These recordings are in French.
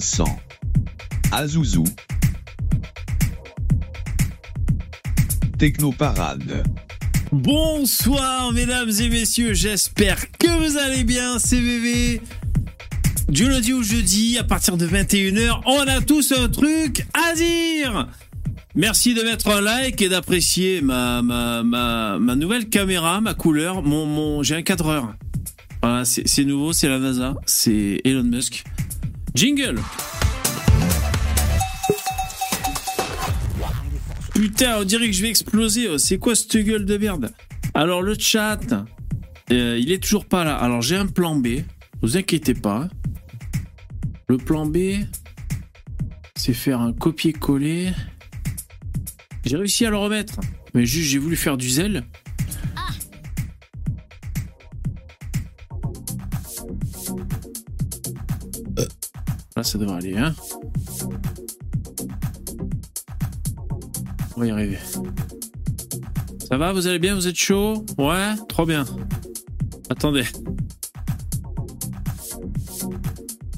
100. Azouzou. Technoparade. Bonsoir mesdames et messieurs, j'espère que vous allez bien, c'est VV. Du lundi au jeudi, à partir de 21h, on a tous un truc à dire Merci de mettre un like et d'apprécier ma, nouvelle caméra, ma couleur, mon, mon j'ai un cadreur. Voilà, c'est c'est nouveau, c'est la NASA, c'est Elon Musk. Jingle Putain, on dirait que je vais exploser. C'est quoi cette gueule de merde? Alors le chat, euh, il est toujours pas là. Alors j'ai un plan B. Vous inquiétez pas. Le plan B, c'est faire un copier-coller. J'ai réussi à le remettre, mais juste j'ai voulu faire du zèle. Là, ça devrait aller, hein On va y arriver. Ça va, vous allez bien, vous êtes chaud? Ouais, trop bien. Attendez.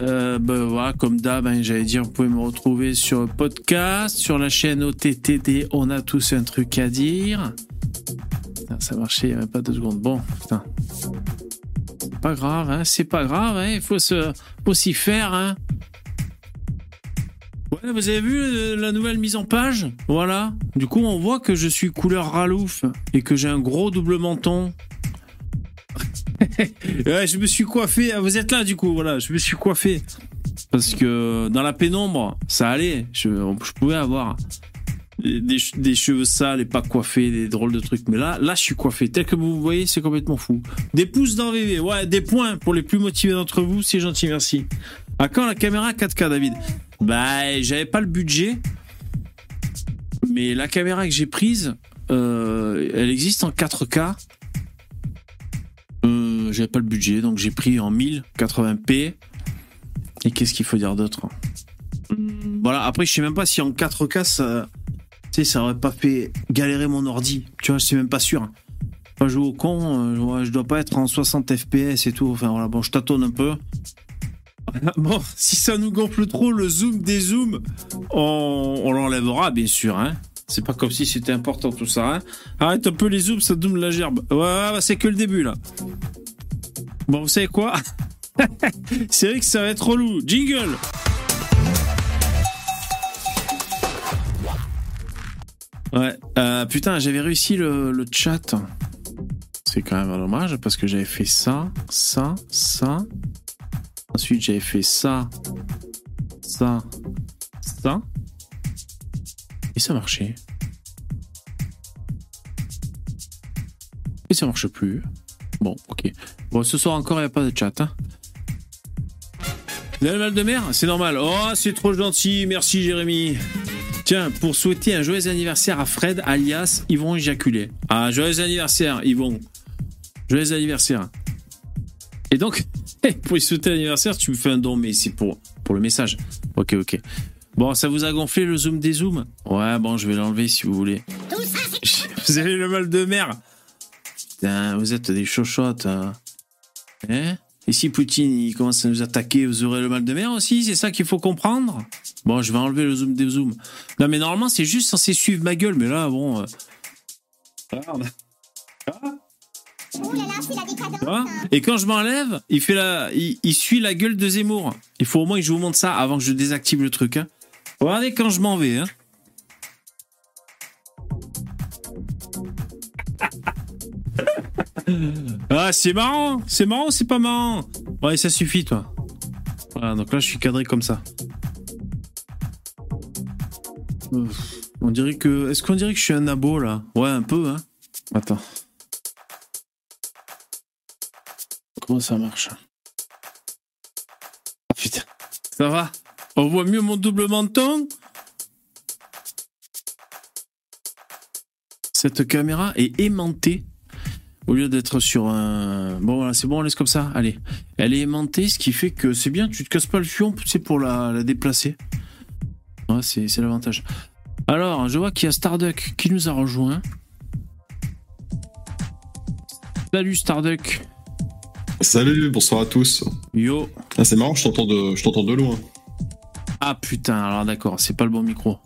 Euh, ben voilà, comme d'hab, hein, j'allais dire, vous pouvez me retrouver sur le podcast, sur la chaîne OTTD, on a tous un truc à dire. Putain, ça marchait, il n'y avait pas deux secondes. Bon, putain. C'est pas grave, hein, c'est pas grave, hein, il se, faut s'y faire, hein. Vous avez vu euh, la nouvelle mise en page? Voilà. Du coup, on voit que je suis couleur ralouf et que j'ai un gros double menton. je me suis coiffé. Ah, Vous êtes là, du coup, voilà. Je me suis coiffé. Parce que dans la pénombre, ça allait. Je, pouvais avoir des cheveux sales et pas coiffés, des drôles de trucs. Mais là, là, je suis coiffé. Tel que vous voyez, c'est complètement fou. Des pouces dans VV. Ouais, des points pour les plus motivés d'entre vous. C'est gentil, merci. À quand la caméra 4K, David Bah, j'avais pas le budget. Mais la caméra que j'ai prise, euh, elle existe en 4K. Euh, j'avais pas le budget, donc j'ai pris en 1080p. Et qu'est-ce qu'il faut dire d'autre Voilà, après, je sais même pas si en 4K, ça, tu sais, ça aurait pas fait galérer mon ordi. Tu vois, je suis même pas sûr. Pas jouer au con, euh, je dois pas être en 60 FPS et tout. Enfin voilà, bon, je tâtonne un peu. Bon, si ça nous gonfle trop, le zoom des zooms, on, l'enlèvera, bien sûr. Hein. C'est pas comme si c'était important tout ça. Hein. Arrête un peu les zooms, ça zoome la gerbe. Ouais, bah, c'est que le début là. Bon, vous savez quoi? C'est vrai que ça va être relou. Jingle Ouais, euh, putain, j'avais réussi le, le chat. C'est quand même dommage parce que j'avais fait ça, ça, ça. Ensuite, j'avais fait ça, ça, ça. Et ça marchait. Et ça marche plus. Bon, ok. Bon, ce soir encore, il n'y a pas de chat. Hein. Mal de mer? C'est normal. Oh, c'est trop gentil. Merci, Jérémy. Tiens, pour souhaiter un joyeux anniversaire à Fred, alias Yvon Éjaculé. Ah, joyeux anniversaire, Yvon. Joyeux anniversaire. Et donc, pour lui souhaiter l'anniversaire, tu me fais un don, mais c'est pour, pour le message. Ok, ok. Bon, ça vous a gonflé le zoom des zooms? Ouais, bon, je vais l'enlever si vous voulez. Vous avez le mal de mer Putain, vous êtes des chochottes. hein. Hein? Et si Poutine il commence à nous attaquer, vous aurez le mal de mer aussi C'est ça qu'il faut comprendre? Bon, je vais enlever le zoom des zooms. Non, mais normalement, c'est juste censé suivre ma gueule, mais là, bon... euh, Regarde. Ah Et quand je m'enlève, il fait la, il, il suit la gueule de Zemmour. Il faut au moins que je vous montre ça avant que je désactive le truc. Hein. Regardez quand je m'en vais. Hein. ah, c'est marrant, c'est marrant, c'est pas marrant? Ouais, ça suffit, toi. Voilà, donc là, je suis cadré comme ça. On dirait que, est-ce qu'on dirait que je suis un abo là? Ouais, un peu. Hein. Attends. Ça marche. Ça va On voit mieux mon double menton Cette caméra est aimantée au lieu d'être sur un... Bon voilà, c'est bon, on laisse comme ça. Allez. Elle est aimantée, ce qui fait que c'est bien, tu te casses pas le fion, pour la, la déplacer. Ouais, c'est c'est l'avantage. Alors, je vois qu'il y a Starduck qui nous a rejoint. Salut Starduck. Salut, bonsoir à tous. Yo. Ah, c'est marrant, je t'entends de, je t'entends de loin. Ah putain, alors d'accord, c'est pas le bon micro.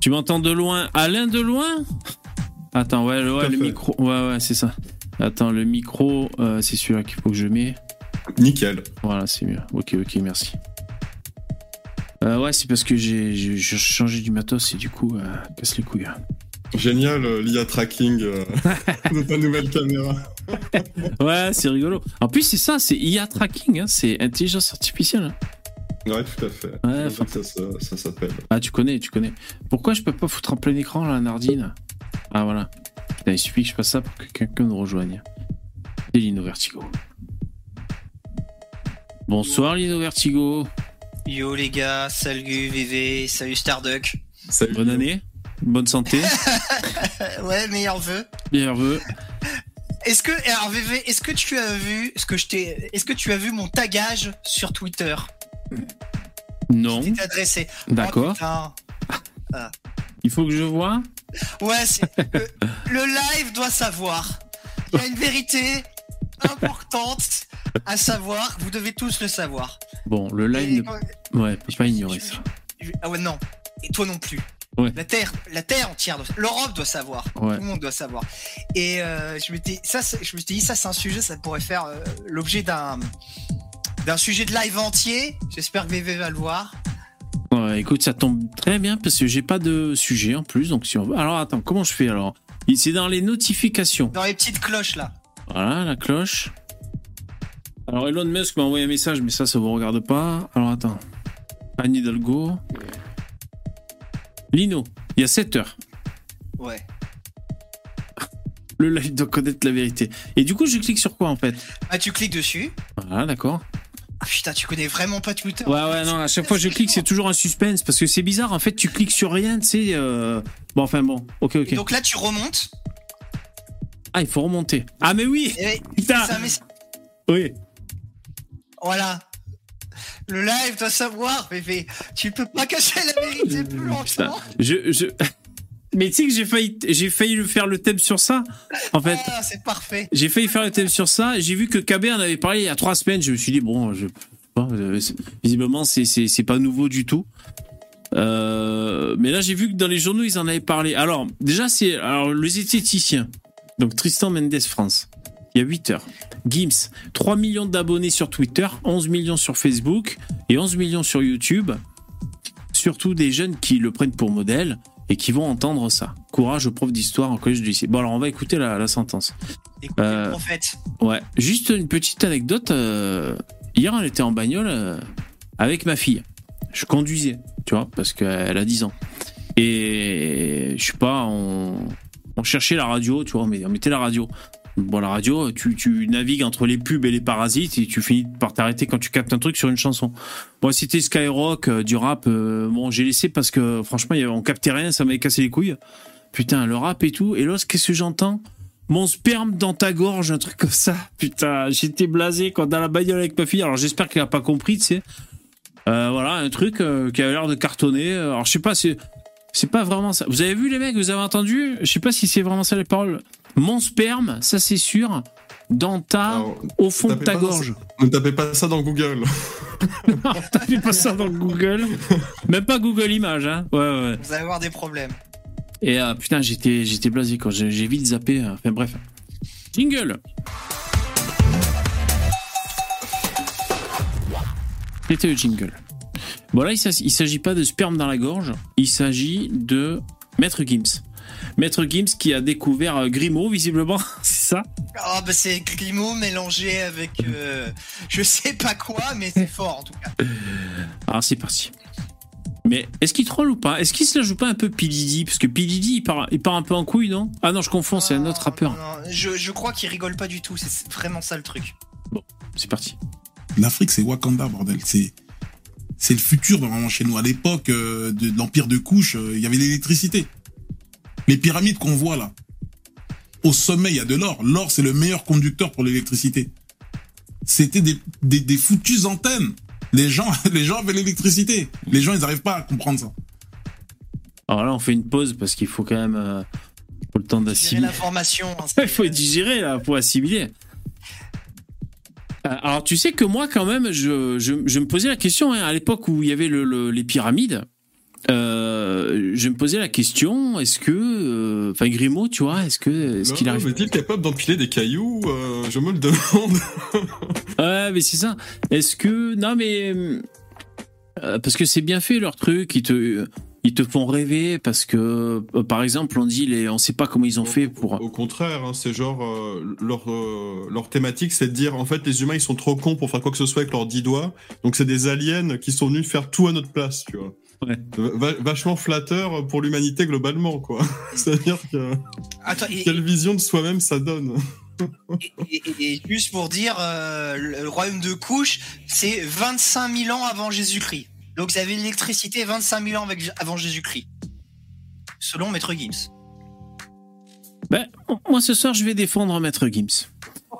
Tu m'entends de loin Alain de loin? Attends, ouais, le- ouais, le fait. micro. Ouais, ouais, c'est ça. Attends, le micro, euh, c'est celui-là qu'il faut que je mets. Nickel. Voilà, c'est mieux. Ok, ok, merci. Euh, ouais, c'est parce que j'ai changé du matos et du coup, euh, casse les couilles. Génial, euh, l'IA tracking euh, de ta nouvelle caméra. Ouais, c'est rigolo. En plus, c'est ça, c'est IA tracking, hein, c'est intelligence artificielle. hein. Ouais, tout à fait. Ouais, comme ça, ça, ça s'appelle. Ah, tu connais, tu connais. Pourquoi je peux pas foutre en plein écran la Nardine? Ah, voilà. Putain, il suffit que je fasse ça pour que quelqu'un nous rejoigne. C'est Lino Vertigo. Bonsoir Lino Vertigo. Yo les gars, salut VV, salut Starduck. Salut. Bonne année. Bonne santé. Ouais, meilleur vœu. Bienvenue. Est-ce que alors VV, est-ce que tu as vu ce que je t'ai est-ce que tu as vu mon tagage sur Twitter? Non. adressé D'accord. Oh, putain. Il faut que je vois? ouais, c'est le, le live doit savoir. Il y a une vérité importante à savoir, vous devez tous le savoir. Bon, le Et live quand- ne... Ouais, peut pas ignorer ça. je- Ah ouais non, et toi non plus. Ouais. La terre, la terre entière, l'Europe doit savoir. Ouais. Tout le monde doit savoir. Et euh, je m'étais, ça, c'est- je me suis dit, ça, c'est un sujet, ça pourrait faire euh, l'objet d'un d'un sujet de live entier. J'espère que VV va le voir. Ouais, écoute, ça tombe très bien parce que j'ai pas de sujet en plus. Donc si on. Alors attends, comment je fais alors? C'est dans les notifications. Dans les petites cloches là. Voilà, la cloche. Alors Elon Musk m'a envoyé un message, mais ça, ça vous regarde pas. Alors attends. Anne Hidalgo. Lino, il y a 7 heures. Ouais. Le live doit connaître la vérité. Et du coup, je clique sur quoi en fait? Ah, tu cliques dessus. Voilà, d'accord. Ah putain, tu connais vraiment pas Twitter. Ouais, ouais, non, à chaque fois que je clique, c'est toujours un suspense parce que c'est bizarre. En fait, tu cliques sur rien, tu sais. euh, Bon, enfin bon, ok, ok. Et donc là, tu remontes. Ah, il faut remonter. Ah, mais oui Et Putain ça Oui. Voilà. Le live doit savoir, VV. Tu peux pas cacher la vérité plus longtemps. je, je... Mais tu sais que j'ai failli, j'ai failli le faire le thème sur ça. En fait, Ah, c'est parfait. j'ai failli faire le thème sur ça. J'ai vu que KB en avait parlé il y a trois semaines. Je me suis dit bon, je, bon, euh, visiblement c'est pas nouveau du tout. Euh, mais là j'ai vu que dans les journaux ils en avaient parlé. Alors déjà c'est alors les esthéticiens. Donc Tristan Mendes France. Il y a 8 heures. Gims, 3 millions d'abonnés sur Twitter, 11 millions sur Facebook et 11 millions sur YouTube. Surtout des jeunes qui le prennent pour modèle et qui vont entendre ça. Courage aux profs d'histoire en collège du lycée. Bon alors on va écouter la, la sentence. Écoutez Euh, le prophète. Ouais, juste une petite anecdote. euh, hier, on était en bagnole euh, avec ma fille. Je conduisais, tu vois, parce qu'elle a 10 ans. Et je sais pas, on, on cherchait la radio, tu vois, on mettait la radio. Bon, la radio, tu, tu navigues entre les pubs et les parasites et tu finis par t'arrêter quand tu captes un truc sur une chanson. Bon, c'était Skyrock, euh, du rap. euh, bon, j'ai laissé parce que franchement, on captait rien, ça m'avait cassé les couilles. Putain, le rap et tout. Et là, qu'est-ce que j'entends mon sperme dans ta gorge, un truc comme ça. Putain, j'étais blasé quand dans la bagnole avec ma fille. Alors j'espère qu'elle a pas compris, tu sais. Euh, voilà, un truc qui avait l'air de cartonner. Alors je sais pas, c'est c'est pas vraiment ça. Vous avez vu les mecs, vous avez entendu? Je sais pas si c'est vraiment ça les paroles. Mon sperme, ça c'est sûr, dans ta, Alors, au fond de ta gorge. ne tapez pas ça dans Google. non, tapez pas ça dans Google. Même pas Google Images, hein. Ouais, ouais. Vous allez avoir des problèmes. Et euh, putain, j'étais, j'étais blasé quand j'ai j'ai vite zappé. euh, Enfin bref. Jingle. C'était le jingle. Bon là, il s'agit pas de sperme dans la gorge, il s'agit de Maître Gims. Maître Gims qui a découvert euh, Grimaud, visiblement, c'est ça? Ah bah c'est Grimaud mélangé avec euh, je sais pas quoi, mais c'est fort en tout cas. Alors c'est parti. Mais est-ce qu'il troll ou pas? Est-ce qu'il se la joue pas un peu Pilidi Parce que Pilidi, il part, il part un peu en couille, non? Ah non, je confonds, c'est un autre Non, rappeur. non, non, Je, je crois qu'il rigole pas du tout, c'est vraiment ça le truc. C'est parti. L'Afrique, c'est Wakanda, bordel. C'est c'est le futur vraiment chez nous. À l'époque euh, de, de l'empire de couche, euh, il y avait l'électricité. Les pyramides qu'on voit là, au sommet, il y a de l'or. L'or, c'est le meilleur conducteur pour l'électricité. C'était des, des, des foutues antennes. Les gens, les gens avaient l'électricité. Les gens, ils n'arrivent pas à comprendre ça. Alors là, on fait une pause parce qu'il faut quand même euh, faut le temps d'assimiler. l'information. hein, Il faut digérer là pour assimiler. Euh, Alors tu sais que moi quand même, je, je, je me posais la question hein, à l'époque où il y avait le, le- les pyramides. Euh, je me posais la question, est-ce que, euh, enfin Grimaud, tu vois, est-ce que, est-ce qu'il arrive est-il capable d'empiler des cailloux Euh, Je me le demande. Ouais, mais c'est ça. Est-ce que non, mais euh, parce que c'est bien fait leur truc, ils te ils te font rêver parce que euh, par exemple on dit les on sait pas comment ils ont fait pour Au contraire, hein, c'est genre euh, leur euh, leur thématique, c'est de dire en fait les humains ils sont trop cons pour faire quoi que ce soit avec leurs dix doigts, donc c'est des aliens qui sont venus faire tout à notre place, tu vois. Ouais. Vachement flatteur pour l'humanité globalement, quoi. C'est-à-dire que Attends, et, quelle vision de soi-même ça donne. et- et- et juste pour dire, euh, le royaume de Couche, c'est 25 000 ans avant Jésus-Christ. Donc vous avez l'électricité 25 000 ans avec- avant Jésus-Christ. Selon Maître Gims. Ben, moi ce soir je vais défendre Maître Gims.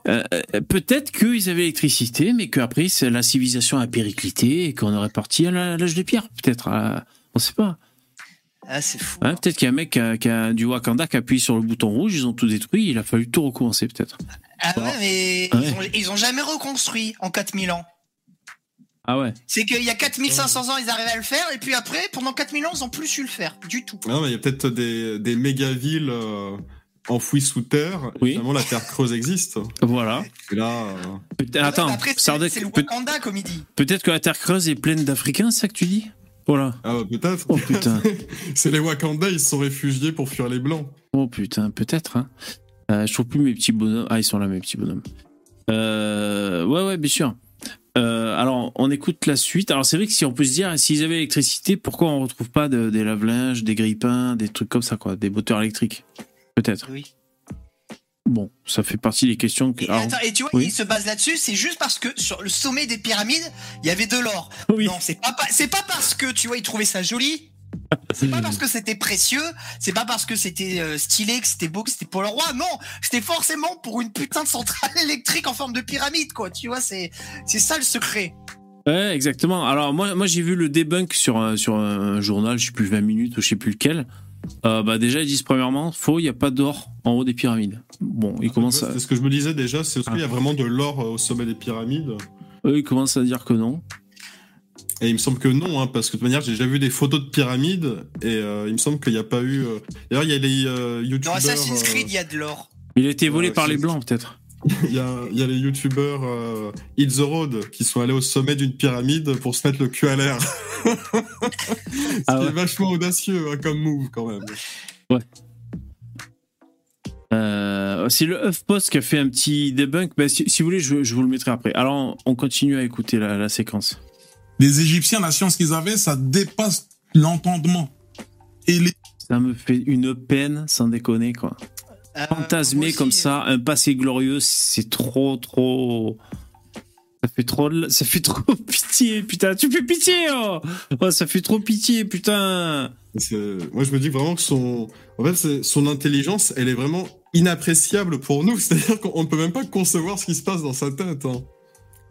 Euh, euh, Peut-être qu'ils avaient l'électricité, mais qu'après c'est la civilisation a périclité et qu'on aurait parti à l'âge de pierre, peut-être. à- On sait pas. Ah, c'est fou. Hein, peut-être qu'il y a un mec qui a, qui a- du Wakanda qui appuie sur le bouton rouge, ils ont tout détruit, il a fallu tout recommencer peut-être. Ah ouais, mais Ouais. Ils, ont, ils ont jamais reconstruit en 4000 ans. Ah ouais. C'est qu'il y a 4500 ans, ils arrivaient à le faire, et puis après, pendant 4000 ans, ils ont plus su le faire, du tout. Non, mais il y a peut-être des, des méga-villes euh, enfouies sous terre. Oui. Évidemment, la terre creuse existe. Voilà. Et là, euh, Peut- Attends, Après, c'est le Wakanda, comme il dit. peut-être que la Terre creuse est pleine d'Africains, c'est ça que tu dis? Voilà. ah, bah, peut-être. Oh putain. c'est les Wakanda, ils se sont réfugiés pour fuir les blancs. Oh putain, peut-être. Hein. Euh, je trouve plus mes petits bonhommes. Ah, ils sont là, mes petits bonhommes. Euh, ouais, ouais, bien sûr. Euh, alors, on écoute la suite. Alors, c'est vrai que si on peut se dire, s'ils avaient l'électricité, pourquoi on retrouve pas de- des lave-linges, des grille-pains, des trucs comme ça, quoi, des moteurs électriques? Peut-être. Oui. Bon, ça fait partie des questions que. Et, alors, attends, et tu vois, oui. il se base là-dessus, c'est juste parce que sur le sommet des pyramides, il y avait de l'or. oui. Non, c'est pas, pas- c'est pas parce que, tu vois, ils trouvaient ça joli. C'est pas parce que c'était précieux, c'est pas parce que c'était euh, stylé, que c'était beau, que c'était pour le roi. Non, c'était forcément pour une putain de centrale électrique en forme de pyramide, quoi. Tu vois, c'est c'est ça le secret. Ouais, exactement. Alors moi, moi j'ai vu le debunk sur un, sur un journal, je sais plus 20 minutes ou je sais plus lequel. Euh, bah déjà ils disent premièrement, faux, il y a pas d'or en haut des pyramides. Bon, ils commencent à, C'est ce que je me disais déjà, c'est Ah. qu'il y a vraiment de l'or euh, au sommet des pyramides. eux ils commencent à dire que non. Et il me semble que non, hein, parce que de toute manière, j'ai déjà vu des photos de pyramides, et euh, il me semble qu'il n'y a pas eu... D'ailleurs, il y a les euh, Dans youtubeurs... Assassin's euh, Creed, il y a de l'or. Il a été volé par les blancs peut-être. Il y a, il y a les youtubeurs euh, Hit the Road qui sont allés au sommet d'une pyramide pour se mettre le cul à l'air. Ce Ah qui ouais. est vachement audacieux hein, comme move quand même. Euh, c'est le HuffPost qui a fait un petit debunk. Bah, si, si vous voulez, je, je vous le mettrai après. Alors on continue à écouter la, la séquence. Les Égyptiens, la science qu'ils avaient, ça dépasse l'entendement. Et les Ça me fait une peine, sans déconner quoi. Euh, Fantasmer comme ça, un passé glorieux, c'est trop, trop. Ça fait trop, ça fait trop pitié, putain. Tu fais pitié, oh, Oh, Ça fait trop pitié, putain. Moi, je me dis vraiment que son, en fait, son intelligence, elle est vraiment inappréciable pour nous. C'est-à-dire qu'on ne peut même pas concevoir ce qui se passe dans sa tête. hein.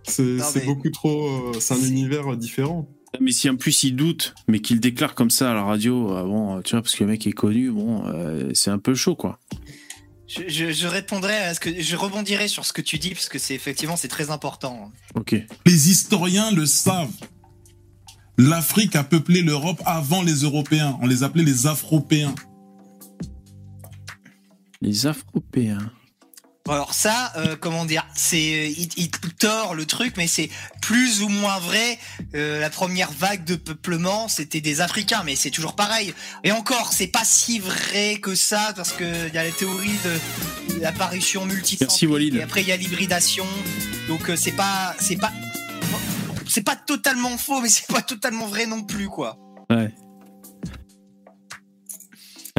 C'est mais- beaucoup trop. euh, C'est un univers différent. Mais si en plus il doute, mais qu'il déclare comme ça à la radio, ah bon, tu vois, parce que le mec est connu, bon, euh, c'est un peu chaud, quoi. Je, je, je répondrai à ce que je rebondirai sur ce que tu dis parce que c'est effectivement c'est très important. Ok. Les historiens le savent. L'Afrique a peuplé l'Europe avant les Européens. On les appelait les Afropéens. Les Afropéens. Alors ça, euh, comment dire, c'est il, il tord le truc, mais c'est plus ou moins vrai. Euh, la première vague de peuplement, c'était des Africains, mais c'est toujours pareil. Et encore, c'est pas si vrai que ça parce que il y a la théorie de l'apparition multicentrique. Merci, Walid. Et après il y a l'hybridation. Donc euh, c'est pas, c'est pas, c'est pas totalement faux, mais c'est pas totalement vrai non plus, quoi. Ouais.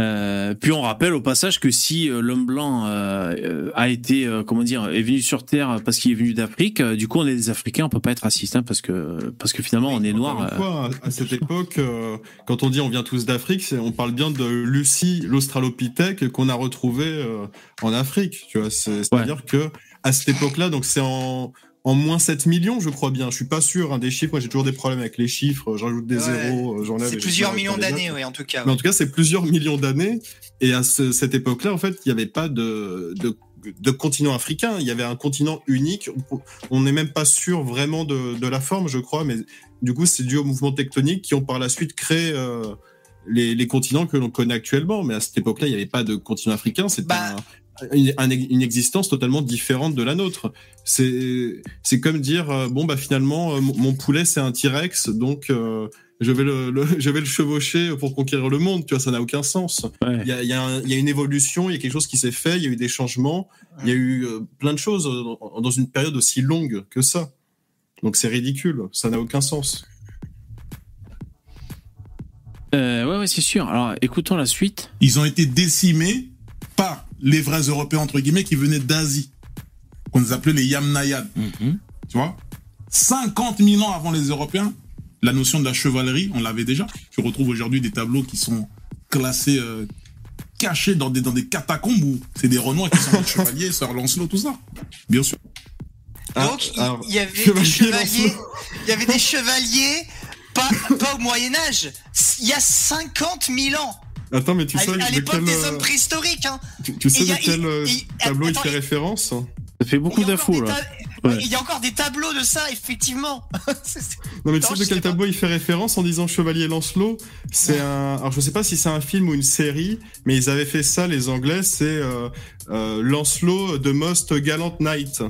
Euh, puis on rappelle au passage que si euh, l'homme blanc euh, euh, a été, euh, comment dire, est venu sur Terre parce qu'il est venu d'Afrique, euh, du coup on est des Africains, on peut pas être raciste, hein, parce que parce que finalement on est noir. fois, à, à cette époque, euh, quand on dit on vient tous d'Afrique, on parle bien de Lucie, l'Australopithèque, qu'on a retrouvé euh, en Afrique. Tu vois, c'est- c'est-à-dire que à cette époque-là, donc c'est en en moins 7 millions, je crois bien. Je suis pas sûr hein, des chiffres. Moi, j'ai toujours des problèmes avec les chiffres. J'ajoute des Ouais. zéros, euh, j'enlève. C'est plusieurs millions d'années, oui, en tout cas. Mais en tout cas, c'est plusieurs millions d'années. Et à ce- cette époque-là, en fait, il n'y avait pas de, de de continent africain. Il y avait un continent unique. On n'est même pas sûr vraiment de, de, la forme, je crois, mais du coup, c'est dû aux mouvements tectoniques qui ont par la suite créé euh, les, les, continents que l'on connaît actuellement. Mais à cette époque-là, il n'y avait pas de continent africain. C'était bah... une, une, existence totalement différente de la nôtre. C'est c'est comme dire euh, bon bah finalement euh, mon poulet c'est un T-Rex donc euh, je vais le, le, je vais le chevaucher pour conquérir le monde. Tu vois, ça n'a aucun sens. Il ouais. y, a, y, a y, a, une évolution, il y a quelque chose qui s'est fait, il y a eu des changements, il y a eu euh, plein de choses dans, dans une période aussi longue que ça. Donc c'est ridicule, ça n'a aucun sens. Euh, ouais, ouais, c'est sûr. Alors, écoutons la suite. Ils ont été décimés par les vrais Européens, entre guillemets, qui venaient d'Asie, qu'on appelait les Yamnayad. Mm -hmm. Tu vois? 50 000 ans avant les Européens, la notion de la chevalerie, on l'avait déjà. Tu retrouves aujourd'hui des tableaux qui sont classés, euh, cachés dans des, dans des catacombes où c'est des Renois qui sont des chevaliers, Sir Lancelot, tout ça. Bien sûr. Donc, ah, il y, avait des chevaliers, il y avait des chevaliers, pas, pas au Moyen-Âge, il y a 50 000 ans. Attends, mais tu sais, à, à l'époque quel, des hommes préhistoriques, hein. Tu, tu sais de quel euh, tableau il fait référence? Ça fait beaucoup d'infos, là. Ouais. Il y a encore des tableaux de ça, effectivement. non, mais tu sais de quel tableau il fait référence en disant Chevalier Lancelot? C'est un. Alors, je sais pas si c'est un film ou une série, mais ils avaient fait ça, les Anglais. C'est euh, euh, Lancelot de Most Gallant Knight.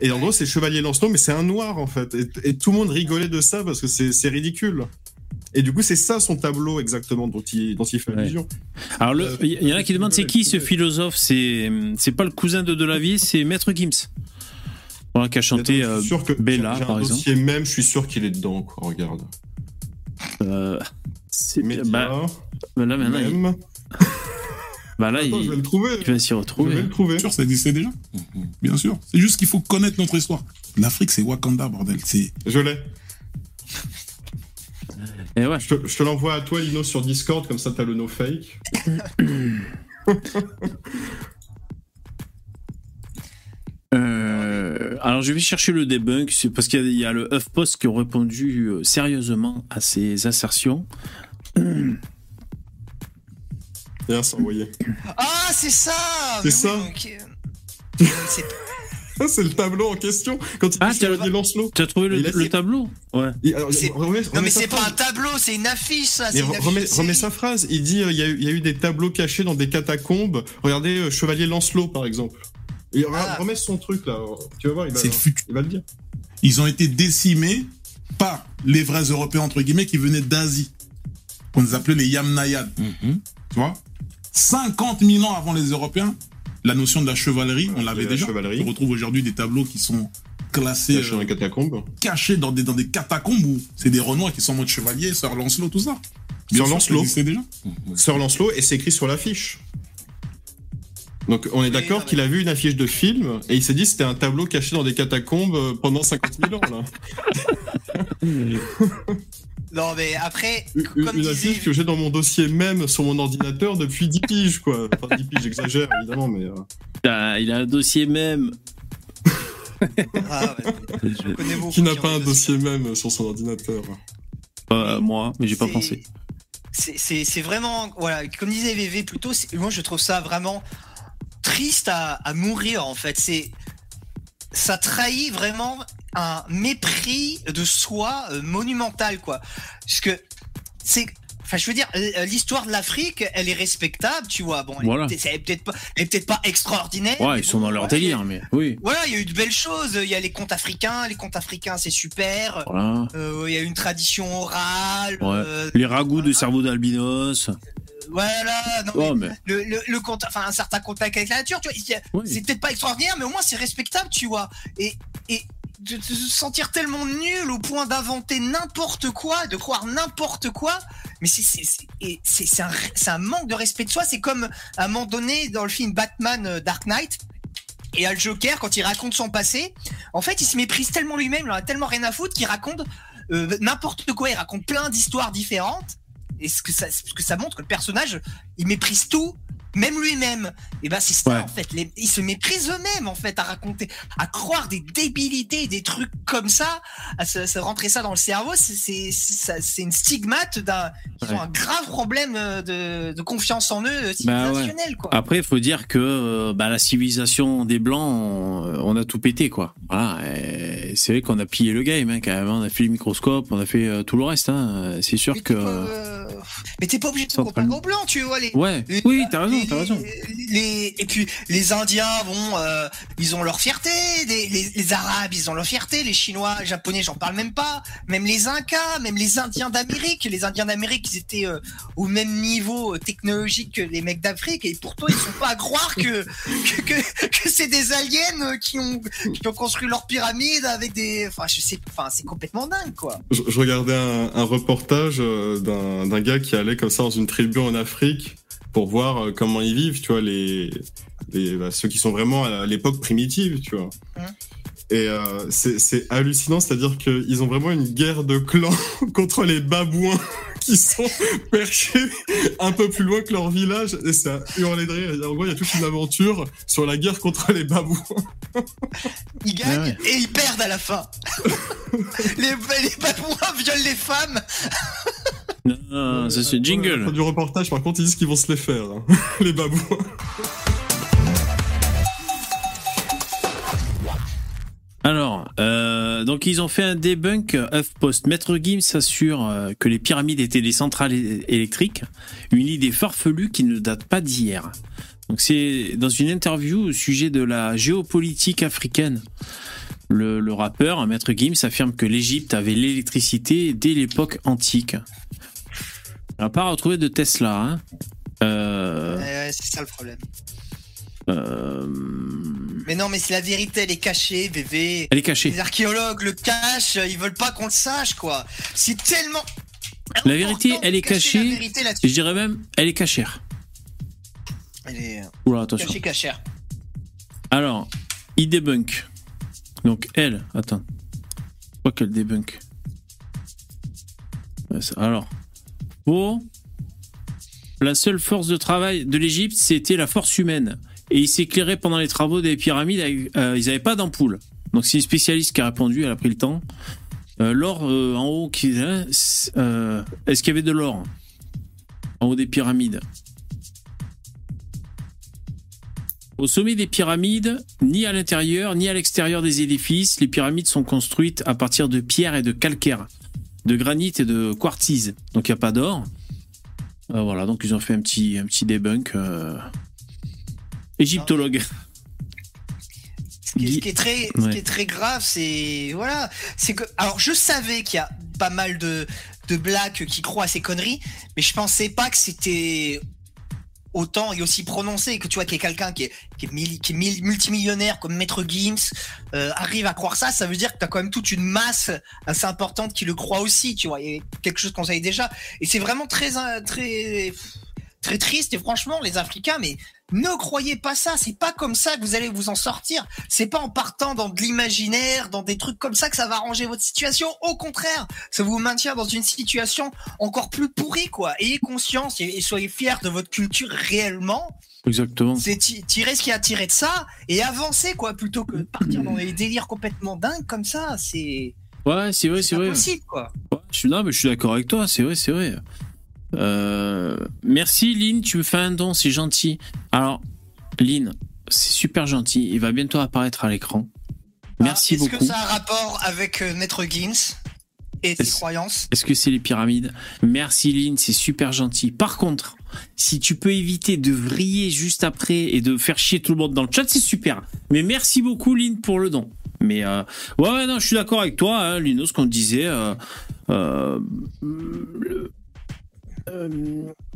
Et en gros, c'est Chevalier Lancelot, mais c'est un noir, en fait. Et, et, tout le monde rigolait de ça parce que c'est ridicule. Et du coup, c'est ça son tableau exactement dont il, dont il fait allusion. Ouais. Alors, il euh, y en a qui demandent c'est qui ce philosophe? C'est c'est pas le cousin de Delavier, c'est Maître Gims. Voilà, qui a chanté euh, sûr que Bella, par exemple. dossier même, je suis sûr qu'il est dedans, quoi. Regarde. Euh, c'est Média, bah, bah là, maintenant, même. Il... Bah là, Attends, il... je vais le trouver. il va s'y retrouver. Je vais le trouver. Bien sûr, ça existait déjà. Bien sûr. C'est juste qu'il faut connaître notre histoire. L'Afrique, c'est Wakanda, bordel. C'est. Je l'ai. Et ouais. Je te, l'envoie à toi, Lino, sur Discord, comme ça t'as le no fake. Euh, alors je vais chercher le debunk, parce qu'il y, y, a le HuffPost qui ont répondu euh, sérieusement à ces assertions. Bien, c'est envoyé. Ah, c'est ça C'est ça oui, euh, c'est le tableau en question. Quand il ah, tu as Lancelot. Tu as trouvé le, le tableau Ouais. Il, alors, remets, non, mais c'est pas un tableau, c'est une affiche, ça. Mais une remets, affiche remets sa phrase. Il dit il y, il y, a eu des tableaux cachés dans des catacombes. Regardez euh, Chevalier Lancelot, par exemple. Et ah. remets son truc là. Tu vas voir, il va, il va le dire. Ils ont été décimés par les vrais Européens, entre guillemets, qui venaient d'Asie. Qu'on appelait les Yamnayad. Mm -hmm. Tu vois? 50 000 ans avant les Européens, la notion de la chevalerie, on l'avait déjà. Chevalerie. On retrouve aujourd'hui des tableaux qui sont classés, cachés dans des catacombes, cachés dans des, dans des catacombes où c'est des Renois qui sont en mode chevalier, Sir Lancelot, tout ça. Sir Lancelot. C'est déjà. Sir Lancelot et c'est écrit sur l'affiche. Donc on est d'accord qu'il a vu une affiche de film et il s'est dit c'était un tableau caché dans des catacombes euh, pendant 50 000 ans là. Non, mais après. Une, comme une affiche que j'ai dans mon dossier même sur mon ordinateur depuis 10 piges, quoi. Enfin, 10 piges, j'exagère, évidemment, mais. Euh... Ah, il a un dossier même. ah, ouais. Qui n'a pas un dossier même sur son ordinateur? Euh, Moi, mais j'ai pas pensé. C'est vraiment. Voilà, comme disait VV plus tôt, moi je trouve ça vraiment triste à, à mourir, en fait. C'est. Ça trahit vraiment un mépris de soi euh, monumental, quoi. Parce que c'est Enfin, je veux dire, l'histoire de l'Afrique, elle est respectable, tu vois. Bon, elle est peut-être pas, elle est peut-être pas extraordinaire. Ouais, ils sont dans leur délire, mais oui. Voilà, il y a eu de belles choses. Il y a les contes africains, les contes africains, c'est super. Voilà. Euh, il y a une tradition orale. Ouais. Euh, les ragoûts voilà. de cerveau d'albinos. Voilà, non, oh, mais mais... Le, le, le, contact, enfin un certain contact avec la nature, tu vois, oui. c'est peut-être pas extraordinaire, mais au moins c'est respectable, tu vois. Et, et de, se sentir tellement nul au point d'inventer n'importe quoi, de croire n'importe quoi, mais c'est un, un manque de respect de soi. C'est comme à un moment donné dans le film Batman euh, Dark Knight. Et à le Joker, quand il raconte son passé, en fait, il se méprise tellement lui-même, il en a tellement rien à foutre qu'il raconte euh, n'importe quoi. Il raconte plein d'histoires différentes. Et ce que, ça, ce que ça montre, que le personnage, il méprise tout même lui-même. Et ben c'est ça Ouais. en fait. Les- ils se méprisent eux-mêmes en fait à raconter, à croire des débilités, des trucs comme ça, à se, se rentrer ça dans le cerveau. C'est une stigmate d'un. Ils Ouais. ont un grave problème euh, de, de confiance en eux euh, Bah ouais. civilisationnel quoi. Après, il faut dire que euh, bah, la civilisation des Blancs, on, on a tout pété, quoi. Voilà. C'est vrai qu'on a pillé le game, hein, quand même. On a fait les microscopes, on a fait tout le reste. Hein. C'est sûr Mais que. Mais t'es pas obligé de Central- comparer aux blancs, tu vois les. Ouais. les- Oui, t'as raison, t'as raison. les- et puis les Indiens, bon, euh, ils ont leur fierté. Les, les- les Arabes, ils ont leur fierté. Les Chinois, les Japonais, j'en parle même pas. Même les Incas, même les Indiens d'Amérique. Les Indiens d'Amérique, ils étaient euh, au même niveau euh, technologique que les mecs d'Afrique. Et pourtant, ils sont pas à croire que que, que, que c'est des aliens euh, qui ont qui ont construit leurs pyramides avec des. Enfin, je sais. Enfin, c'est complètement dingue, quoi. Je, je regardais un, un reportage euh, d'un d'un gars qui comme ça dans une tribu en Afrique pour voir euh, comment ils vivent, tu vois, les, les bah, ceux qui sont vraiment à l'époque primitive, tu vois. Hein. Et euh, c'est hallucinant, c'est-à-dire qu'ils ont vraiment une guerre de clans contre les babouins qui sont perchés un peu plus loin que leur village. Et ça hurlé de rire. En gros, il y a toute une aventure sur la guerre contre les babouins. Ils gagnent Ah ouais. et ils perdent à la fin. les, les babouins violent les femmes. Non, non, ça c'est jingle. fin du reportage, par contre, ils disent qu'ils vont se les faire, hein, les babouins. Alors, euh, donc ils ont fait un debunk HuffPost. Maître Gims s'assure euh, que les pyramides étaient des centrales électriques, une idée farfelue qui ne date pas d'hier. Donc c'est dans une interview au sujet de la géopolitique africaine. Le, rappeur, Maître Gims, affirme que l'Égypte avait l'électricité dès l'époque antique. On n'a pas retrouvé de Tesla. Hein. Euh, c'est ça le problème. Euh, Mais non, mais c'est la vérité, elle est cachée, bébé. elle est cachée. Les archéologues le cachent, ils veulent pas qu'on le sache, quoi. C'est tellement. La vérité, elle est cachée. Vérité je dirais même, elle est cachère. Elle est euh, Oula, attention. cachée, cachère. Alors, il débunk. Donc, elle, attends. Quoi qu'elle débunk Alors, pour la seule force de travail de l'Égypte, c'était la force humaine. Et il s'éclairait pendant les travaux des pyramides. euh, ils n'avaient pas d'ampoule. Donc, c'est une spécialiste qui a répondu. Elle a pris le temps. Euh, l'or euh, en haut, qui, hein, est-ce qu'il y avait de l'or en haut des pyramides? Au sommet des pyramides, ni à l'intérieur ni à l'extérieur des édifices, les pyramides sont construites à partir de pierres et de calcaire, de granit et de quartzise. Donc il n'y a pas d'or. Voilà, donc ils ont fait un petit, un petit debunk. Égyptologue. Ce qui, est, ce qui est très, ce Ouais. qui est très grave, c'est voilà, c'est que alors je savais qu'il y a pas mal de de blacks qui croient à ces conneries, mais je pensais pas que c'était autant et aussi prononcé que tu vois qu'il y a quelqu'un qui est qui est, qui multimillionnaire comme Maître Gims euh, arrive à croire ça, ça veut dire que t'as quand même toute une masse assez importante qui le croit aussi, tu vois, il y a quelque chose qu'on savait déjà, et c'est vraiment très euh, très très triste et franchement les Africains mais ne croyez pas ça, c'est pas comme ça que vous allez vous en sortir. C'est pas en partant dans de l'imaginaire, dans des trucs comme ça que ça va arranger votre situation. Au contraire, ça vous maintient dans une situation encore plus pourrie, quoi. Ayez conscience et, et soyez fiers de votre culture réellement. Exactement. C'est ti- tirer ce qu'il y a à tirer de ça et avancer, quoi, plutôt que de partir dans des délires complètement dingues comme ça. C'est Ouais, c'est vrai, c'est vrai. possible, quoi. Ouais, je suis, non, mais je suis d'accord avec toi, c'est vrai, c'est vrai. Euh, merci Lynn, tu me fais un don, c'est gentil. Alors, Lynn, c'est super gentil, il va bientôt apparaître à l'écran. Merci Ah, Est-ce beaucoup. que ça a un rapport avec euh, Maître Gims et ses Est-ce- croyances? Est-ce que c'est les pyramides? Merci Lynn, c'est super gentil. Par contre, si tu peux éviter de vriller juste après et de faire chier tout le monde dans le chat, c'est super. Mais merci beaucoup Lynn pour le don. Mais euh, ouais, ouais, non, je suis d'accord avec toi, hein, Lino, ce qu'on disait. euh, le-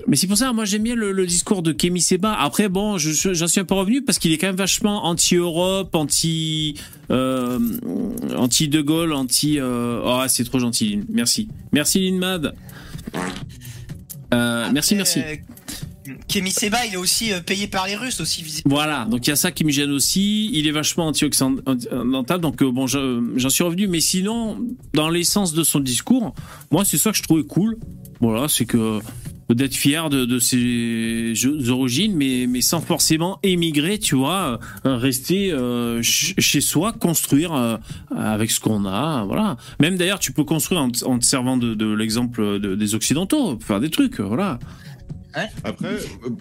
mais c'est pour ça, moi j'aime bien le, discours de Kémy Seba. Après, bon, je- je- j'en suis un peu revenu parce qu'il est quand même vachement anti-Europe, anti, euh, anti De Gaulle, anti. euh, Oh, c'est trop gentil, Lynn. Merci, merci Lynn Mad. Euh, merci, merci. Kémy Seba, il est aussi euh, payé par les Russes, aussi. Voilà, donc il y a ça qui me gêne aussi. Il est vachement anti-occidental, donc euh, bon, je- j'en suis revenu. Mais sinon, dans l'essence de son discours, moi, c'est ça que je trouvais cool. Voilà, c'est que d'être fier de, ses origines, mais, mais sans forcément émigrer, tu vois, euh, rester ch- chez soi, construire avec ce qu'on a, voilà. Même d'ailleurs, tu peux construire en, te- servant de, l'exemple de- des Occidentaux, faire des trucs, voilà. Après,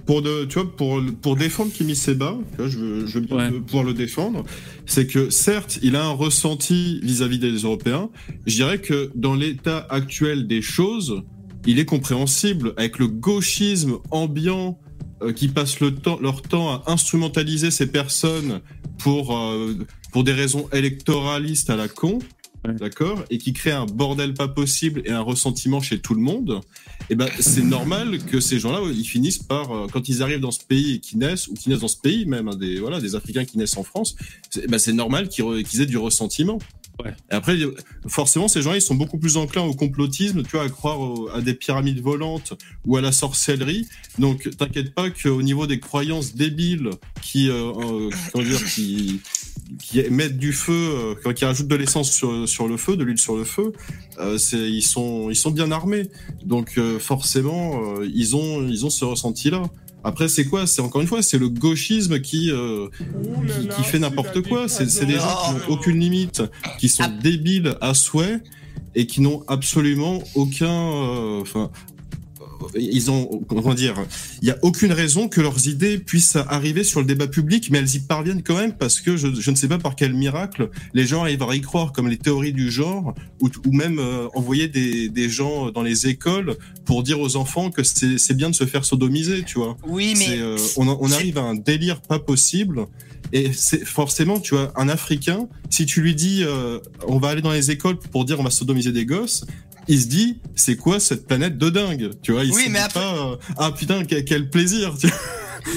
pour de, tu vois, pour pour défendre Kimi Seba, tu vois, je veux, je veux Ouais. pouvoir le défendre. C'est que certes, il a un ressenti vis-à-vis des Européens. Je dirais que dans l'état actuel des choses, il est compréhensible avec le gauchisme ambiant euh, qui passe le temps, leur temps à instrumentaliser ces personnes pour euh, pour des raisons électoralistes à la con. Ouais. D'accord Et qui crée un bordel pas possible et un ressentiment chez tout le monde eh ben, c'est normal que ces gens-là, ils finissent par, euh, quand ils arrivent dans ce pays et qu'ils naissent, ou qu'ils naissent dans ce pays même, hein, des, voilà, des Africains qui naissent en France, c'est ben, c'est normal qu'ils aient du ressentiment. Ouais. Et après, forcément, ces gens-là, ils sont beaucoup plus enclins au complotisme, tu vois, à croire au- à des pyramides volantes ou à la sorcellerie. Donc, t'inquiète pas qu'au niveau des croyances débiles qui, euh, euh, comment dire, qui, qui mettent du feu, euh, qui rajoutent de l'essence sur, sur le feu, de l'huile sur le feu, euh, c'est, ils sont, ils sont bien armés. Donc euh, forcément, euh, ils ont, ils ont ce ressenti-là. Après, c'est quoi? C'est encore une fois, c'est le gauchisme qui, euh, qui, qui fait n'importe quoi. C'est c'est des gens qui n'ont aucune limite, qui sont débiles à souhait et qui n'ont absolument aucun, euh, enfin. euh, ils ont, comment dire, il y a aucune raison que leurs idées puissent arriver sur le débat public, mais elles y parviennent quand même parce que je, je ne sais pas par quel miracle les gens arrivent à y croire, comme les théories du genre, ou, ou même euh, envoyer des, des gens dans les écoles pour dire aux enfants que c'est bien de se faire sodomiser, tu vois. Oui, mais euh, on, on arrive à un délire pas possible. Et c'est forcément, tu vois, un Africain, si tu lui dis, euh, on va aller dans les écoles pour dire on va sodomiser des gosses, il se dit, c'est quoi cette planète de dingue, tu vois Il Oui, se mais dit après- pas, euh, ah putain, quel, quel plaisir. tu vois.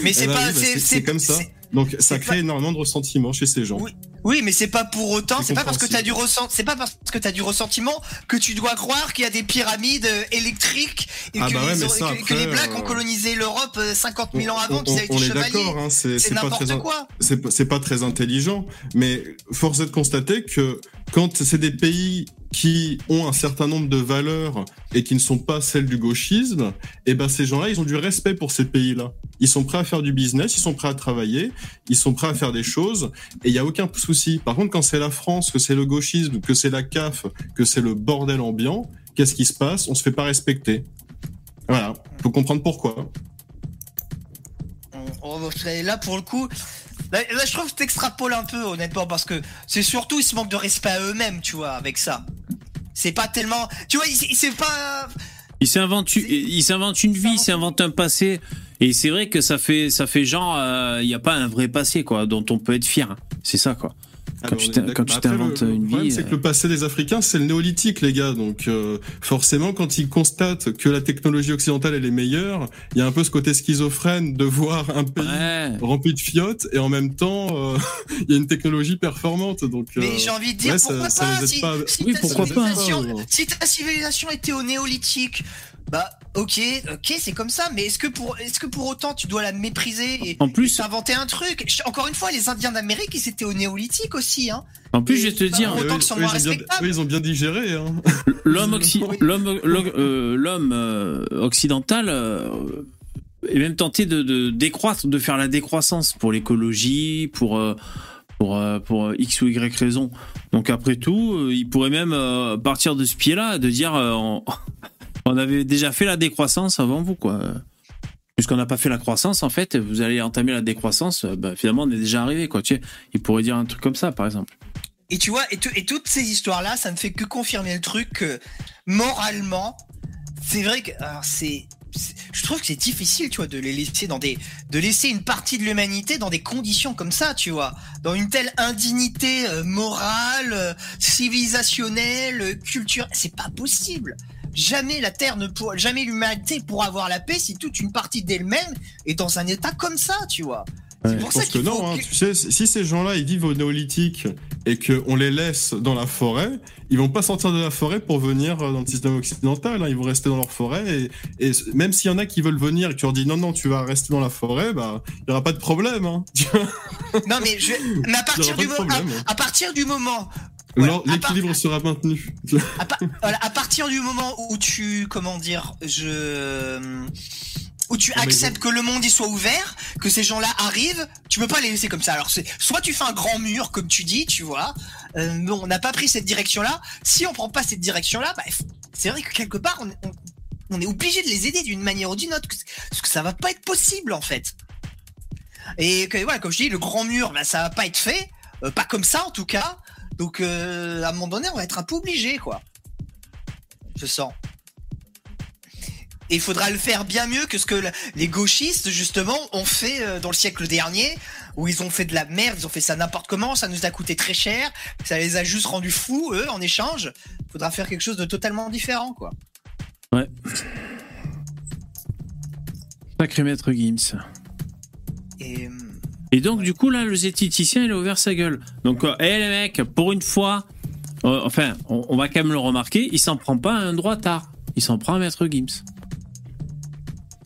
mais c'est pas, oui, bah, c'est, comme ça. Donc ça crée pas- énormément de ressentiment chez ces gens. Oui. Oui, mais c'est pas pour autant, C'est pas parce que t'as du ressent, c'est pas parce que t'as du ressentiment que tu dois croire qu'il y a des pyramides euh, électriques et Ah que, bah ouais, les, mais que- ça, que les après, blacks euh, ont colonisé l'Europe euh, 50 000 ans avant, qu'ils avaient été est chevaliers. d'accord, hein, c'est n'importe très, quoi. c'est pas très intelligent, mais force est de constater que quand c'est des pays qui ont un certain nombre de valeurs et qui ne sont pas celles du gauchisme, et ben ces gens-là, ils ont du respect pour ces pays-là. Ils sont prêts à faire du business, ils sont prêts à travailler, ils sont prêts à faire des choses, et il y a aucun souci. Par contre, quand c'est la France, que c'est le gauchisme, que c'est la CAF, que c'est le bordel ambiant, qu'est-ce qui se passe? On se fait pas respecter. Voilà, faut comprendre pourquoi. On- on là pour le coup. Là, là, je trouve que t'extrapoles un peu, honnêtement, parce que c'est surtout ils se manquent de respect à eux-mêmes, tu vois, avec ça. C'est pas tellement, tu vois, c'est pas. Il s'invente, il s'invente une vie, il s'invente un passé. Et c'est vrai que ça fait, ça fait genre, il n'y a pas un vrai passé, quoi, dont on peut être fier. C'est ça, quoi. Quand tu d'accord. quand tu Bah, après, t'inventes le- le une problème, vie, C'est que euh, le passé des Africains, c'est le néolithique, les gars. Donc, euh, forcément, quand ils constatent que la technologie occidentale elle est meilleure, il y a un peu ce côté schizophrène de voir un pays Ouais. rempli de fiottes et en même temps, euh, il y a une technologie performante. Donc, euh, Mais j'ai envie de dire ouais, ça- pourquoi ça pas, aide si, pas. si Oui, ta pourquoi pas. si ta civilisation était au néolithique, bah ok, ok, c'est comme ça. Mais est-ce que pour, est-ce que pour autant tu dois la mépriser et En plus- inventer un truc? Encore une fois, les Indiens d'Amérique, ils étaient au néolithique aussi, hein. En plus, je vais te dire, Autant Eux, eux, moins ils ont bien- respectables. eux, ils ont bien digéré. Hein. l'homme occi- l'homme l'homme euh, euh, occidental euh, est même tenté de, de décroître, de faire la décroissance pour l'écologie, pour euh, pour pour x ou y raison. Donc après tout, il pourrait même partir de ce pied-là, de dire euh, on, avait déjà fait la décroissance avant vous, quoi. Puisqu'on n'a pas fait la croissance, en fait, vous allez entamer la décroissance. euh, Bah, finalement, on est déjà arrivé, quoi. Il pourrait dire un truc comme ça, par exemple. Et tu vois, et, et toutes ces histoires-là, ça ne fait que confirmer le truc que moralement, c'est vrai que c'est, je trouve que c'est difficile, tu vois, de les laisser dans des, de laisser une partie de l'humanité dans des conditions comme ça, tu vois, dans une telle indignité euh, morale, euh, civilisationnelle, culturelle, c'est pas possible. Jamais la Terre ne pourra, jamais l'humanité pourra avoir la paix si toute une partie d'elle-même est dans un état comme ça, tu vois. Ouais. C'est Je pour ça pense que qu'il faut non. hein. que- Tu sais, si ces gens-là ils vivent au néolithique et qu'on les laisse dans la forêt, ils vont pas sortir de la forêt pour venir euh, dans le système occidental. hein. Ils vont rester dans leur forêt et, et même s'il y en a qui veulent venir et qui leur disent non non tu vas rester dans la forêt, bah il y aura pas de problème. Hein. Tu Non mais je, mais à partir du moment, problème. hein. à partir du moment Voilà. L'équilibre sera maintenu. à, pa- voilà, à partir du moment où tu, comment dire, je, où tu acceptes que le monde y soit ouvert, que ces gens-là arrivent, tu peux pas les laisser comme ça. Alors c'est, soit tu fais un grand mur comme tu dis, tu vois, euh, mais on n'a pas pris cette direction-là. Si on prend pas cette direction-là, bah, c'est vrai que quelque part on, on, on est obligé de les aider d'une manière ou d'une autre, parce que ça va pas être possible en fait. Et que, voilà, comme je dis, le grand mur, bah, ça va pas être fait, euh, pas comme ça en tout cas. Donc euh, à un moment donné, on va être un peu obligé, quoi. Je sens. Et il faudra le faire bien mieux que ce que les gauchistes, justement, ont fait euh, dans le siècle dernier, où ils ont fait de la merde, ils ont fait ça n'importe comment, ça nous a coûté très cher, ça les a juste rendus fous, eux, en échange. faudra faire quelque chose de totalement différent, quoi. Sacré maître Gims. Et donc, du coup, là, le zététicien, il a ouvert sa gueule. Donc, euh, hé les mecs, pour une fois, euh, enfin, on, on va quand même le remarquer, il s'en prend pas à un droit tard. Il s'en prend à maître Gims.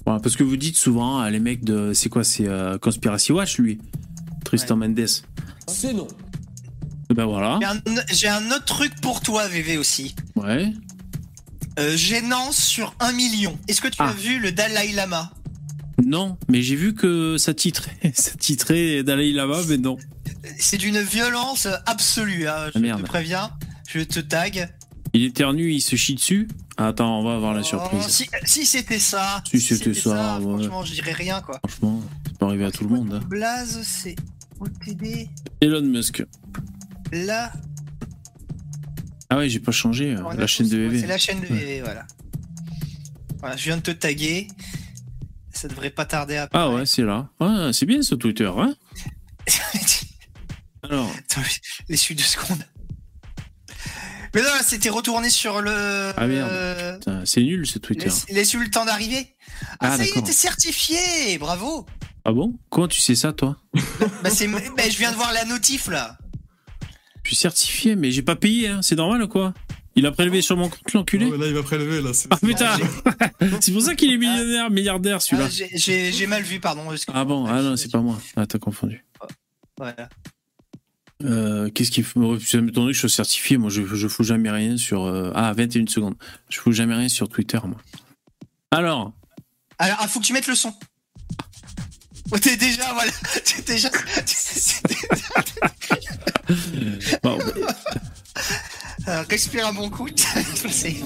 Voilà, parce que vous dites souvent, ah, les mecs de. C'est quoi C'est euh, Conspiracy Watch, lui Tristan Mendes. C'est non. Ben voilà. j'ai un- autre truc pour toi, VV aussi. Ouais. Euh, gênance sur un million. Est-ce que tu Ah. as vu le Dalai Lama? Non, mais j'ai vu que ça titrait, ça titrait Dalai Lama, mais non. C'est d'une violence absolue, hein, je Ah, merde. te préviens. Je te tag. Il éternue, il se chie dessus. Attends, on va voir la Oh, surprise. si si c'était ça. Si c'était ça, ouais. Franchement, je dirais rien, quoi. Franchement, ça peut arriver à tout le monde. hein. Blaze, c'est OTD. Elon Musk. Là, Ah ouais, j'ai pas changé euh, on a la chaîne de VV. C'est la chaîne de. VV, voilà. Voilà, je viens de te taguer. Ça devrait pas tarder à. Ah ouais, c'est là. Ouais, c'est bien ce Twitter, hein Alors, Attends, les suites de secondes. Mais non, c'était retourné sur le. Ah, merde. putain, c'est nul ce Twitter. laisse, laisse eu le temps d'arriver. Ah, Ah, ça y est, t'es certifié, bravo. Ah bon? Comment tu sais ça, toi? Bah, c'est, bah, je viens de voir la notif là. Je suis certifié, mais j'ai pas payé, hein. C'est normal ou quoi? Il a prélevé sur mon compte, l'enculé Ah ouais, là, il va prélever, là. c'est- Ah putain C'est pour ça qu'il est millionnaire, milliardaire celui-là. Ah, j'ai, mal vu, pardon. Ah bon Ah non, c'est pas moi. Ah, t'as confondu. Voilà. Euh, Qu'est-ce qui me ça m'étonnerait que je sois certifié Moi, je, je fous jamais rien sur. euh, Ah, 21 secondes. Je fous jamais rien sur Twitter, moi. Alors, Alors, il faut que tu mettes le son. Oh, t'es déjà, voilà. T'es déjà. bon, bah, Alors, respire un bon coup. C'est-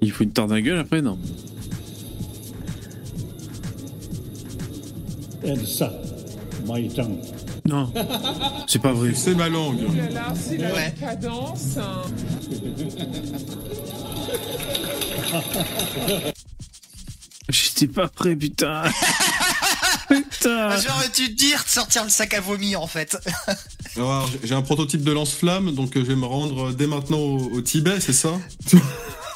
il faut une tarte à gueule après, non And ça, my tongue. Non. C'est pas vrai. C'est ma langue. Là, c'est la Ouais. cadence. J'étais pas prêt, putain. putain. Ah, J'aurais dû te dire de sortir le sac à vomi en fait. Alors, j'ai un prototype de lance-flamme, donc euh, je vais me rendre euh, dès maintenant au, au Tibet, c'est ça?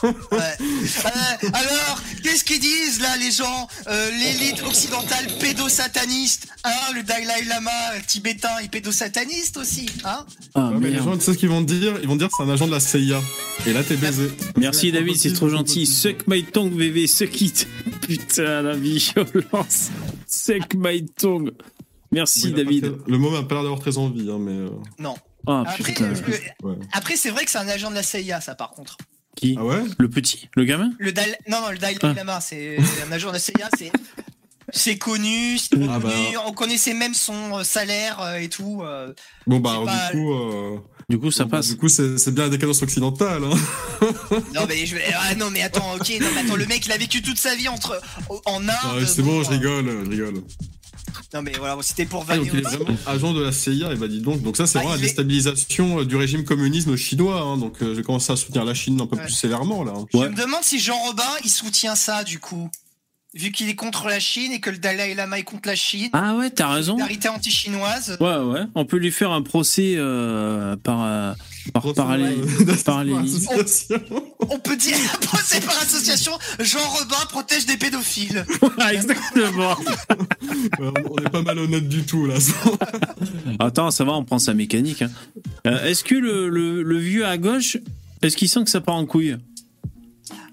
Ouais. Euh, alors, qu'est-ce qu'ils disent là les gens Euh, L'élite occidentale pédosataniste, hein Le Dalai Lama tibétain, il pédosataniste aussi, hein? Ah, Ouais, mais les gens, tu sais ce qu'ils vont te dire? Ils vont te dire c'est un agent de la CIA. Et là, t'es baisé. Merci David, c'est trop gentil. Suck my tongue, VV, suck it. Putain, la violence. Suck my tongue. Merci Oui, David. Le mot m'a pas l'air d'avoir très envie, hein, mais. euh, Non. Ah ouais. après c'est vrai que c'est un agent de la CIA, ça par contre. Qui Ah ouais Le petit Le gamin Le Dalai, non, non, le Dalai Ah. Lama, c'est un agent de la CIA, c'est. C'est connu, Ah bah. on connaissait même son euh, salaire euh, et tout. euh. Bon, bah, C'est alors, pas- du coup. euh, Du coup, ça bon, bah, passe. Du coup, c'est c'est bien la décadence occidentale. Hein. Non mais je ah, non mais attends, ok, non mais attends, le mec il a vécu toute sa vie entre en Inde. Ah ouais, c'est bon, je euh, rigole, je rigole. Non mais voilà, c'était pour Ah, donc il est vraiment agent de la CIA, et bah dis donc. Donc ça, c'est Ah, vraiment la est- déstabilisation euh, du régime communisme chinois. Hein, donc euh, j'ai commencé à soutenir la Chine un peu Ouais. plus sévèrement là. hein. Je Ouais. me demande si Jean Robin il soutient ça du coup. Vu qu'il est contre la Chine et que le Dalai Lama est contre la Chine. Ah ouais, t'as raison. Solidarité anti-chinoise. Ouais, ouais. On peut lui faire un procès euh, par, euh, par parallèle. Euh, d'association. On peut dire procès par association, Jean Robin protège des pédophiles. Ah, Exactement. Ouais, on est pas malhonnête du tout là. Attends, ça va, on prend sa mécanique. hein. Euh, est-ce que le, le, le vieux à gauche, est-ce qu'il sent que ça part en couille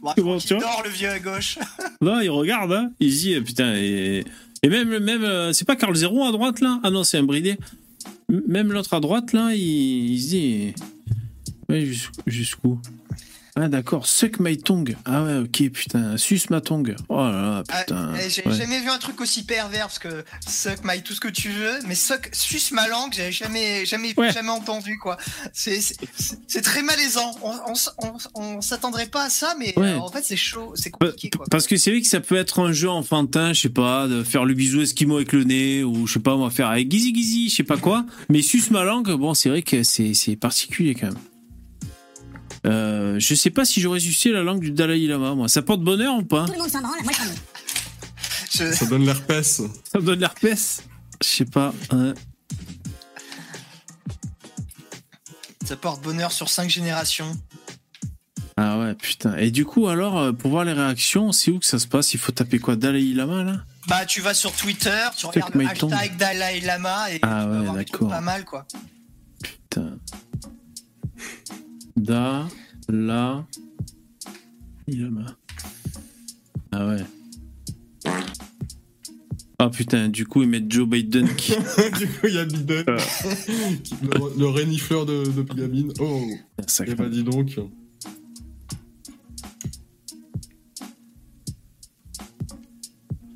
Bon, il dort le vieux à gauche. Là, il regarde, hein. il se dit, eh, putain, et, et même, même euh, c'est pas Carl Zéro à droite, là? Ah non, c'est un bridé. Même l'autre à droite, là, il, il se dit, ouais, jus- jusqu'où? Ah, d'accord, suck my tongue. Ah ouais, ok, putain, suce ma tongue. Oh là là, Ah, putain. eh, J'ai ouais. jamais vu un truc aussi pervers parce que suck my tout ce que tu veux, mais suck suce ma langue, j'avais jamais jamais Ouais. jamais entendu quoi. C'est très malaisant. On, on, s- on, on s'attendrait pas à ça, mais Ouais. euh, en fait c'est chaud, c'est compliqué quoi. Parce que c'est vrai que ça peut être un jeu enfantin, je sais pas, de faire le bisou esquimau avec le nez, ou je sais pas, on va faire avec Gizi Gizi, je sais pas quoi. Mais suce ma langue, bon, c'est vrai que c'est particulier quand même. Euh, je sais pas si j'aurais sucé la langue du Dalai Lama, moi. Ça porte bonheur ou pas? Tout le monde s'en branle, moi je Ça donne l'herpès. Ça me donne l'herpès Je sais pas. hein. ça porte bonheur sur cinq générations. Ah ouais, putain. Et du coup, alors, euh, pour voir les réactions, c'est où que ça se passe? Il faut taper quoi? Dalai Lama, là? Bah tu vas sur Twitter, tu regardes le hashtag Dalai Lama et Ah tu ouais, d'accord. pas mal quoi. Putain. Da, la. Ah ouais. Ah putain, du coup, ils mettent Joe Biden qui. du coup, il y a Biden, qui- le, le renifleur de, de gamine. Oh, et bah dis donc.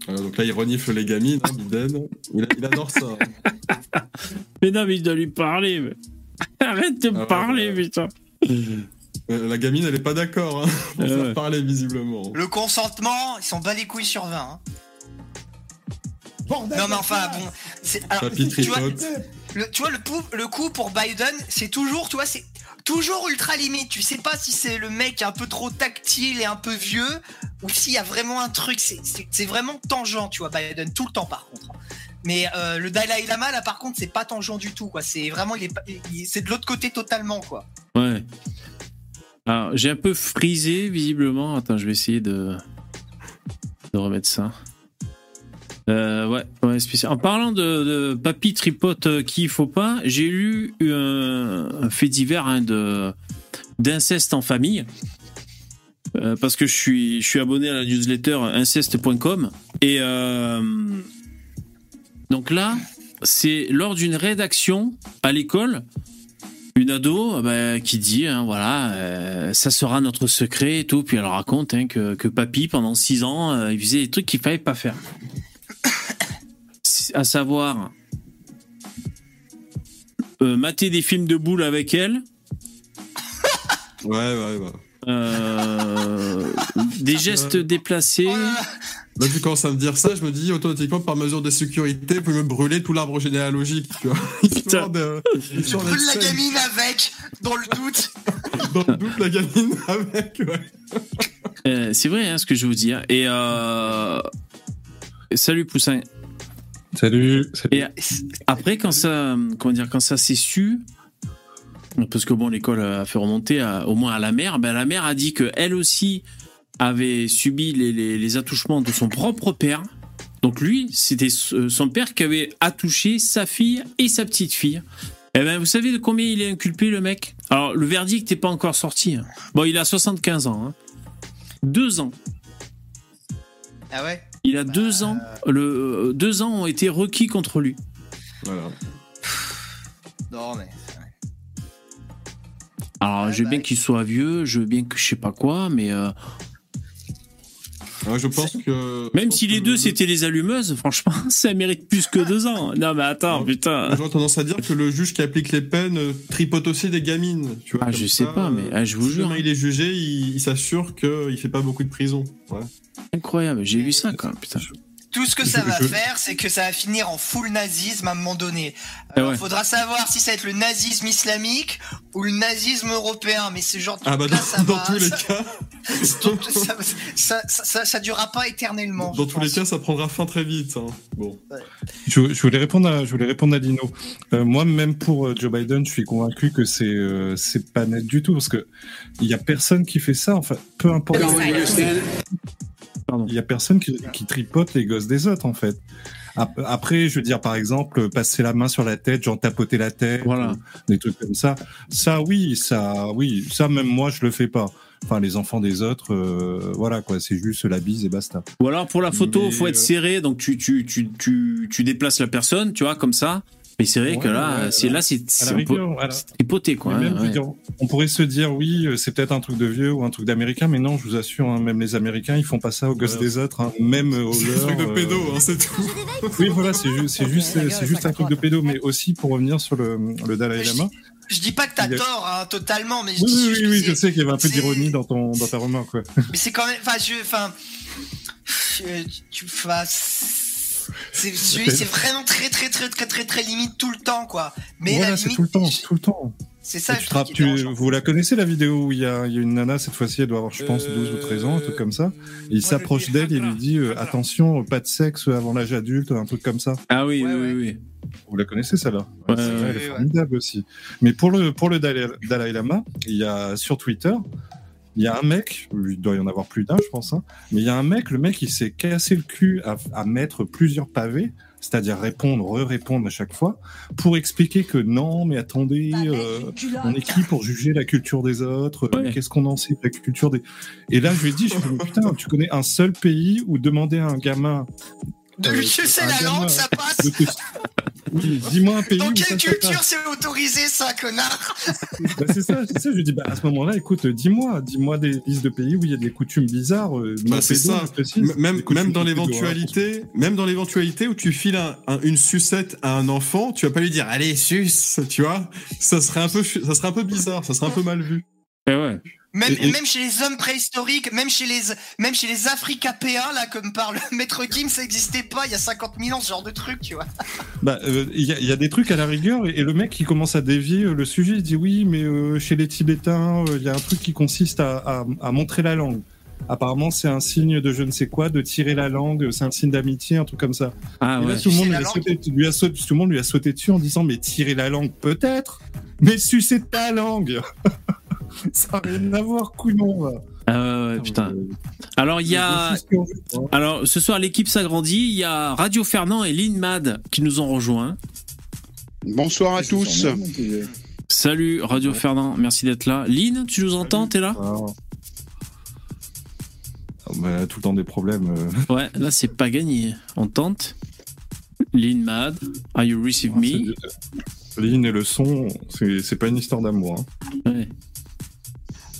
Voilà, donc là, il renifle les gamines, hein, Biden. Il, il adore ça. Mais non, mais il doit lui parler. mais- Arrête de me Ah ouais, parler, ouais. putain. Euh, La gamine, elle est pas d'accord hein, pour Ah ouais. parler visiblement. Le consentement, ils s'en bat les couilles sur 20. hein. Non mais enfin bon, c'est alors tu vois, le, tu vois le, pou- le coup pour Biden, c'est toujours, tu vois, c'est toujours ultra limite. Tu sais pas si c'est le mec un peu trop tactile et un peu vieux ou s'il y a vraiment un truc. C'est- C'est c'est vraiment tangent, tu vois, Biden tout le temps par contre. Mais euh, le Dalai Lama là, par contre, c'est pas tangent du tout. C'est vraiment, il est, c'est de l'autre côté totalement, quoi. Ouais. Alors, j'ai un peu frisé, visiblement. Attends, je vais essayer de, de remettre ça. Euh, ouais, ouais, spécial. En parlant de, papy tripote euh, qui il faut pas, j'ai lu un, un fait divers hein, d'inceste en famille. Euh, parce que je suis, abonné à la newsletter inceste.com. Et euh, donc là, c'est lors d'une rédaction à l'école, une ado euh, bah, qui dit hein, voilà euh, ça sera notre secret et tout. Puis elle raconte hein, que, que papy pendant six ans euh, il faisait des trucs qu'il fallait pas faire. À savoir mater des films de boules avec elle. Ouais, ouais, ouais. Euh, des gestes déplacés là Là, tu commences à me dire ça, je me dis automatiquement, par mesure de sécurité, vous pouvez me brûler tout l'arbre généalogique, tu vois. De, brûle d'être la gamine avec, dans le doute. Dans le doute, la gamine avec, ouais. Euh, c'est vrai hein, ce que je vous dis hein. et euh, salut Poussin Salut. salut. Et après, quand ça, comment dire, quand ça s'est su, parce que bon, l'école a fait remonter à- au moins à la mère, ben la mère a dit que elle aussi avait subi les, les- les attouchements de son propre père. Donc lui, c'était son père qui avait attouché sa fille et sa petite fille. Eh ben, vous savez de combien il est inculpé, le mec? Alors, le verdict n'est pas encore sorti. hein. Bon, il a 75 ans. hein. Deux ans. Ah ouais? Il a deux ans. Le, euh, deux ans ont été requis contre lui. Voilà. Non mais. Alors, je veux bien qu'il soit vieux, je veux bien que je sais pas quoi, mais euh, Ouais, je pense que. même pense si que les le- deux c'était les allumeuses, franchement, ça mérite plus que deux ans. Non, mais attends, putain. J'aurais tendance à dire que le juge qui applique les peines euh, tripote aussi des gamines. Tu vois, Ah, je sais ça, pas, mais ah, je vous si jure, demain il est jugé, il, il s'assure qu'il fait pas beaucoup de prison. Ouais. incroyable. J'ai vu ça quand même, putain. Tout ce que ça Je- va je- faire, c'est que ça va finir en full nazisme à un moment donné. Eh Alors, ouais. faudra savoir si ça va être le nazisme islamique ou le nazisme européen. Mais ce genre de Ah bah ça dans, va- tous les ça, cas, ça, ça, ça, ça- ça durera pas éternellement. dans tous les cas, ça prendra fin très vite. hein. Bon. Je, je voulais répondre à, je voulais répondre à Dino. Euh, moi, même pour euh, Joe Biden, je suis convaincu que c'est, euh, c'est pas net du tout parce que il y a personne qui fait ça. Enfin, peu importe. Il y a personne qui, qui tripote les gosses des autres en fait. Ap- Après, je veux dire, par exemple, passer la main sur la tête, genre tapoter la tête, Voilà. ou des trucs comme ça. Ça, oui, ça, oui, ça même moi, je le fais pas. Enfin, les enfants des autres, euh, voilà quoi, c'est juste la bise et basta. Ou alors pour la photo, Mais, faut être euh, serré, donc tu, tu, tu, tu, tu déplaces la personne, tu vois, comme ça. Mais c'est vrai Ouais, que là, ouais, c'est là, c'est tripoté, quoi. Hein, même, je veux ouais. dire, on pourrait se dire, oui, euh, c'est peut-être un truc de vieux ou un truc d'américain, mais non, je vous assure, hein, même les Américains, ils font pas ça aux gosses Ouais. des autres, hein, même aux C'est un truc de euh, pédo, hein, c'est tout. Oui, voilà, c'est juste, c'est juste, c'est un truc de pédo, mais aussi pour revenir sur le, le Dalai Je Lama. Je dis pas que t'as a- tort, hein, totalement, mais je Oui, dis oui, juste oui, je sais qu'il y avait un peu d'ironie dans ton, dans ta remarque, quoi. Mais c'est quand même, enfin, je, enfin, euh, tu fasses. C'est celui- c'est vraiment très très très très très très limite tout le temps quoi. Mais voilà, c'est limite, tout le temps, tout le temps. c'est ça. Tu te tu- dérangeant. vous la connaissez la vidéo où il y a, il y a une nana, cette fois-ci, elle doit avoir, je pense, 12 ou 13 ans, un truc comme ça. Et il s'approche d'elle et lui dit, euh, attention, pas de sexe avant l'âge adulte, un truc comme ça. Ah oui, Ouais, oui, ouais. oui. Vous la connaissez celle-là? Ouais, Elle est ouais. formidable aussi. Mais pour le, pour le Dalai, Dalai Lama, il y a sur Twitter, il y a un mec, il doit y en avoir plus d'un, je pense, hein, mais il y a un mec, le mec, il s'est cassé le cul à, à mettre plusieurs pavés, c'est-à-dire répondre, re-répondre à chaque fois, pour expliquer que non, mais attendez, euh, on est qui pour juger la culture des autres euh, Ouais. Qu'est-ce qu'on en sait de la culture des... Et là, je lui ai dit, je lui ai dit, mais putain, tu connais un seul pays où demander à un gamin... De euh, lui sucer la gamin langue, ça passe. te- Oui, Dis-moi un pays Dans quelle ça, culture passe. c'est autorisé ça, connard Bah, c'est ça, c'est ça. Je lui dis, bah, à ce moment-là, écoute, euh, dis-moi, dis-moi des listes de pays où il y a des coutumes bizarres. euh, Bah, c'est ça. Même, dans l'éventualité, même dans l'éventualité où tu files un- un- une sucette à un enfant, tu vas pas lui dire allez suce, tu vois. Ça serait un peu, ça serait un peu bizarre, ça serait un peu mal vu. Eh ouais. Même, Et- et- même chez les hommes préhistoriques, même chez les, même chez les Africapéens, là, comme parle Maître Kim, ça existait pas il y a 50 000 ans, ce genre de truc, tu vois. Bah, euh, il y, a- il y a des trucs à la rigueur, et, et le mec qui commence à dévier euh, le sujet, il dit oui, mais euh, chez les Tibétains, euh, il y a un truc qui consiste à, à- à montrer la langue. Apparemment, c'est un signe de je ne sais quoi, de tirer la langue, c'est un signe d'amitié, un truc comme ça. Ah ouais. là, tout le, monde lui la a langue. sauté, lui a sauté- tout le monde lui a sauté dessus en disant mais tirer la langue peut-être, mais sucer ta langue. ça n'a rien à voir, couillon. Ah ouais, ouais, putain. Alors il y a, hein. alors ce soir l'équipe s'agrandit. Il y a Radio Fernand et Lynn Mad qui nous ont rejoints. Bonsoir à tous. Salut Radio Fernand, merci d'être là. Lynn, tu nous entends? T'es là? Ah. Ah, bah, tout le temps des problèmes. euh. Ouais, là c'est pas gagné. On tente. Lynn Mad, Are you receive me? Lynn et le son, c'est c'est pas une histoire d'amour. hein. Ouais.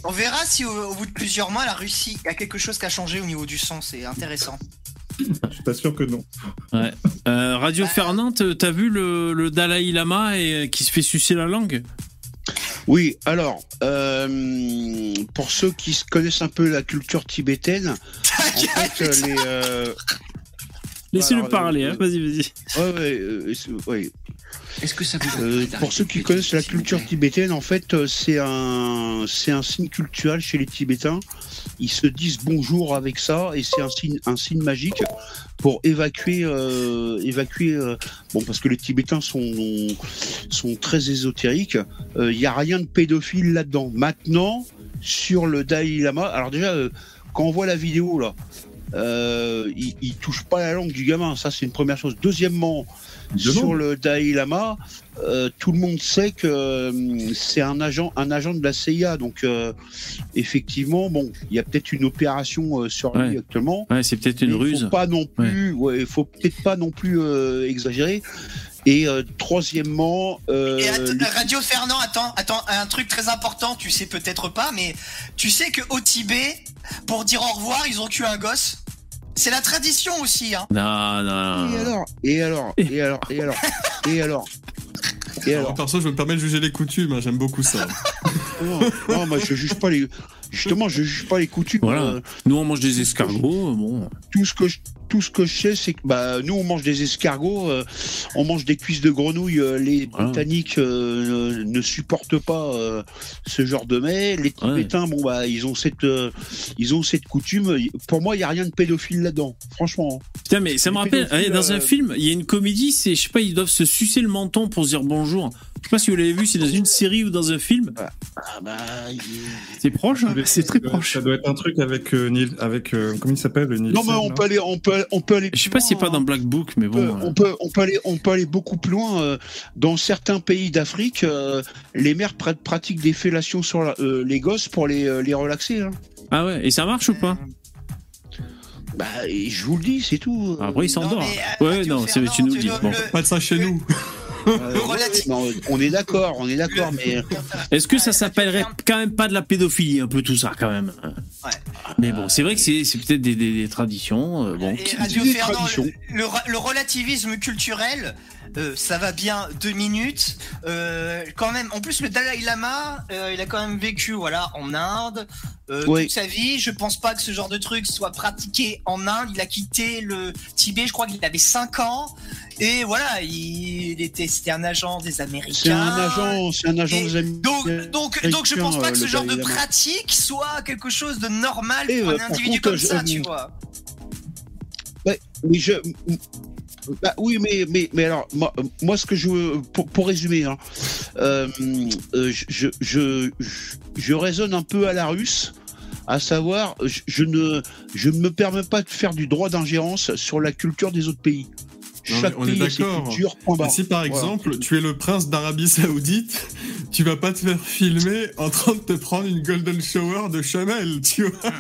On verra si au, au bout de plusieurs mois, la Russie, il y a quelque chose qui a changé au niveau du son, c'est intéressant. Je suis pas sûr que non. Euh, Radio Fernand, t- t'as vu le, le Dalai Lama et, euh, qui se fait sucer la langue? Oui, alors, euh, pour ceux qui se connaissent un peu la culture tibétaine, en fait, euh, les... euh, Laissez-le parler, euh, hein, vas-y, vas-y. ouais, ouais, euh, ouais. Est-ce que ça vous Euh, pour ceux qui connaissent la culture tibétaine, en fait, euh, c'est un, c'est un signe culturel chez les Tibétains. Ils se disent bonjour avec ça et c'est un signe, un signe magique pour évacuer, euh, évacuer. euh, bon, parce que les Tibétains sont, sont très ésotériques. Il n'y a rien de pédophile là-dedans. Maintenant, sur le Dalai Lama, alors déjà, euh, quand on voit la vidéo là. Euh, il, il touche pas la langue du gamin, ça c'est une première chose. Deuxièmement, sur le Dalai Lama, euh, tout le monde sait que euh, c'est un agent, un agent de la CIA. Donc, euh, effectivement, bon, il y a peut-être une opération euh, sur lui Ouais. actuellement. Ouais, c'est peut-être une ruse. Faut pas non plus, ouais, faut peut-être pas non plus euh, exagérer. Et euh, troisièmement, euh, Et Radio Fernand, attends, attends, un truc très important, tu sais peut-être pas, mais tu sais que au Tibet, pour dire au revoir, ils ont tué un gosse. C'est la tradition aussi, hein. Non, non, et non. alors, et alors, et alors, et alors, et alors, et Alors, alors. perso, je me permets de juger les coutumes, hein, j'aime beaucoup ça. Non, non, moi je juge pas les. Justement, je juge pas les coutumes. Voilà. euh, Nous on mange des escargots, bon. tout ce que je, tout ce que je sais, c'est que bah nous on mange des escargots, euh, on mange des cuisses de grenouille. euh, les. Britanniques euh, ne, ne supportent pas euh, ce genre de mets. Les Tibétains, bon bah ils ont cette, euh, ils ont cette coutume. Pour moi, il y a rien de pédophile là-dedans, franchement. Putain, mais ça me rappelle, allez, dans un film, il y a une comédie, c'est, je sais pas, ils doivent se sucer le menton pour se dire bonjour. Je sais pas si vous l'avez vu, c'est dans une série ou dans un film. Ah bah, C'est proche, hein c'est très proche. Ça doit être un truc avec euh, Neil, avec euh, comment il s'appelle Nielsen, Non, mais on peut aller, on peut, on peut aller. Je sais pas si c'est pas hein. dans Black Book, mais bon. euh, on peut, on peut aller, on peut aller beaucoup plus loin. Dans certains pays d'Afrique, les mères pr- pratiquent des fellations sur la- euh, les gosses pour les, les relaxer. hein. Ah ouais, et ça marche ou pas? Bah, je vous le dis, c'est tout. Après, il Non, s'endort. mais, euh, Ouais, non, c'est tu nous le dis. Bon. le- Pas de ça chez nous. Euh, on est d'accord, on est d'accord, mais Est-ce que ça s'appellerait quand même pas de la pédophilie, un peu tout ça, quand même? Ouais. Mais bon, c'est vrai que c'est c'est peut-être des, des- des traditions. euh, bon. Et Radio des traditions. le, le ra- le relativisme culturel, euh, ça va bien deux minutes. Euh, quand même, en plus le Dalai Lama, euh, il a quand même vécu voilà en Inde Oui. toute sa vie. Je pense pas que ce genre de truc soit pratiqué en Inde. Il a quitté le Tibet, je crois qu'il avait 5 ans. Et voilà, il, il était, c'était un agent des Américains. c'est un agent, c'est un agent Et des amis. Donc, donc, donc, je pense pas que ce genre de pratique soit quelque chose de normal Et, pour un individu contre, comme ça, tu vois. Mais je. Bah oui, mais, mais, mais alors, moi, moi, ce que je veux, pour, pour résumer, hein, euh, euh, je, je, je, je raisonne un peu à la russe, à savoir, je, ne, je me permets pas de faire du droit d'ingérence sur la culture des autres pays. Chaque on est d'accord. Si par exemple, tu es le prince d'Arabie Saoudite, tu vas pas te faire filmer en train de te prendre une golden shower de Chanel, tu vois.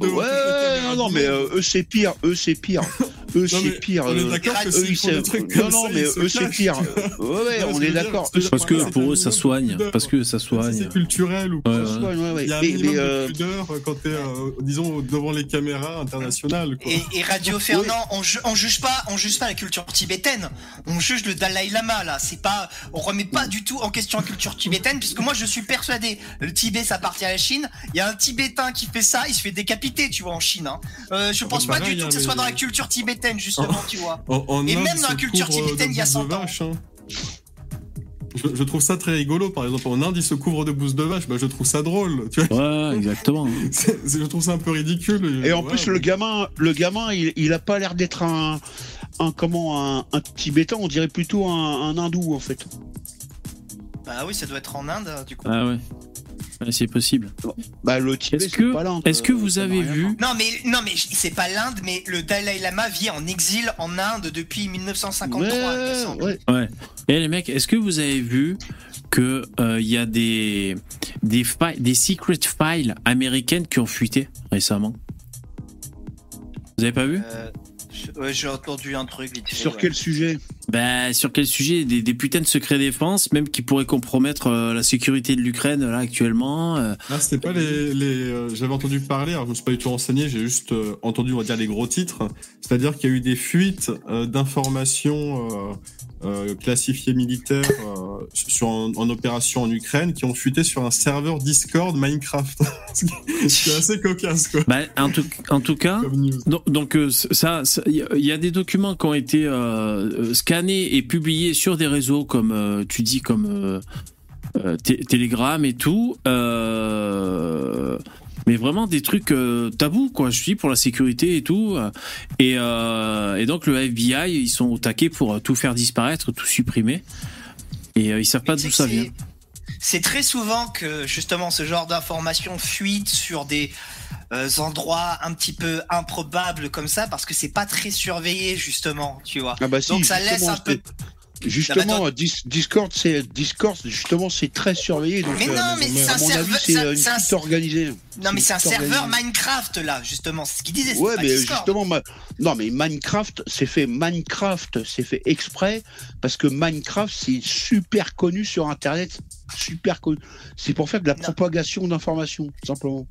Ouais, non, non, mais euh, eux c'est pire, eux c'est pire, eux c'est pire. On est euh, d'accord que ils font des se- trucs non, comme non, mais ils se eux c'est pire. Ouais, on est d'accord. Parce que pour eux, ça soigne. Parce que ça soigne. c'est culturel ou pas. Il y a un minimum euh, de pudeur quand t'es, euh, disons, devant les caméras internationales. Quoi. Et, et Radio Fernand, on, ju- on juge pas, on juge pas la culture tibétaine. On juge le Dalai Lama là. C'est pas, on remet pas du tout en question la culture tibétaine, puisque moi je suis persuadé, le Tibet ça appartient à la Chine. Il y a un Tibétain qui fait ça, il se fait décapiter, tu vois, en Chine. Hein. Euh, je pense pas pareil, du tout que ce soit dans la culture tibétaine justement, tu vois. En, en Et Inde, même dans la culture tibétaine, de il y a bousses de 100 ans. vache, hein. Je, je trouve ça très rigolo, par exemple, en Inde, ils se couvrent de bousses de vache, bah, je trouve ça drôle, tu vois. Ouais, exactement. Je trouve ça un peu ridicule. Et en plus, le gamin, le gamin, il, il a pas l'air d'être un, un comment, un, un Tibétain. On dirait plutôt un, un hindou en fait. Bah oui, ça doit être en Inde, du coup. Ah ouais. Ouais, c'est possible. Bah le Tibet, Est-ce c'est que, pas l'Inde, est-ce que euh, vous ça n'a avez vu. Non mais non mais c'est pas l'Inde, mais le Dalai Lama vit en exil en Inde depuis 1953. il me Ouais, ouais. Ouais. Et les mecs, est-ce que vous avez vu que euh, il y a des des fi- des secret files américaines qui ont fuité récemment? Vous avez pas vu? Euh, ouais, j'ai entendu un truc vite fait, Sur ouais. quel sujet? Ben sur quel sujet? Des, des putains de secrets défense, même qui pourraient compromettre euh, la sécurité de l'Ukraine là actuellement. euh. Ah, c'était pas les. les euh, J'avais entendu parler, alors je me suis pas du tout renseigné, j'ai juste euh, entendu, on va dire, les gros titres. C'est-à-dire qu'il y a eu des fuites euh, d'informations euh, euh, classifiées militaires euh, sur, en, en opération en Ukraine qui ont fuité sur un serveur Discord Minecraft. C'est assez cocasse, quoi. Ben, en tout en tout cas. Donc, donc, euh, ça, ça- il y, a- des documents qui ont été euh, scannés et publiés sur des réseaux comme euh, tu dis comme euh, Telegram et tout, mais vraiment des trucs tabous quoi. Je dis pour la sécurité et tout. et, et donc le FBI ils sont au taquet pour tout faire disparaître, tout supprimer. Et ils savent pas d'où ça vient. c'est- très souvent que justement ce genre d'informations fuite sur des endroits un petit peu improbables comme ça parce que c'est pas très surveillé justement, tu vois. Ah bah si, Donc ça laisse un peu. Justement, Ah bah, Dis- Discord, c'est Discord, justement, c'est très surveillé. Donc, Mais euh, non, mais c'est un serveur- c'est un- euh, organisée. Non mais c'est un serveur organisé. Minecraft là justement, c'est ce qu'il disait. c'est Ouais, pas mais Discord. justement, ma- non, mais Minecraft, c'est fait Minecraft, c'est fait exprès parce que Minecraft, c'est super connu sur Internet, super connu. C'est pour faire de la Non. propagation d'informations, tout simplement.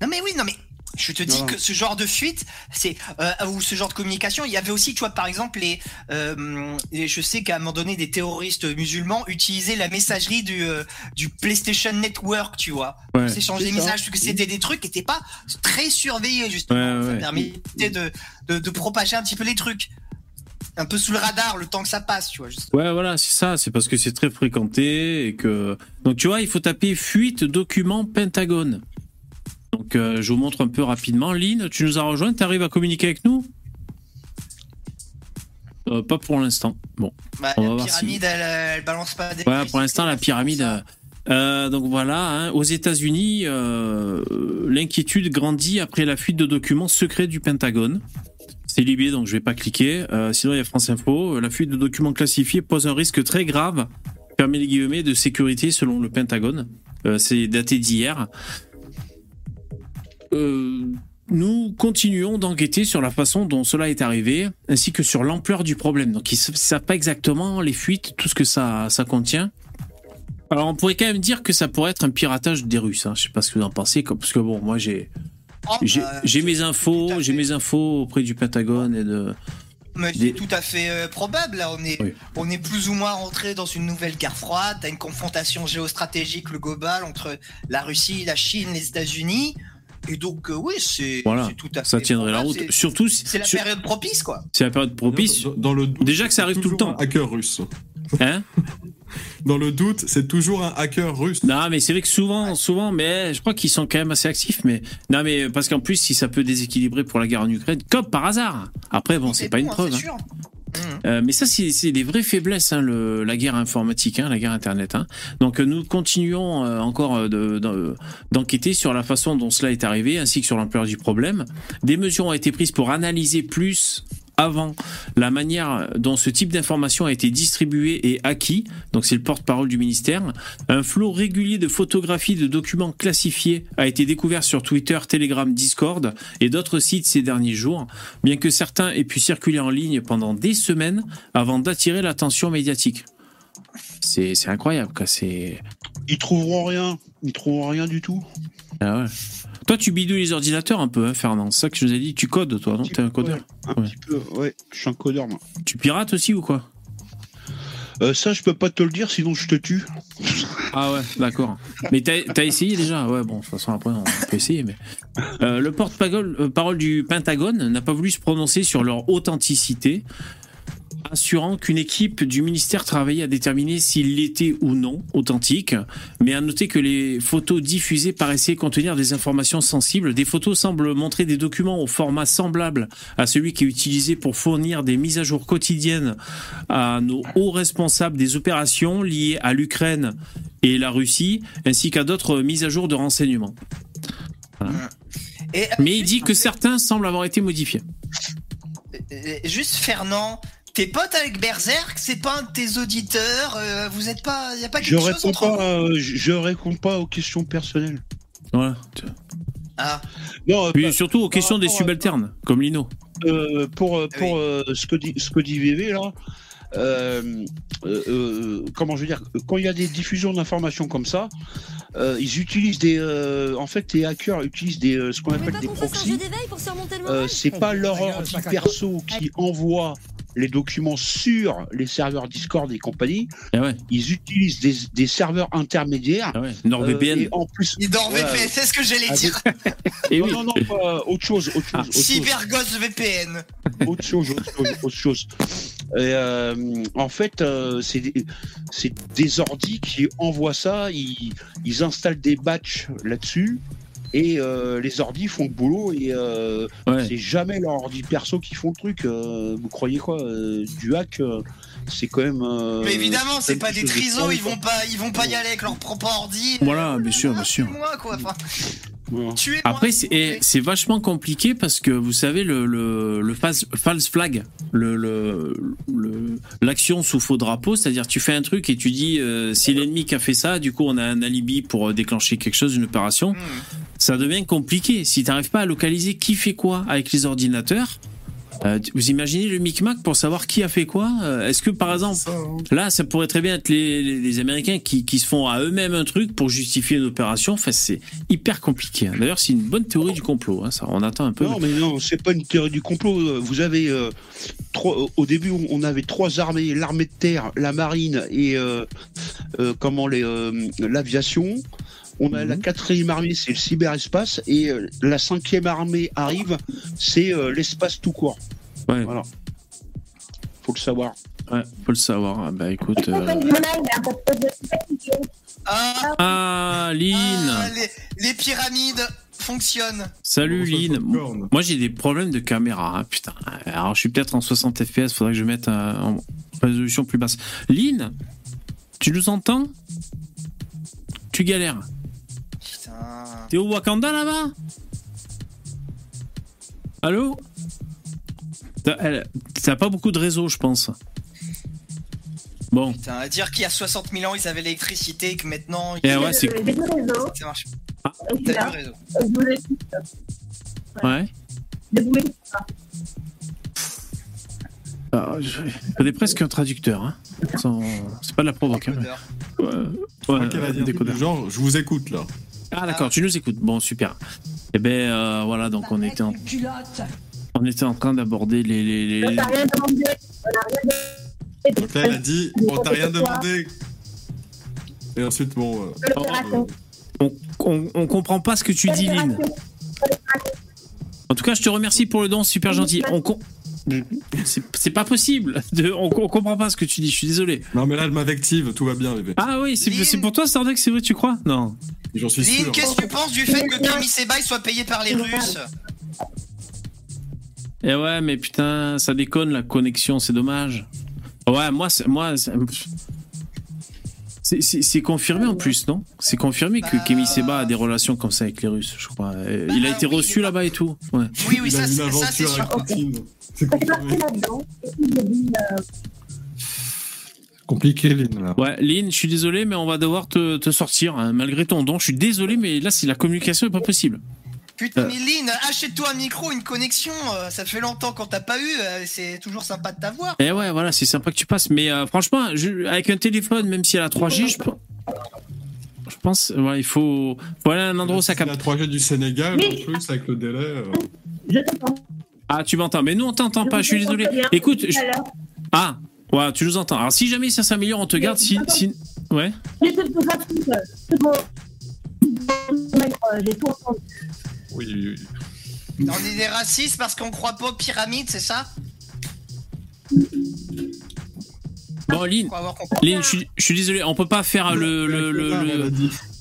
Non mais oui, non mais je te dis Non. que ce genre de fuite, c'est euh, ou ce genre de communication, il y avait aussi, tu vois, par exemple, les, euh, les- je sais qu'à un moment donné, des terroristes musulmans utilisaient la messagerie du euh, du PlayStation Network, tu vois, Ouais. pour s'échanger des ça. messages, parce que c'était des trucs qui n'étaient pas très surveillés justement, Ouais, ça ouais. permettait de, de de propager un petit peu les trucs, un peu sous le radar, le temps que ça passe, tu vois. Juste. Ouais, voilà, c'est ça. C'est parce que c'est très fréquenté et que. Donc, tu vois, il faut taper fuite document Pentagone. Donc, euh, je vous montre un peu rapidement. Lynn, tu nous as rejoint. Tu arrives à communiquer avec nous? Euh, pas pour l'instant. Bon. Bah, On va la voir pyramide, elle, elle balance pas des. Ouais, pour l'instant, la pyramide. euh, euh, donc voilà, hein, aux États-Unis, euh, l'inquiétude grandit après la fuite de documents secrets du Pentagone. C'est libé, donc je vais pas cliquer. Euh, sinon, il y a France Info. La fuite de documents classifiés pose un risque très grave, permet les guillemets, de sécurité selon le Pentagone. Euh, C'est daté d'hier. Euh, nous continuons d'enquêter sur la façon dont cela est arrivé, ainsi que sur l'ampleur du problème. Donc, ils ne savent pas exactement les fuites, tout ce que ça, ça contient. Alors, on pourrait quand même dire que ça pourrait être un piratage des Russes. Hein. Je sais pas ce que vous en pensez, parce que bon, moi j'ai Oh, j'ai bah, mes infos, j'ai mes infos auprès du Pentagone et de. Mais c'est des- tout à fait euh, probable. Là, on est, Oui. on est plus ou moins rentré dans une nouvelle guerre froide. T'as une confrontation géostratégique le global entre la Russie, la Chine, les États-Unis. Et donc, euh, oui, c'est Voilà, tout à fait. Ça tiendrait la route. C'est- Surtout si C'est la sur- période propice, quoi. c'est la période propice. Dans, dans le doute, Déjà que ça arrive tout le toujours temps. Un hacker russe. Hein Dans le doute, c'est toujours un hacker russe. Non, mais c'est vrai que souvent, souvent, mais je crois qu'ils sont quand même assez actifs. Mais non, mais parce qu'en plus, si ça peut déséquilibrer pour la guerre en Ukraine, comme par hasard. Après, bon, c'est pas une bon, hein, preuve. c'est hein. Euh, mais ça, c'est des vraies faiblesses, hein, la guerre informatique, hein, la guerre Internet. Hein. Donc euh, nous continuons euh, encore de- de- d'enquêter sur la façon dont cela est arrivé, ainsi que sur l'ampleur du problème. Des mesures ont été prises pour analyser plus avant la manière dont ce type d'information a été distribué et acquis. Donc c'est le porte-parole du ministère. Un flot régulier de photographies de documents classifiés a été découvert sur Twitter, Telegram, Discord et d'autres sites ces derniers jours, bien que certains aient pu circuler en ligne pendant des semaines avant d'attirer l'attention médiatique. C'est incroyable, quoi. Ils trouveront rien. Ils trouveront rien du tout. ah ouais. Toi, tu bidouilles les ordinateurs un peu, hein, Fernand. C'est ça que je vous ai dit. Tu codes, toi, non T'es un codeur. Un Ouais. petit peu, ouais. Je suis un codeur, moi. Tu pirates aussi ou quoi Euh, ça, je peux pas te le dire, sinon je te tue. Ah ouais, d'accord. Mais t'as as essayé déjà? Ouais, bon, de toute façon, après, on peut essayer. Mais... Euh, le porte-parole euh, du Pentagone n'a pas voulu se prononcer sur leur authenticité, assurant qu'une équipe du ministère travaillait à déterminer s'il était ou non authentique, mais a noté que les photos diffusées paraissaient contenir des informations sensibles. Des photos semblent montrer des documents au format semblable à celui qui est utilisé pour fournir des mises à jour quotidiennes à nos hauts responsables des opérations liées à l'Ukraine et la Russie, ainsi qu'à d'autres mises à jour de renseignements. Et, Mais il dit que certains semblent avoir été modifiés. Euh, Juste Fernand, t'es pote avec Berserk, c'est pas un de tes auditeurs, euh, vous êtes pas, y a pas Je quelque chose réponds entre pas, euh, je je réponds pas aux questions personnelles. Voilà. Ah, Non, euh, Puis pas- surtout aux questions des à- subalternes, comme Lino. euh, pour euh, pour Oui. euh, ce que dit ce que dit VV là. euh, euh, euh, comment je veux dire quand il y a des diffusions d'informations comme ça euh, ils utilisent des euh, en fait les hackers utilisent des euh, ce qu'on appelle des proxys Euh, c'est pas leur ordi perso qui envoie les documents sur les serveurs Discord et compagnie Ah ouais, ils utilisent des, des serveurs intermédiaires ah ouais. euh, NordVPN. et en plus il dort Ouais. VPN, c'est ce que j'allais Ah, dire. Et non, oui. non, non, pas autre chose, autre chose, Ah, autre chose. Cyberghost VPN. autre chose, autre chose, autre chose. Et, euh, en fait, euh, c'est des, c'est des ordis qui envoient ça, ils, ils installent des batchs là-dessus, et euh, les ordis font le boulot, et euh, Ouais. c'est jamais leur ordi perso qui font le truc. euh, vous croyez quoi Du hack, c'est quand même. euh, Mais évidemment, c'est pas des de trisos, ils vont pas, ils vont pas y aller avec leur propre ordi. Voilà, bien sûr, bien sûr. Moi, quoi. Enfin, Après, c'est et c'est vachement compliqué parce que vous savez, le, le, le false, false flag, le, le, le- l'action sous faux drapeau, c'est-à-dire tu fais un truc et tu dis euh, c'est l'ennemi qui a fait ça, du coup on a un alibi pour euh, déclencher quelque chose, une opération. Hmm. Ça devient compliqué. Si tu n'arrives pas à localiser qui fait quoi avec les ordinateurs, euh, vous imaginez le micmac pour savoir qui a fait quoi Euh, Est-ce que par exemple, là, ça pourrait très bien être les, les, les Américains qui, qui se font à eux-mêmes un truc pour justifier une opération Enfin, c'est hyper compliqué. hein. D'ailleurs, c'est une bonne théorie du complot. hein, ça, on attend un peu. Non, mais non, c'est pas une théorie du complot. Vous avez euh, trois, au début, on avait trois armées l'armée de terre, la marine et euh, euh, comment les euh, l'aviation. On a Mhm. la quatrième armée, c'est le cyberespace, et euh, la cinquième armée arrive, c'est euh, l'espace tout court. Ouais, Voilà. Faut le savoir. ouais, faut le savoir. Ah, Bah écoute. euh, Ah, Ah, Lynn ah, les, les pyramides. fonctionne. Salut Lynn. Moi j'ai des problèmes de caméra, hein, putain. Alors je suis peut-être en 60 fps, faudrait que je mette euh, en résolution plus basse. Lynn, tu nous entends? Tu galères. Putain. T'es au Wakanda là-bas? Allô? T'as pas beaucoup de réseau, je pense. Bon, Putain, à dire qu'il y a 60 000 ans, ils avaient l'électricité et que maintenant, et ouais, c'est. Ça marche. Ah. T'as réseau. Ouais. Ah, je- Il faudrait presque un traducteur. Hein. Sans- C'est pas de la provoque. hein. Ouais, ouais, genre, je vous écoute là. Ah d'accord, tu nous écoutes. Bon, super. Eh ben euh, voilà, donc on était en, on était en train d'aborder les, les, les- On t'a rien demandé. On n'a rien demandé. Donc là, elle a dit, on t'a rien demandé. Et ensuite, bon. euh. On, on, on comprend pas ce que tu dis, Lynn. En tout cas, je te remercie pour le don, super gentil. On c'est pas possible. De- on, on comprend pas ce que tu dis. Je suis désolé. Non, mais là, elle m'invective, tout va bien, bébé. Ah oui, c'est pour toi, Stardeck, c'est vrai, tu crois? Non. J'en suis Lynn, sûr. qu'est-ce que tu penses du fait que Kemi Sebai soit payé par les Russes? Eh ouais, mais putain, ça déconne la connexion, c'est dommage. Ouais, moi, c'est- moi, c'est- c'est c'est- c'est confirmé en plus, non? C'est confirmé que Bah, Kemi Seba a des relations comme ça avec les Russes, je crois. Euh, Il a Bah été oui, reçu là-bas et tout. Ouais. Oui, oui, ça, une c'est- ça, c'est aventure sûr. C'est euh, Compliqué, Lynn, là. Ouais, Lynn, je suis désolé, mais on va devoir te, te sortir, hein, malgré ton don. Je suis désolé, mais là, c'est la communication est pas possible. Putain, Euh. mais Lynn, achète-toi un micro, une connexion. euh, Ça fait longtemps qu'on t'a pas eu. euh, C'est toujours sympa de t'avoir. Et ouais, voilà, c'est sympa que tu passes. Mais euh, franchement, je- avec un téléphone, même si elle a 3G, je, je pense, ouais, il faut, faut aller à un endroit où ça capte. la 3G du Sénégal, en plus, avec le délai. euh, je t'entends. Ah, tu m'entends, mais nous on t'entend pas, je suis désolé. Écoute, je- ah, ouais, tu nous entends. Alors si jamais ça s'améliore, on te garde. Si, si... Ouais. J'ai tout entendu. Oui, oui, On est des racistes parce qu'on croit pas aux pyramides, c'est ça? Bon, Lynn. Lynn, je suis, je suis désolé, on peut pas faire le.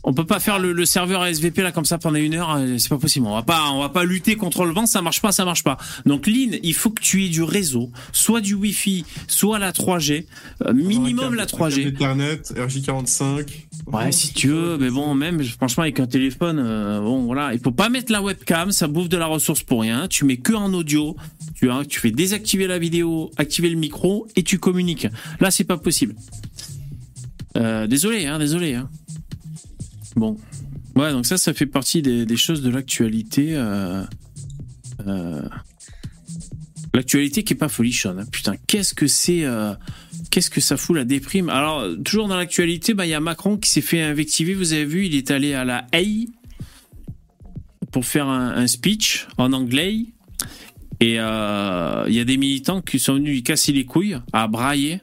On peut pas faire le, le serveur SVP là comme ça pendant une heure. euh, C'est pas possible. On va pas, on va pas lutter contre le vent. Ça marche pas, ça marche pas. Donc Lynn, il faut que tu aies du réseau, soit du Wi-Fi, soit la 3G, euh, minimum la 3G. Ethernet, RJ45. Ouais, si tu veux, mais bon, même, franchement, avec un téléphone, euh, bon, voilà, il faut pas mettre la webcam, ça bouffe de la ressource pour rien. Tu mets que en audio, tu, hein, tu fais désactiver la vidéo, activer le micro et tu communiques. Là, c'est pas possible. Euh, désolé, hein, désolé. Hein. Bon, ouais, donc ça, ça fait partie des, choses de l'actualité. euh, euh, L'actualité qui est pas folichonne. hein. Putain, qu'est-ce que c'est euh, Qu'est-ce que ça fout la déprime? Alors, toujours dans l'actualité, bah, il y a Macron qui s'est fait invectiver. Vous avez vu, il est allé à la Haye pour faire un, speech en anglais. Et il y a des militants qui sont venus lui casser les couilles à brailler.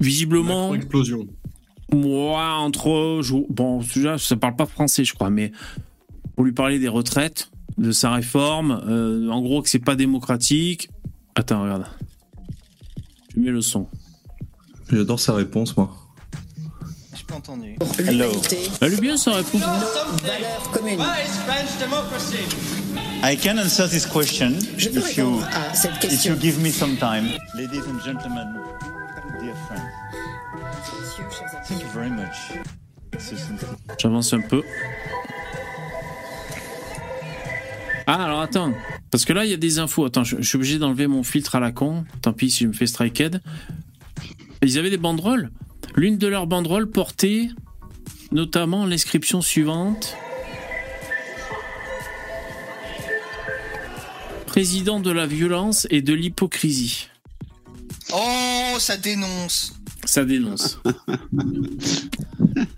Visiblement, explosion. Moi, entre je- bon, déjà, ça parle pas français, je crois, mais pour lui parler des retraites, de sa réforme, euh, en gros que c'est pas démocratique. Attends, regarde. Je mets le son. J'adore sa réponse, moi. J'ai pas entendu. Elle est bien sa réponse. I can answer this question Je peux if you, répondre à cette if you question. give me some time. Ladies and gentlemen, dear friends, J'avance un peu. Ah, alors attends. Parce que là, il y a des infos. Attends, je, suis obligé d'enlever mon filtre à la con. Tant pis si je me fais striked. Ils avaient des banderoles. L'une de leurs banderoles portait notamment l'inscription suivante. Président de la violence et de l'hypocrisie. Oh, ça dénonce. Ça dénonce.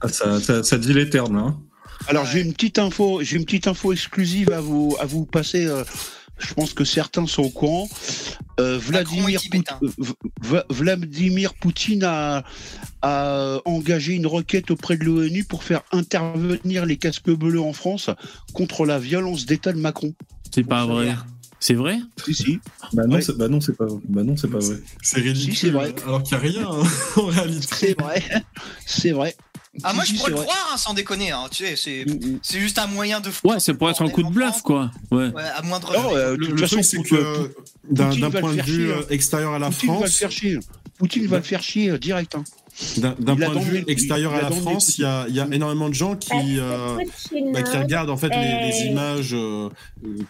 Ah, ça, ça, ça dit les termes, hein. Alors j'ai une petite info, j'ai une petite info exclusive à vous à vous passer. euh, je pense que certains sont au courant. Euh, Vladimir. Pout- Vladimir Poutine a, a engagé une requête auprès de l'ONU pour faire intervenir les casques bleus en France contre la violence d'État de Macron. C'est pas vrai. C'est vrai? Si si. Bah non, Ouais. c'est bah non, c'est pas, bah non, c'est pas vrai. C'est ridicule. Si, vrai. Alors qu'il n'y a rien, hein, en réalité. C'est vrai, c'est vrai. Ah, moi, je pourrais le croire, hein, sans déconner. Hein, tu sais, c'est Mm, mm. c'est juste un moyen de. Ouais, c'est pour être un coup de bluff, quoi. Ouais. Ouais, à moindre. Non, euh, Le, truc, c'est que d'un Poutine d'un point de vue chier, euh, hein. extérieur à la Poutine va le France, faire chier. Poutine va le faire chier euh, direct. hein. D'un point de vue extérieur à la France, il y a, il y a énormément de gens qui, euh, bah, qui regardent en fait les, les images euh,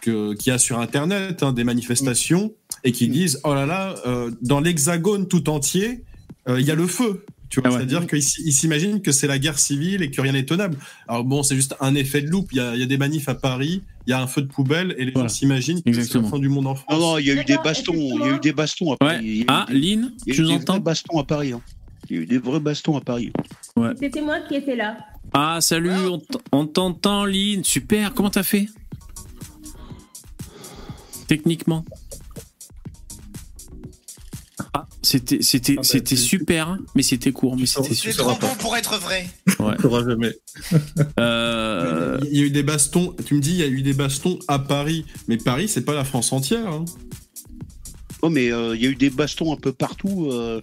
qu'il y a sur Internet hein, des manifestations et qui disent oh là là, euh, dans l'hexagone tout entier, euh, il y a le feu. Ah ouais. c'est-à-dire qu'ils s'imaginent que c'est la guerre civile et que rien n'est tenable. Alors bon, c'est juste un effet de loupe. Il y a, il y a des manifs à Paris, il y a un feu de poubelle et les Voilà. gens s'imaginent que c'est la Exactement. fin du monde en France. Non, non, il y a eu des bastons. Il y a eu des bastons à Paris. Ouais. Ah, Lynn, il y a tu eu nous des entends bastons à Paris. hein. Il y a eu des vrais bastons à Paris. C'était moi qui étais là. Ah, salut, on on t'entend, Lynn. Super, comment t'as fait? Techniquement. Ah, c'était c'était Ah bah, c'était super, hein, mais c'était court, mais c'était tu C'est trop beau pour être vrai. Ouais. Tu sauras jamais. Euh, Il y a eu des bastons. Tu me dis, il y a eu des bastons à Paris, mais Paris, c'est pas la France entière. hein. Oh, mais euh, il y a eu des bastons un peu partout. euh,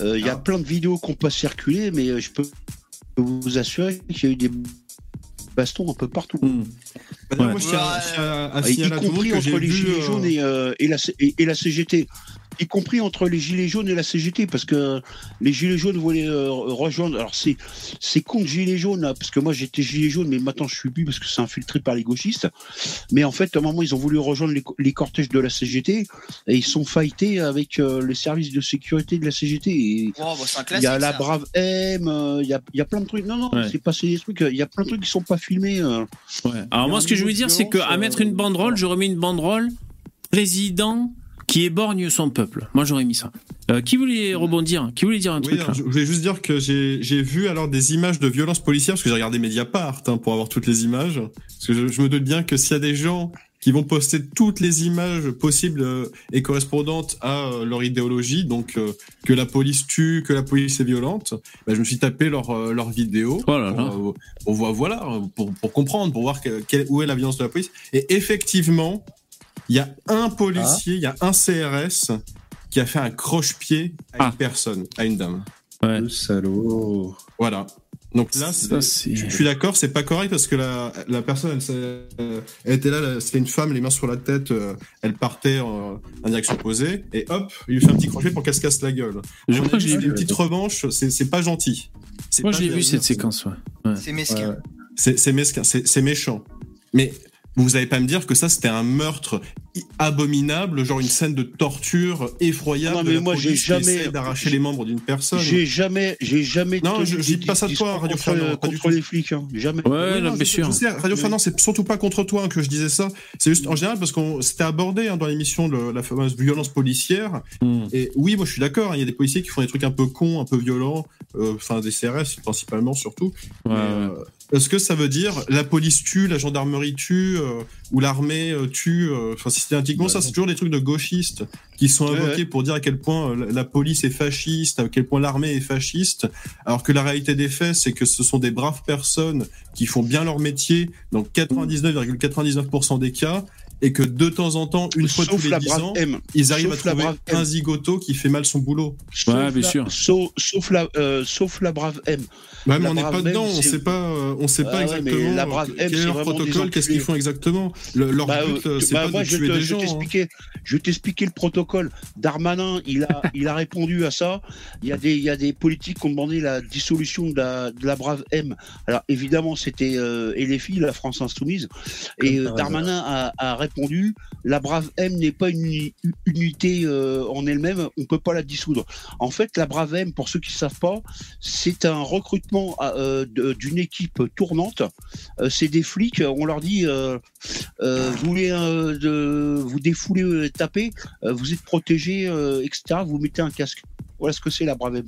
euh, Il y a Ah. plein de vidéos qu'on pas circuler, mais euh, je peux vous assurer qu'il y a eu des bastons un peu partout. hmm. Bah, non, Ouais. Moi, je tiens, Ouais. je tiens à, à Y compris entre les gilets euh, jaunes et, euh, et, la, et, et la CGT. Y compris entre les gilets jaunes et la CGT, parce que les gilets jaunes voulaient euh, rejoindre. Alors c'est c'est contre gilets jaunes, là, parce que moi j'étais gilet jaune, mais maintenant je suis plus parce que c'est infiltré par les gauchistes. Mais en fait, à un moment ils ont voulu rejoindre les, co- les cortèges de la CGT et ils sont fightés avec euh, les services de sécurité de la CGT. Wow, bah, il y a la ça. Brave M, euh, il y, a, il y a plein de trucs. Non, non, Ouais. c'est passé des trucs. Il y a plein de trucs qui sont pas filmés. euh. Ouais. Alors moi, ce que je veux dire, c'est qu'à mettre une banderole, j'aurais mis une banderole président qui éborgne son peuple. Moi, j'aurais mis ça. Euh, qui voulait rebondir? Qui voulait dire un Oui, truc alors, là? je voulais juste dire que j'ai j'ai vu alors des images de violences policières parce que j'ai regardé Mediapart hein, pour avoir toutes les images. Parce que je, je me doute bien que s'il y a des gens qui vont poster toutes les images possibles euh, et correspondantes à euh, leur idéologie, donc euh, que la police tue, que la police est violente, bah, je me suis tapé leur euh, leur vidéo Oh là pour, là. euh, pour voilà pour, pour comprendre, pour voir que- quelle- où est la violence de la police. Et effectivement, il y a un policier, il y a un CRS qui a fait un croche-pied à Ah. une personne, à une dame. Ouais. Le salaud. Voilà. Donc là, Ça, je suis d'accord, c'est pas correct parce que la, la personne, elle, était là, c'était une femme, les mains sur la tête, euh, elle partait en, en direction opposée, et hop, il lui fait un petit crochet pour qu'elle se casse la gueule. Je crois que j'ai une petite revanche, c'est c'est pas gentil. C'est Moi, j'ai vu cette séquence. Ouais. C'est mesquin. Ouais. C'est c'est mesquin, c'est c'est méchant. Mais vous allez pas me dire que ça, c'était un meurtre i- abominable, genre une scène de torture effroyable. Non, de mais la moi, j'ai jamais- d'arracher les membres d'une personne. J'ai jamais, j'ai jamais. Non, je- dis pas ça de toi, Radio du contre les flics, hein. jamais. Ouais, non, non, bien sûr. Radio Fernand, c'est surtout pas contre toi hein, que je disais ça. C'est juste en général parce qu'on c'était abordé hein, dans l'émission de la fameuse violence policière. Hmm. Et oui, moi je suis d'accord. hein, Il y a des policiers qui font des trucs un peu cons, un peu violents, enfin des CRS principalement surtout. Ouais, Mais, ouais. euh, Est-ce que ça veut dire la police tue, la gendarmerie tue, euh, ou l'armée euh, tue euh, Enfin, systématiquement, ça c'est toujours des trucs de gauchistes qui sont invoqués ouais. pour dire à quel point euh, la, la police est fasciste, à quel point l'armée est fasciste, alors que la réalité des faits, c'est que ce sont des braves personnes qui font bien leur métier dans 99,99% des cas, et que de temps en temps, une fois Sauf tous les la 10 brave ans, M. ils arrivent Sauf à la trouver un zigoto qui fait mal son boulot. Sauf Ouais, bien la- sûr. Sauf, sauf la, euh, sauf la brave M. Ouais, mais La on n'est pas M, dedans, on sait pas, euh, on sait Ah pas ouais, exactement mais la brave euh, M, quel est leur protocole, qu'est-ce qu'ils font exactement? Le- leur Bah, but, euh, euh, c'est bah, pas moi, de je tuer te- des je gens. hein. t'expliquais, je vais t'expliquer le protocole. Darmanin, il a, il a répondu à ça. Il y a des, il y a des politiques qui ont demandé la dissolution de la, de la brave M. Alors évidemment, c'était euh, filles, la France insoumise. Et euh. Darmanin a, a répondu la brave M n'est pas une uni- unité euh, en elle-même. On peut pas la dissoudre. En fait, la brave M, pour ceux qui savent pas, c'est un recrutement euh, d'une équipe tournante. Euh, c'est des flics. On leur dit vous voulez vous défouler, taper, vous êtes protégé, etc. Vous mettez un casque. Voilà ce que c'est la brave M.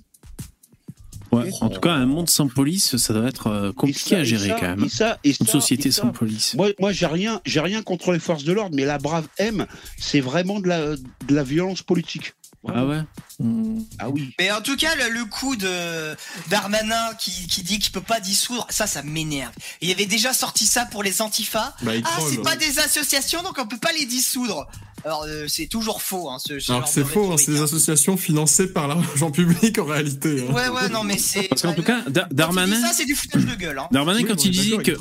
Ouais. En tout cas, un monde sans police, ça doit être euh, compliqué ça- à gérer ça- quand même. Et ça, et Une société et ça, sans police. Moi, moi j'ai rien, j'ai rien contre les forces de l'ordre, mais la brave M, c'est vraiment de la, de la violence politique. Ah ouais? Hmm. Ah oui. Mais en tout cas, le, le coup de Darmanin qui, qui dit qu'il peut pas dissoudre, ça, ça m'énerve. Il avait déjà sorti ça pour les antifas. Bah, Ah, c'est pas des associations, donc on peut pas les dissoudre. Alors euh, c'est toujours faux. Hein, ce, ce Alors c'est faux, hein, c'est des hein. associations financées par l'argent public en réalité. hein. Ouais, ouais, non, mais c'est. Parce qu'en tout cas, Da- Quand il Darmanin, ça, c'est du foutage de gueule. Hein. Darmanin Oui, quand il disait que.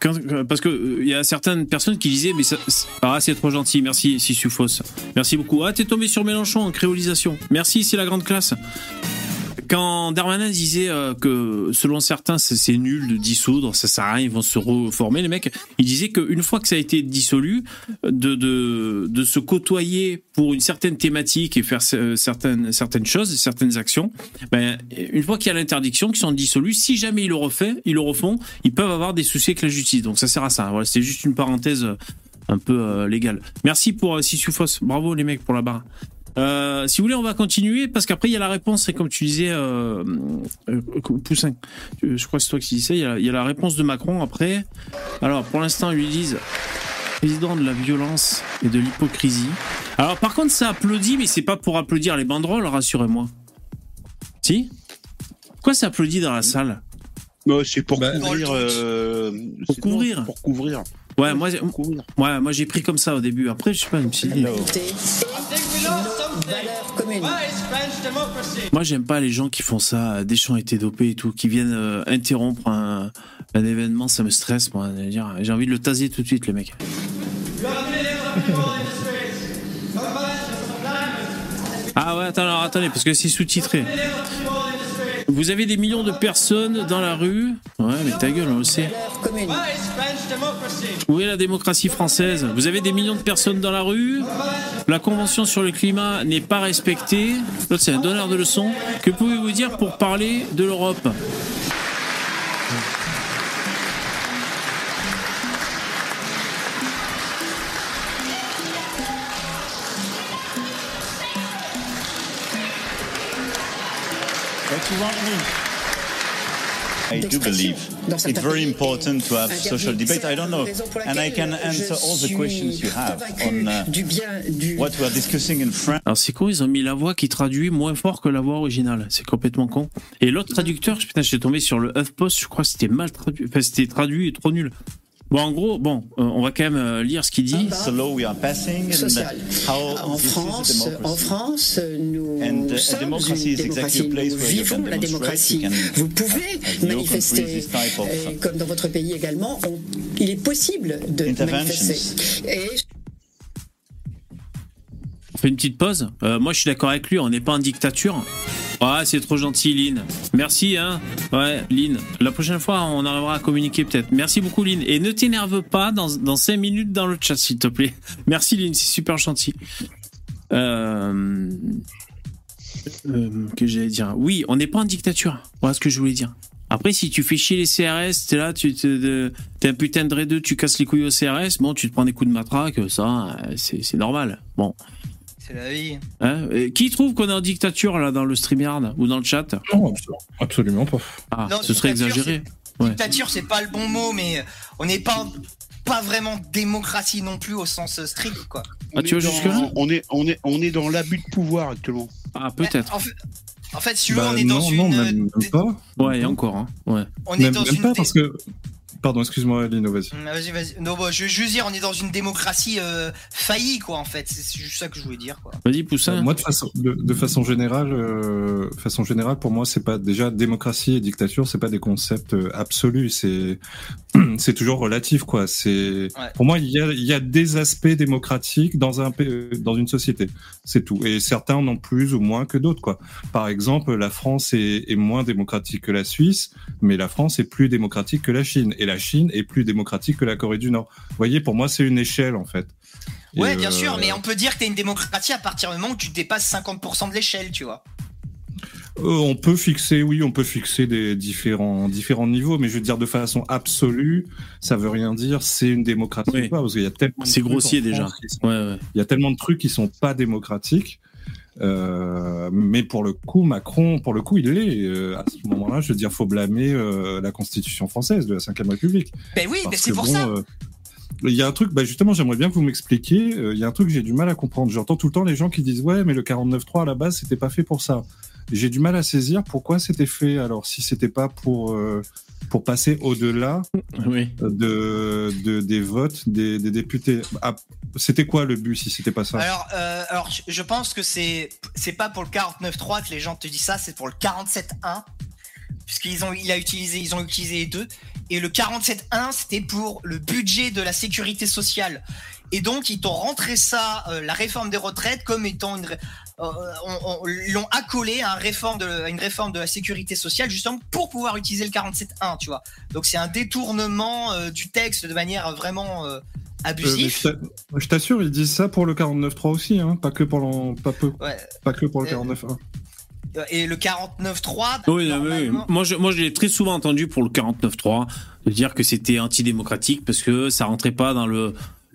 Quand- euh, parce que euh, il y a certaines personnes qui disaient mais ça, c'est- ah c'est trop gentil merci Sissufos merci beaucoup ah t'es tombé sur Mélenchon en créolisation merci c'est la grande classe quand Darmanin disait euh, que selon certains c'est- nul de dissoudre ça sert à rien ils vont se reformer les mecs il disait qu'une fois que ça a été dissolu de, de, se côtoyer pour une certaine thématique et faire ce- certaines, certaines choses certaines actions ben, une fois qu'il y a l'interdiction qu'ils sont dissolus si jamais ils le ils le refont ils peuvent avoir des soucis avec la justice. Donc ça sert à ça. Voilà c'est juste une parenthèse euh, un peu euh, légale. Merci pour euh, bravo les mecs pour la barre euh, si vous voulez, on va continuer parce qu'après il y a la réponse. C'est comme tu disais, euh, euh, Poussin. Je crois que c'est toi qui disais. Il y, a, il y a la réponse de Macron après. Alors pour l'instant, ils lui disent président de la violence et de l'hypocrisie. Alors par contre, ça applaudit, mais c'est pas pour applaudir les banderoles, rassurez-moi. Si? Pourquoi ça applaudit dans la salle? Non, c'est pour Bah, couvrir. euh, Pour couvrir. Pour couvrir. Ouais, moi, Pour couvrir. ouais, moi j'ai pris comme ça au début. Après, je sais pas, je me suis dit. Moi, j'aime pas les gens qui font ça. Deschamps a été dopé et tout, qui viennent euh, interrompre un, un événement, ça me stresse, moi. J'ai envie de le taser tout de suite, le mec. Ah ouais, attends, alors, attendez, parce que c'est sous-titré. Vous avez des millions de personnes dans la rue. Ouais, mais ta gueule, on le sait. Où est la démocratie française? Vous avez des millions de personnes dans la rue. La convention sur le climat n'est pas respectée. L'autre, c'est un donneur de leçons. Que pouvez-vous dire pour parler de l'Europe? I do believe it's very important to have social debate. I don't know, and I can answer all the questions you have on uh, what we are discussing in France. Alors c'est con, ils ont mis la voix qui traduit moins fort que la voix originale. C'est complètement con. Et l'autre traducteur, putain, j'étais tombé sur le HuffPost, je crois que c'était mal traduit. Enfin, c'était traduit et trop nul. Bon, en gros, bon, euh, on va quand même euh, lire ce qu'il dit. Social. En France, en democracy. France, nous And, uh, sommes democracy une démocratie. place Nous vivons can la demonstrate, démocratie. Vous pouvez manifester, et comme dans votre pays également, on- il est possible de manifester. Et On fait une petite pause. Euh, moi, je suis d'accord avec lui. On n'est pas en dictature. Ouais, c'est trop gentil, Lynn. Merci, hein. Ouais, Lynn. La prochaine fois, on arrivera à communiquer peut-être. Merci beaucoup, Lynn. Et ne t'énerve pas dans, dans 5 minutes dans le chat, s'il te plaît. Merci, Lynn. C'est super gentil. Euh... euh, que j'allais dire. Oui, on n'est pas en dictature. Voilà ce que je voulais dire. Après, si tu fais chier les CRS, t'es là, tu te- t'es un putain de raideux, tu casses les couilles au CRS, bon, tu te prends des coups de matraque, ça, euh, c'est normal. Bon. C'est la vie. Hein Et qui trouve qu'on est en dictature là dans le StreamYard ou dans le chat Non, absolument- pas. Ah, Non, ce serait exagéré. Ouais. Dictature, c'est pas le bon mot, mais on n'est pas pas vraiment démocratie non plus au sens strict, quoi. Ah, tu On vois est jusque-là dans- on est, on, est, on est dans l'abus de pouvoir actuellement. Ah, peut-être. En fait, en fait, si tu veux, Bah, on est dans non, une. non, même, même pas. Ouais, et encore. Hein. Ouais. On est Même, dans même une. pas parce que. Pardon, excuse-moi, Lino, vas-y. Hum, Vas-y, vas-y. Non, bah, je, veux dire, on est dans une démocratie euh, faillie, quoi, en fait. C'est juste ça que je voulais dire, quoi. Vas-y, Poussin. Moi, de façon, de, de façon générale, euh, façon générale, pour moi, c'est pas déjà démocratie et dictature, c'est pas des concepts euh, absolus. C'est c'est toujours relatif, quoi. C'est Ouais. pour moi, il y a il y a des aspects démocratiques dans un euh, dans une société, c'est tout. Et certains en ont plus ou moins que d'autres, quoi. Par exemple, la France est, est moins démocratique que la Suisse, mais la France est plus démocratique que la Chine, et la Chine est plus démocratique que la Corée du Nord. Vous voyez, pour moi, c'est une échelle, en fait. Et, Ouais, bien euh, sûr, mais on peut dire que t'es une démocratie à partir du moment où tu dépasses 50% de l'échelle, tu vois. Euh, on peut fixer, oui, on peut fixer des différents différents niveaux, mais je veux dire de façon absolue, ça veut rien dire. C'est une démocratie Oui. ou pas, parce qu'il y a tellement. de C'est trucs grossier déjà. Ouais, ouais. Il y a tellement de trucs qui sont pas démocratiques. Euh, mais pour le coup, Macron, pour le coup, il l'est. Euh, à ce moment-là, je veux dire, faut blâmer euh, la Constitution française de la Ve République. Ben oui, mais Parce c'est pour bon, ça. Il y a un truc, bah justement, j'aimerais bien que vous m'expliquiez. Il y a un truc que j'ai du mal à comprendre. J'entends tout le temps les gens qui disent ouais, mais le 49.3 à la base, c'était pas fait pour ça. J'ai du mal à saisir pourquoi c'était fait. Alors, si c'était pas pour pour passer au-delà Oui. de, de- des votes des, des députés. Ah, c'était quoi le but si c'était pas ça? Alors, euh, alors je- je pense que c'est c'est pas pour le 49.3 que les gens te disent ça, c'est pour le 47.1 puisqu'ils ont il a utilisé ils ont utilisé les deux et le 47.1 c'était pour le budget de la sécurité sociale et donc ils t'ont rentré ça euh, la réforme des retraites comme étant une euh, l'ont accolé à, un réforme de, à une réforme de la sécurité sociale justement pour pouvoir utiliser le 47.1 tu vois donc c'est un détournement euh, du texte de manière vraiment euh, Euh, abusif je t'a- je t'assure, ils disent ça pour le 49.3 aussi, hein, pas que pour le, pas peu, Ouais. pas que pour le Euh, 49.1. et le 49.3 Oui, mais oui. Moi, je, moi, je l'ai très souvent entendu pour le 49.3 de dire que c'était antidémocratique parce que ça rentrait pas dans le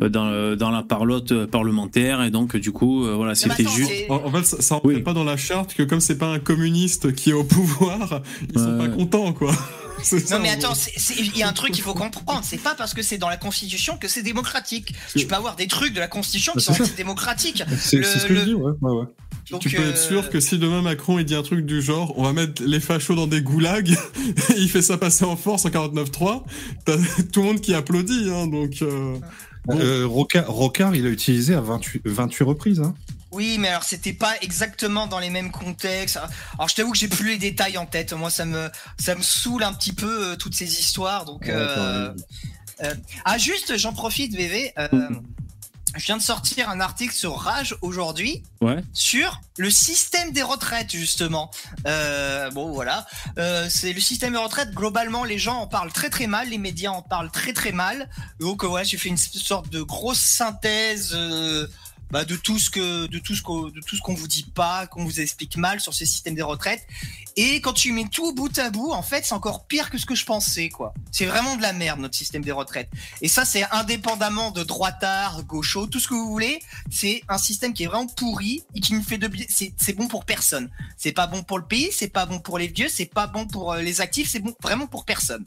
dans, le- dans la parlotte parlementaire et donc du coup euh, voilà c'était juste En, en fait, ça, ça rentre pas dans la charte que comme c'est pas un communiste qui est au pouvoir, ils sont pas contents, quoi. Ça, Non mais en attends, il y a un truc qu'il faut comprendre, c'est pas parce que c'est dans la Constitution que c'est démocratique. Tu peux avoir des trucs de la Constitution qui sont antidémocratiques. C'est ce que le- je dis, ouais. ouais, ouais. Donc, tu peux euh, être sûr que si demain Macron il dit un truc du genre on va mettre les fachos dans des goulags et il fait ça passer en force en 49.3, t'as tout le monde qui applaudit, hein, donc... euh, bon. Euh, Rocard, Rocard, il a utilisé à 28, 28 reprises. Hein. Oui, mais alors c'était pas exactement dans les mêmes contextes. Alors je t'avoue que j'ai plus les détails en tête. Moi, ça me ça me saoule un petit peu euh, toutes ces histoires. Donc, Ouais, euh, ah juste, j'en profite, VV. euh, je viens de sortir un article sur Rage aujourd'hui. ouais sur le système des retraites justement. Euh, bon voilà, Euh, c'est le système des retraites. Globalement, les gens en parlent très très mal, les médias en parlent très très mal. Donc euh, ouais, j'ai fait une sorte de grosse synthèse. euh, bah, de tout ce que de tout ce qu'on de tout ce qu'on vous dit pas, qu'on vous explique mal sur ce système des retraites. Et quand tu mets tout bout à bout, en fait, c'est encore pire que ce que je pensais, quoi. C'est vraiment de la merde notre système des retraites. Et ça, c'est indépendamment de droitard, gaucho, tout ce que vous voulez. C'est un système qui est vraiment pourri et qui ne fait de. C'est bon pour personne. C'est pas bon pour le pays, c'est pas bon pour les vieux, c'est pas bon pour euh, les actifs, c'est bon vraiment pour personne.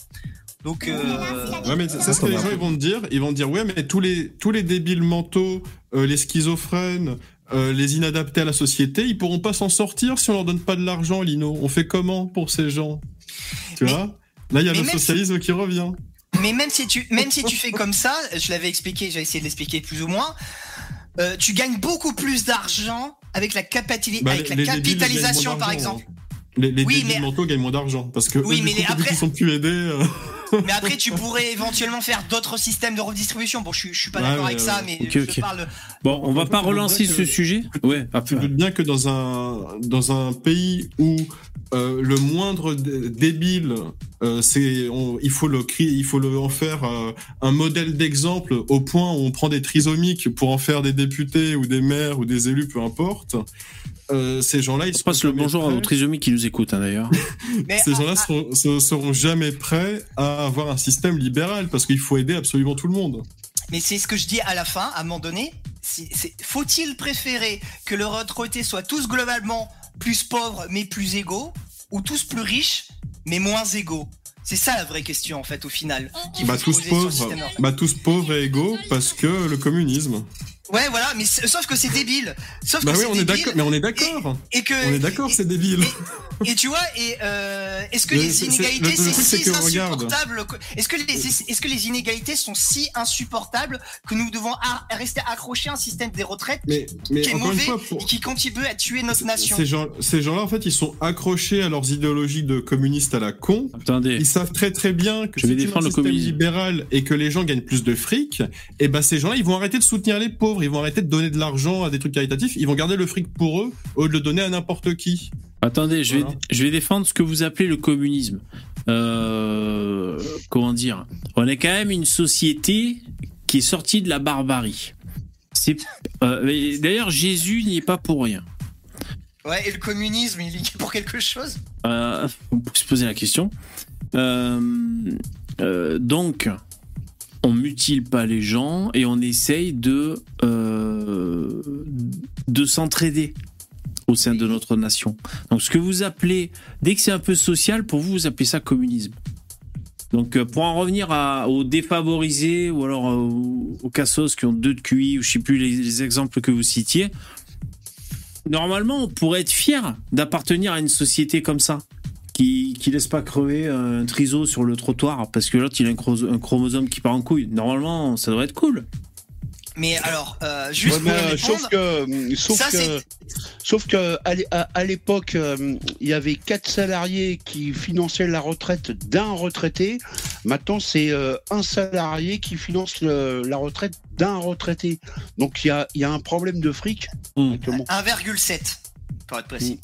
Donc. Euh... Ouais, mais c'est c'est ce que les gens ils vont te dire. Ils vont te dire, ouais, mais tous les, tous les débiles mentaux, euh, les schizophrènes, euh, les inadaptés à la société, ils pourront pas s'en sortir si on leur donne pas de l'argent, Lino. On fait comment pour ces gens? Tu vois? Là, il y a le si- socialisme qui revient. Mais même si tu, même si tu fais comme ça, je l'avais expliqué, j'ai essayé de l'expliquer plus ou moins, euh, tu gagnes beaucoup plus d'argent avec la, capitali- Bah, avec les- la capitalisation, par exemple. Les, les Oui, mais- mentaux gagnent moins d'argent parce que Oui, eux, mais les- coup, vu après- qu'ils sont plus aidés. euh, Mais après, tu pourrais éventuellement faire d'autres systèmes de redistribution. Bon, je suis, je suis pas Ouais, d'accord avec ça, mais ok, je parle. bon on va pas relancer ce que- sujet ouais Tu doutes bien que dans un, dans un pays où euh, le moindre dé- débile, euh, c'est, il faut le crier, il faut le en faire euh, un modèle d'exemple au point où on prend des trisomiques pour en faire des députés ou des maires ou des élus, peu importe. Euh, ces gens-là, ils on passe le bonjour à nos trisomiques qui nous écoutent hein, d'ailleurs ces gens-là seront, se- seront jamais prêts à avoir un système libéral parce qu'il faut aider absolument tout le monde. Mais c'est ce que je dis à la fin, à un moment donné. Faut-il préférer que les retraités soient tous globalement plus pauvres mais plus égaux, ou tous plus riches mais moins égaux? C'est ça la vraie question en fait au final. Bah tous le pauvres, bah tous pauvres et égaux parce que le communisme. Ouais, voilà, mais sauf que c'est débile. Sauf Bah que oui, c'est on est débile. d'accord, mais on est d'accord. Et que On est d'accord, c'est débile. Et tu vois, et euh, est-ce que Mais les inégalités le- le c'est si insupportable Est-ce que les est-ce que les inégalités sont si insupportables que nous devons a- rester accrochés à un système des retraites Mais, mais qui est mauvais fois, pour- et qui contribue à tuer notre nation? Ces gens, ces gens-là, en fait, ils sont accrochés à leurs idéologies de communistes à la con. Attendez. Ils savent très très bien que Je vais défendre un le système communisme. libéral et que les gens gagnent plus de fric, et ben ces gens-là, ils vont arrêter de soutenir les pauvres, ils vont arrêter de donner de l'argent à des trucs caritatifs, ils vont garder le fric pour eux au lieu de le donner à n'importe qui. Attendez, je vais, Voilà. je vais défendre ce que vous appelez le communisme. Euh, comment dire? On est quand même une société qui est sortie de la barbarie. C'est euh, D'ailleurs, Jésus n'y est pas pour rien. Ouais, et le communisme, il est pour quelque chose? Euh, on peut se poser la question. Euh, euh, donc, on mutile pas les gens et on essaye de euh, de s'entraider au sein de notre nation. Donc, ce que vous appelez, dès que c'est un peu social, pour vous, vous appelez ça communisme. Donc, euh, pour en revenir aux défavorisés ou alors euh, aux, cassos qui ont deux de QI ou je sais plus les exemples que vous citiez, normalement, on pourrait être fier d'appartenir à une société comme ça. Qui, qui laisse pas crever un triso sur le trottoir parce que l'autre il a un, chro- un chromosome qui part en couille. Normalement, ça devrait être cool. Mais alors, euh, juste Ouais, mais, pour euh, répondre, sauf que, sauf ça, que, sauf que à l'é- à, à l'époque, euh, il y avait quatre salariés qui finançaient la retraite d'un retraité. Maintenant, c'est euh, un salarié qui finance le- la retraite d'un retraité. Donc il y a, il y a un problème de fric. Hmm. actuellement. 1,7 pour être précis.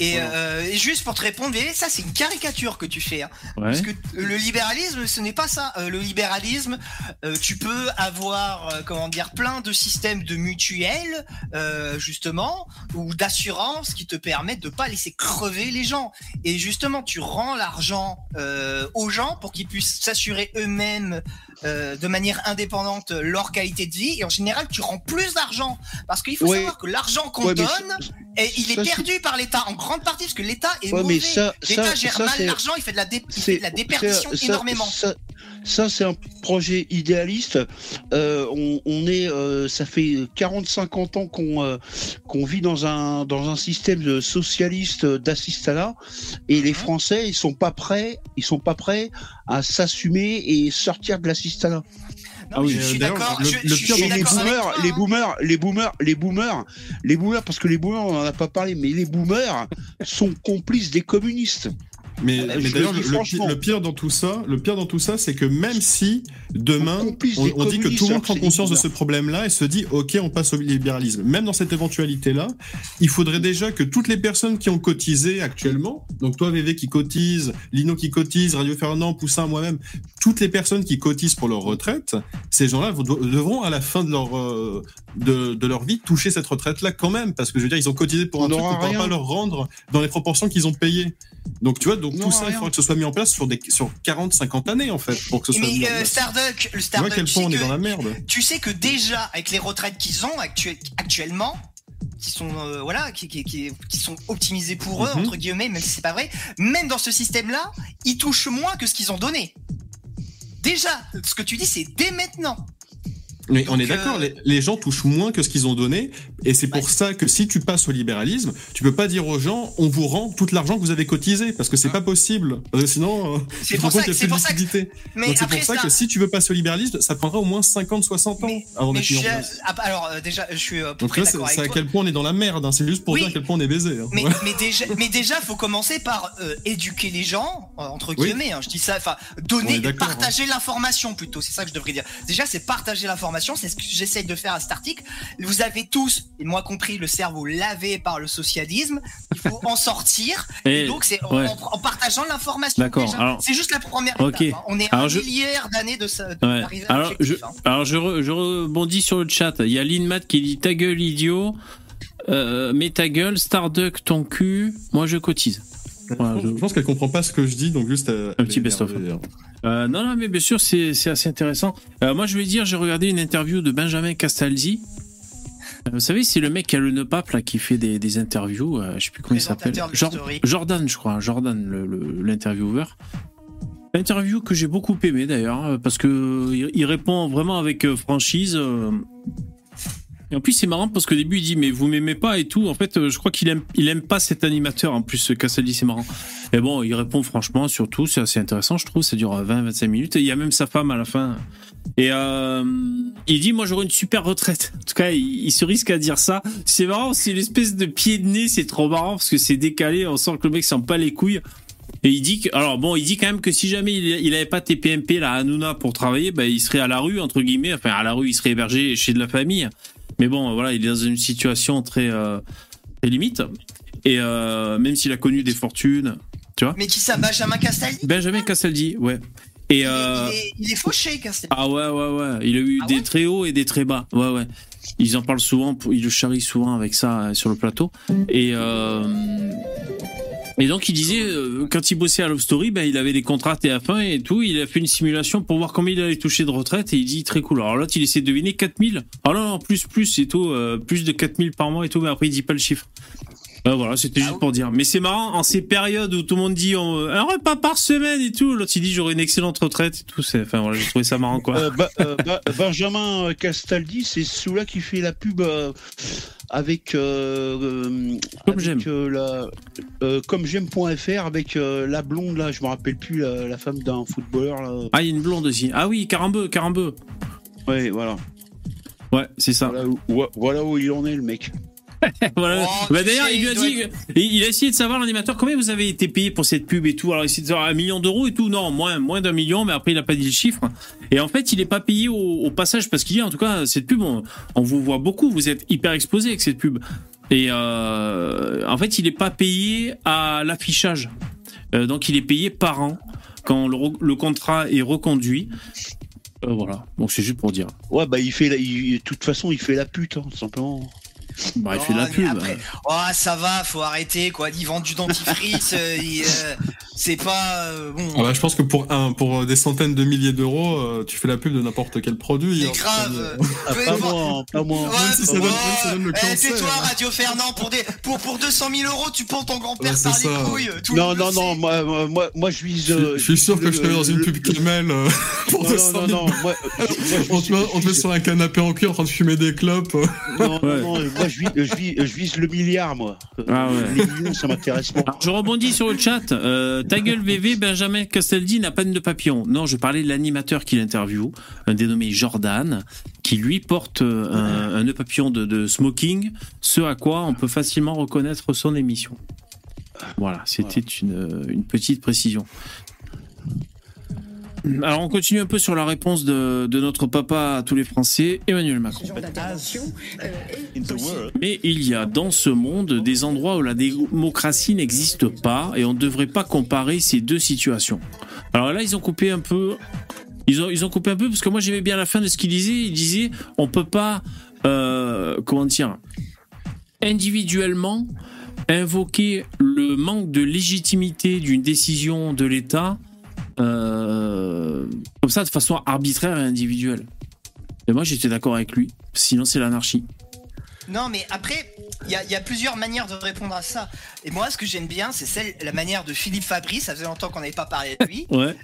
Et, euh, et juste pour te répondre, ça c'est une caricature que tu fais. hein. Ouais. Parce que le libéralisme, ce n'est pas ça. Euh, le libéralisme, euh, tu peux avoir, euh, comment dire, plein de systèmes de mutuelles, euh, justement, ou d'assurance qui te permettent de pas laisser crever les gens. Et justement, tu rends l'argent euh, aux gens pour qu'ils puissent s'assurer eux-mêmes euh, de manière indépendante leur qualité de vie. Et en général, tu rends plus d'argent parce qu'il faut Ouais. savoir que l'argent qu'on Ouais, donne, et il est ça, perdu par l'État en grande partie parce que l'État est Ouais, mauvais. L'État gère ça, mal l'argent, il fait de la, dé- il fait C'est- de la déperdition ça- énormément. Ça, ça, c'est un projet idéaliste. Euh, on, on est, euh, ça fait 40-50 ans qu'on euh, qu'on vit dans un dans un système socialiste d'assistanat, et Mhm. les Français, ils sont pas prêts, ils sont pas prêts à s'assumer et sortir de l'assistanat. Non, mais je suis d'ailleurs, d'accord. le- je- le je pire suis Et les boomers, toi, les hein. boomers, les boomers, les boomers, les boomers, parce que les boomers, on en a pas parlé, mais les boomers sont complices des communistes. Mais, mais je d'ailleurs, le pire dans tout ça, le pire dans tout ça, c'est que même si demain on, on dit que tout le monde prend conscience de ce problème-là et se dit ok, on passe au libéralisme. Même dans cette éventualité-là, il faudrait déjà que toutes les personnes qui ont cotisé actuellement, donc toi VV qui cotise, Lino qui cotise, Radio Fernand, Poussin, moi-même, toutes les personnes qui cotisent pour leur retraite, ces gens-là devront à la fin de leur euh, de, de leur vie toucher cette retraite-là quand même, parce que je veux dire, ils ont cotisé pour On un truc qu'on pourra rien. pas leur rendre dans les proportions qu'ils ont payées. Donc tu vois, donc On tout ça, il faudra que ce soit mis en place sur des sur 40, 50 années en fait, pour que ce soit mis Mais en euh, place. Starduck, le Tu Starduck, sais on est que- dans la merde. tu sais que déjà avec les retraites qu'ils ont actu- actuellement qui sont euh, voilà qui, qui, qui, qui sont optimisées pour eux Mhm. entre guillemets même si c'est pas vrai même dans ce système là ils touchent moins que ce qu'ils ont donné déjà ce que tu dis c'est dès maintenant Mais on est d'accord, euh, les, les gens touchent moins que ce qu'ils ont donné, et c'est pour ça que si tu passes au libéralisme, tu peux pas dire aux gens, on vous rend tout l'argent que vous avez cotisé, parce que c'est pas possible. Parce que sinon, euh, Hein C'est pour ça qu'il y a que- plus c'est de que- liquidité. mais Donc c'est pour ça que si tu veux passer au libéralisme, ça prendra au moins 50, 60 ans avant d'être je ah, alors euh, déjà je suis euh, Donc là, c'est à toi quel point on est dans la merde, hein. c'est juste pour Oui. dire à quel point on est baisé. hein. Mais, mais déjà, mais déjà, faut commencer par euh, éduquer les gens euh, entre Oui. guillemets. hein, je dis ça, enfin On donner, d'accord, partager l'information plutôt. C'est ça que je devrais dire. Déjà, c'est partager l'information. C'est ce que j'essaye de faire à cet article. Vous avez tous, et moi compris, le cerveau lavé par le socialisme. Il faut en sortir. Et, Et- donc, c'est en, ouais. en- en partageant l'information. D'accord, C'est juste la première Ok. étape. hein. On est Alors, un je- milliard d'années de ça. Ouais. Alors, je, hein. alors je, re- je rebondis sur le chat. Il y a Linmat qui dit ta gueule idiot, euh, mets ta gueule, Starduck ton cul, moi je cotise. Voilà, je- Je pense qu'elle comprend pas ce que je dis, donc juste euh, Un petit best-of. hein. Euh, non, non, mais bien sûr, c'est c'est assez intéressant. Euh, moi, je vais dire, j'ai regardé une interview de Benjamin Castaldi. Euh, Vous savez, c'est le mec qui a le nœud pape là, qui fait des, des interviews. euh, je sais plus comment il s'appelle. Jordan, je crois. Jordan, l'intervieweur. Interview que j'ai beaucoup aimé d'ailleurs, euh, parce que il, il répond vraiment avec euh, franchise. Et en plus, c'est marrant parce qu'au début, il dit mais vous m'aimez pas et tout. En fait, euh, je crois qu'il aime, il aime pas cet animateur. En plus, Castaldi, c'est marrant. Et bon, il répond franchement sur tout. C'est assez intéressant, je trouve. Ça dure 20-25 minutes. Il y a même sa femme à la fin. Et euh, il dit moi j'aurai une super retraite. En tout cas, il, se risque à dire ça. C'est marrant, c'est une espèce de pied de nez. C'est trop marrant parce que c'est décalé. On sent que le mec s'en pas les couilles. Et il dit que, alors bon, il dit quand même que si jamais il, il avait pas TPMP là, Hanouna pour travailler, bah, il serait à la rue entre guillemets. Enfin, à la rue, il serait hébergé chez de la famille. Mais bon, voilà, il est dans une situation très, euh, très limite. Et euh, même s'il a connu des fortunes, tu vois. Mais qui ça, Benjamin Castaldi Benjamin Castaldi, ouais. Et euh, il, est, il est fauché, Castaldi. ah ouais, ouais, ouais. Il a eu Ah des ouais? très hauts et des très bas. Ouais, ouais. Ils en parlent souvent, ils le charrient souvent avec ça euh, sur le plateau. Et, euh, et donc, il disait, euh, quand il bossait à Love Story, ben, il avait des contrats TF1 et tout. Il a fait une simulation pour voir combien il allait toucher de retraite et il dit très cool. Alors l'autre, il essaie de deviner 4000. Ah non, non, plus, plus et tout, euh, plus de 4000 par mois et tout, mais après, il dit pas le chiffre. Euh, voilà, c'était juste pour dire. Mais c'est marrant, en ces périodes où tout le monde dit on- un repas par semaine et tout, l'autre il dit j'aurai une excellente retraite et tout. c'est- Enfin voilà, j'ai trouvé ça marrant quoi. Euh, euh, Ba- Benjamin Castaldi, c'est celui-là qui fait la pub euh, avec euh, euh, Comme j'aime. euh, la euh, comme j'aime.fr avec euh, la blonde là, je me rappelle plus la, la femme d'un footballeur là. Ah, il y a une blonde aussi. Ah oui, Carambeu, Carambeu. Ouais, voilà. Ouais, c'est ça. Voilà où, où- voilà où il en est le mec. Voilà. Oh, Bah, D'ailleurs, il lui a dit, il il a essayé de savoir l'animateur combien vous avez été payé pour cette pub et tout. Alors il s'est dit un million d'euros et tout. Non, moins, moins d'un million, mais après il a pas dit le chiffre. Et en fait, il est pas payé au, au passage parce qu'il dit en tout cas cette pub, on, on vous voit beaucoup, vous êtes hyper exposé avec cette pub. Et euh, en fait, il est pas payé à l'affichage. Euh, donc il est payé par an quand le, contrat est reconduit. Euh, voilà. Donc c'est juste pour dire. Ouais, bah il fait de toute façon, il fait la pute hein, tout simplement. Bah, il fait de Oh, la pub. après, oh, ça va, faut arrêter, quoi. Ils vendent du dentifrice, euh, euh, c'est pas euh, bon. Ah bah, je pense que pour un, pour des centaines de milliers d'euros, euh, tu fais la pub de n'importe quel produit. C'est hein. grave. Ah, pas importe. moi, pas moi. Ouais, Même si ça donne- même si ça donne le eh, cancer, hein. Radio Fernand, pour, des, pour, pour 200 000 euros, tu pends ton grand-père Ouais, c'est par les ça. couilles. Tout Non, non, non, moi, moi, moi, je vise. Je, euh, je suis sûr que le- je te mets dans une le- pub Camel euh, pour Non, 200 non, 000. non, non, moi, euh, moi, je On te, met, on te met sur un canapé en cuir en train de fumer des clopes. euh. Non, Ouais. non, non, moi je vise, je vise, je vise le milliard, moi. Ah ouais. Ça m'intéresse pas. Alors, je rebondis sur le chat. Euh, ta gueule VV, Benjamin Castaldi n'a pas de papillon. Non, je parlais de l'animateur qui l'interview, un dénommé Jordan, qui lui porte euh, un, un nœud papillon de, de smoking, ce à quoi on peut facilement reconnaître son émission. Voilà, c'était une, une petite précision. Alors on continue un peu sur la réponse de, de notre papa à tous les Français, Emmanuel Macron. Euh, Mais il y a dans ce monde des endroits où la démocratie n'existe pas et on ne devrait pas comparer ces deux situations. Alors là, ils ont coupé un peu. Ils ont, ils ont coupé un peu parce que moi j'aimais bien la fin de ce qu'il disait. Il disait on peut pas, euh, comment dire, individuellement invoquer le manque de légitimité d'une décision de l'État euh, comme ça de façon arbitraire et individuelle. Et moi j'étais d'accord avec lui. Sinon c'est l'anarchie. Non, mais après, il y y a plusieurs manières de répondre à ça. Et moi, ce que j'aime bien, c'est celle, la manière de Philippe Fabrice. Ça faisait longtemps qu'on n'avait pas parlé de lui. Ouais.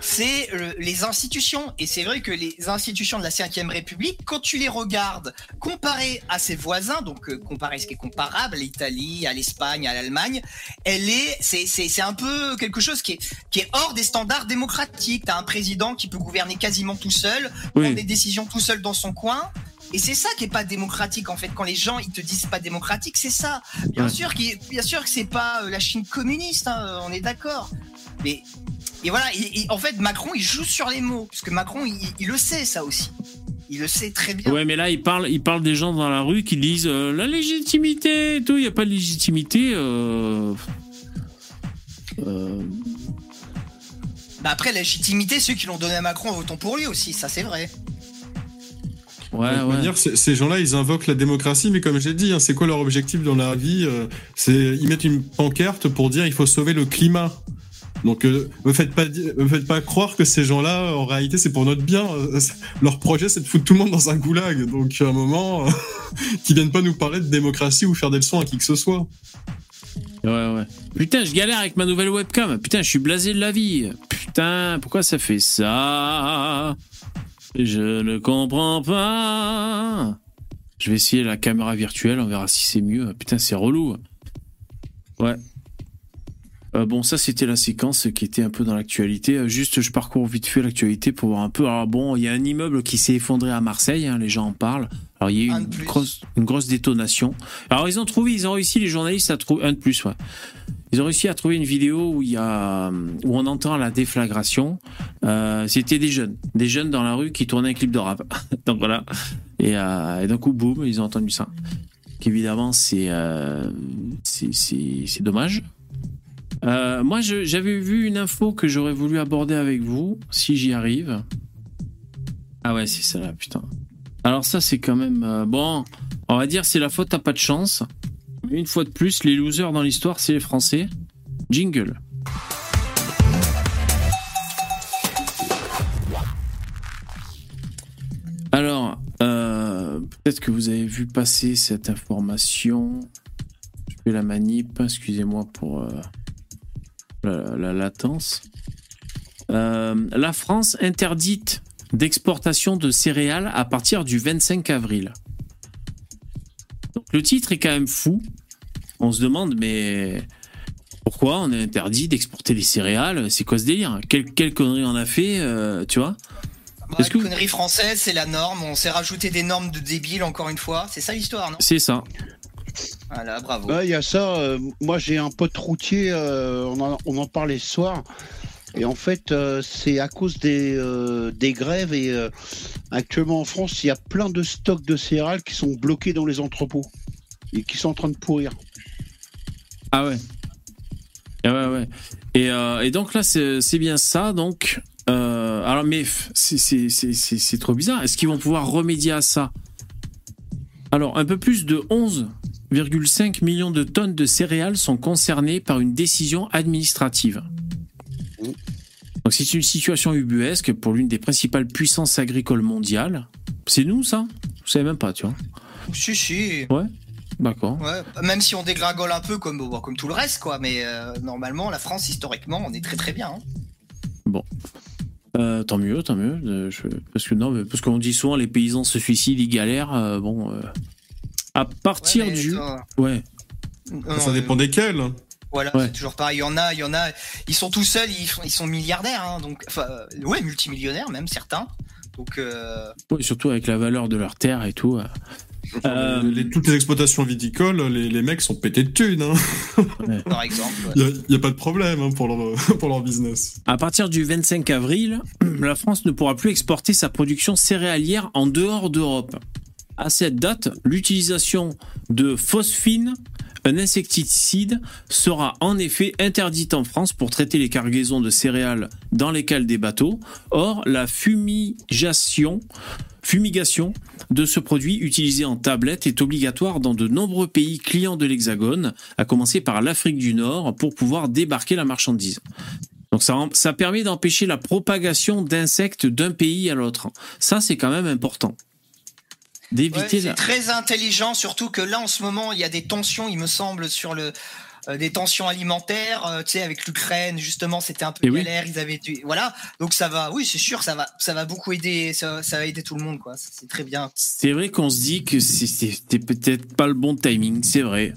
c'est euh, les institutions. Et c'est vrai que les institutions de la 5ème République, quand tu les regardes comparées à ses voisins, donc euh, comparé à ce qui est comparable, à l'Italie, à l'Espagne, à l'Allemagne, elle est, c'est, c'est, c'est un peu quelque chose qui est, qui est hors des standards démocratiques. T'as un président qui peut gouverner quasiment tout seul, Oui. prendre des décisions tout seul dans son coin. Et c'est ça qui est pas démocratique en fait. Quand les gens ils te disent pas démocratique, c'est ça. Bien Ouais. sûr bien sûr que c'est pas euh, la Chine communiste, hein, on est d'accord. Mais et voilà, et- et en fait Macron il joue sur les mots parce que Macron il, il le sait ça aussi. Il le sait très bien. Ouais, mais là, il parle, il parle des gens dans la rue qui disent euh, la légitimité et tout. Il n'y a pas de légitimité. euh, euh, Bah après la légitimité, ceux qui l'ont donné à Macron votons pour lui aussi, ça c'est vrai. Ouais, De ouais. manière, ces gens-là, ils invoquent la démocratie, mais comme j'ai dit, hein, c'est quoi leur objectif dans la vie euh, C'est ils mettent une pancarte pour dire il faut sauver le climat. Donc, euh, me faites pas me faites pas croire que ces gens-là, en réalité, c'est pour notre bien. Euh, Leur projet, c'est de foutre tout le monde dans un goulag. Donc, à un moment, euh, qu'ils viennent pas nous parler de démocratie ou faire des leçons à qui que ce soit. Ouais, ouais. Putain, je galère avec ma nouvelle webcam. Putain, je suis blasé de la vie. Putain, pourquoi ça fait ça? Je ne comprends pas. Je vais essayer la caméra virtuelle, on verra si c'est mieux. Putain, c'est relou. Ouais. Euh, bon, ça c'était la séquence qui était un peu dans l'actualité. Euh, Juste, je parcours vite fait l'actualité pour voir un peu. Alors bon, il y a un immeuble qui s'est effondré à Marseille, hein, les gens en parlent. Alors il y a eu Un une grosse, une grosse détonation. Alors ils ont trouvé, ils ont réussi, les journalistes à trouver un de plus, ouais. Ils ont réussi à trouver une vidéo où il y a, où on entend la déflagration. Euh, C'était des jeunes, des jeunes dans la rue qui tournaient un clip de rap. Donc voilà. Et, euh, et d'un coup, boum, ils ont entendu ça. Évidemment, c'est euh, c'est- c'est dommage. Moi, j'avais vu une info que j'aurais voulu aborder avec vous, si j'y arrive. Ah ouais, c'est ça là, putain. Alors ça, c'est quand même... bon, on va dire c'est la faute à pas de chance. Une fois de plus, les losers dans l'histoire, c'est les Français. Jingle. Alors, euh, peut-être que vous avez vu passer cette information. Je fais la manip, excusez-moi pour euh, la, la latence. Euh, la France interdite d'exportation de céréales à partir du 25 avril. Le titre est quand même fou. On se demande, mais pourquoi on est interdit d'exporter les céréales? C'est quoi ce délire? Quelle, quelle connerie on a fait, euh, tu vois? Bah, Est-ce que- connerie française, c'est la norme. On s'est rajouté des normes de débile encore une fois. C'est ça l'histoire, non? C'est ça. Voilà, bravo. Ouais, il y a ça. euh, moi, j'ai un pote routier. euh, on, en, on en parlait ce soir. Et en fait, euh, c'est à cause des, euh, des grèves. Et euh, actuellement en France, il y a plein de stocks de céréales qui sont bloqués dans les entrepôts et qui sont en train de pourrir. Ah ouais. Ah ouais, ouais. Et, euh, et donc là, c'est c'est bien ça. Donc, euh, alors, mais c'est- c'est c'est- c'est- c'est trop bizarre. Est-ce qu'ils vont pouvoir remédier à ça? Alors, un peu plus de 11,5 millions de tonnes de céréales sont concernées par une décision administrative. Donc, c'est une situation ubuesque pour l'une des principales puissances agricoles mondiales. C'est nous, ça? Je savais même pas, tu vois. Si, si. Ouais. D'accord. Ouais, même si on dégringole un peu comme, tout le reste, quoi. Mais euh, normalement, la France, historiquement, on est très très bien. hein. Bon. Euh, tant mieux, tant mieux. Euh, je- parce que non, mais parce qu'on dit souvent les paysans se suicident, ils galèrent. euh, bon, euh, à partir Ouais, du, ça- ouais, Non, Ça euh, dépend desquels. Voilà, Ouais. c'est toujours pareil. Il y en a, il y en a. Ils sont tout seuls, ils, font- ils sont milliardaires, hein, donc, enfin, ouais, multimillionnaires même certains. Donc, euh, Ouais, surtout avec la valeur de leur terre et tout. Euh. Les- toutes les exploitations viticoles, les, les mecs sont pétés de thunes. Hein. par exemple. ouais. Il n'y a, pas de problème hein, pour, leur, pour leur business. À partir du 25 avril, la France ne pourra plus exporter sa production céréalière en dehors d'Europe. À cette date, l'utilisation de phosphine, un insecticide, sera en effet interdite en France pour traiter les cargaisons de céréales dans les cales des bateaux. Or, la fumigation, fumigation de ce produit utilisé en tablette est obligatoire dans de nombreux pays clients de l'Hexagone, à commencer par l'Afrique du Nord, pour pouvoir débarquer la marchandise. Donc ça, ça permet d'empêcher la propagation d'insectes d'un pays à l'autre. Ça, c'est quand même important. Ouais, D'éviter c'est très intelligent, surtout que là en ce moment il y a des tensions, il me semble, sur le euh, des tensions alimentaires, euh, tu sais, avec l'Ukraine justement, c'était un peu oui. galère, ils avaient dû, voilà, donc ça va, oui, c'est sûr, ça va, ça va beaucoup aider, ça, ça va aider tout le monde, quoi. C'est très bien. C'est vrai qu'on se dit que c'était peut-être pas le bon timing, c'est vrai.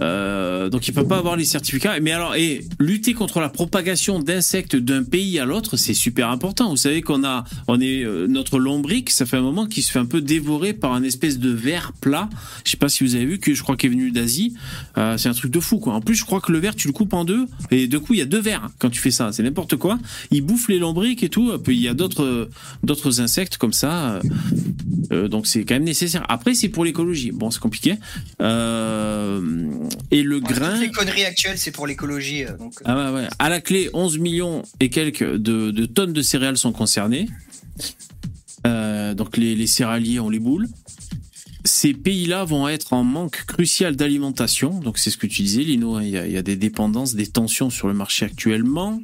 Euh, donc il peut pas avoir les certificats. Mais alors, et lutter contre la propagation d'insectes d'un pays à l'autre, c'est super important. Vous savez qu'on a, on est euh, notre lombric, ça fait un moment qu'il se fait un peu dévorer par un espèce de ver plat. Je sais pas si vous avez vu que je crois qu'il est venu d'Asie. Euh, c'est un truc de fou quoi. En plus, je crois que le ver tu le coupes en deux et de coup il y a deux vers quand tu fais ça. C'est n'importe quoi. Il bouffe les lombrics et tout. Il y a d'autres d'autres insectes comme ça. Donc c'est quand même nécessaire. Après c'est pour l'écologie. Bon c'est compliqué. Euh, et le grain. Toutes les conneries actuelles, c'est pour l'écologie, euh, donc. euh, Ah ouais, ouais. À la clé, 11 millions et quelques de, de tonnes de céréales sont concernées. Euh, donc les, les céréaliers ont les boules. Ces pays-là vont être en manque crucial d'alimentation. Donc c'est ce que tu disais, Lino. hein. Il y, a, il y a des dépendances, des tensions sur le marché actuellement.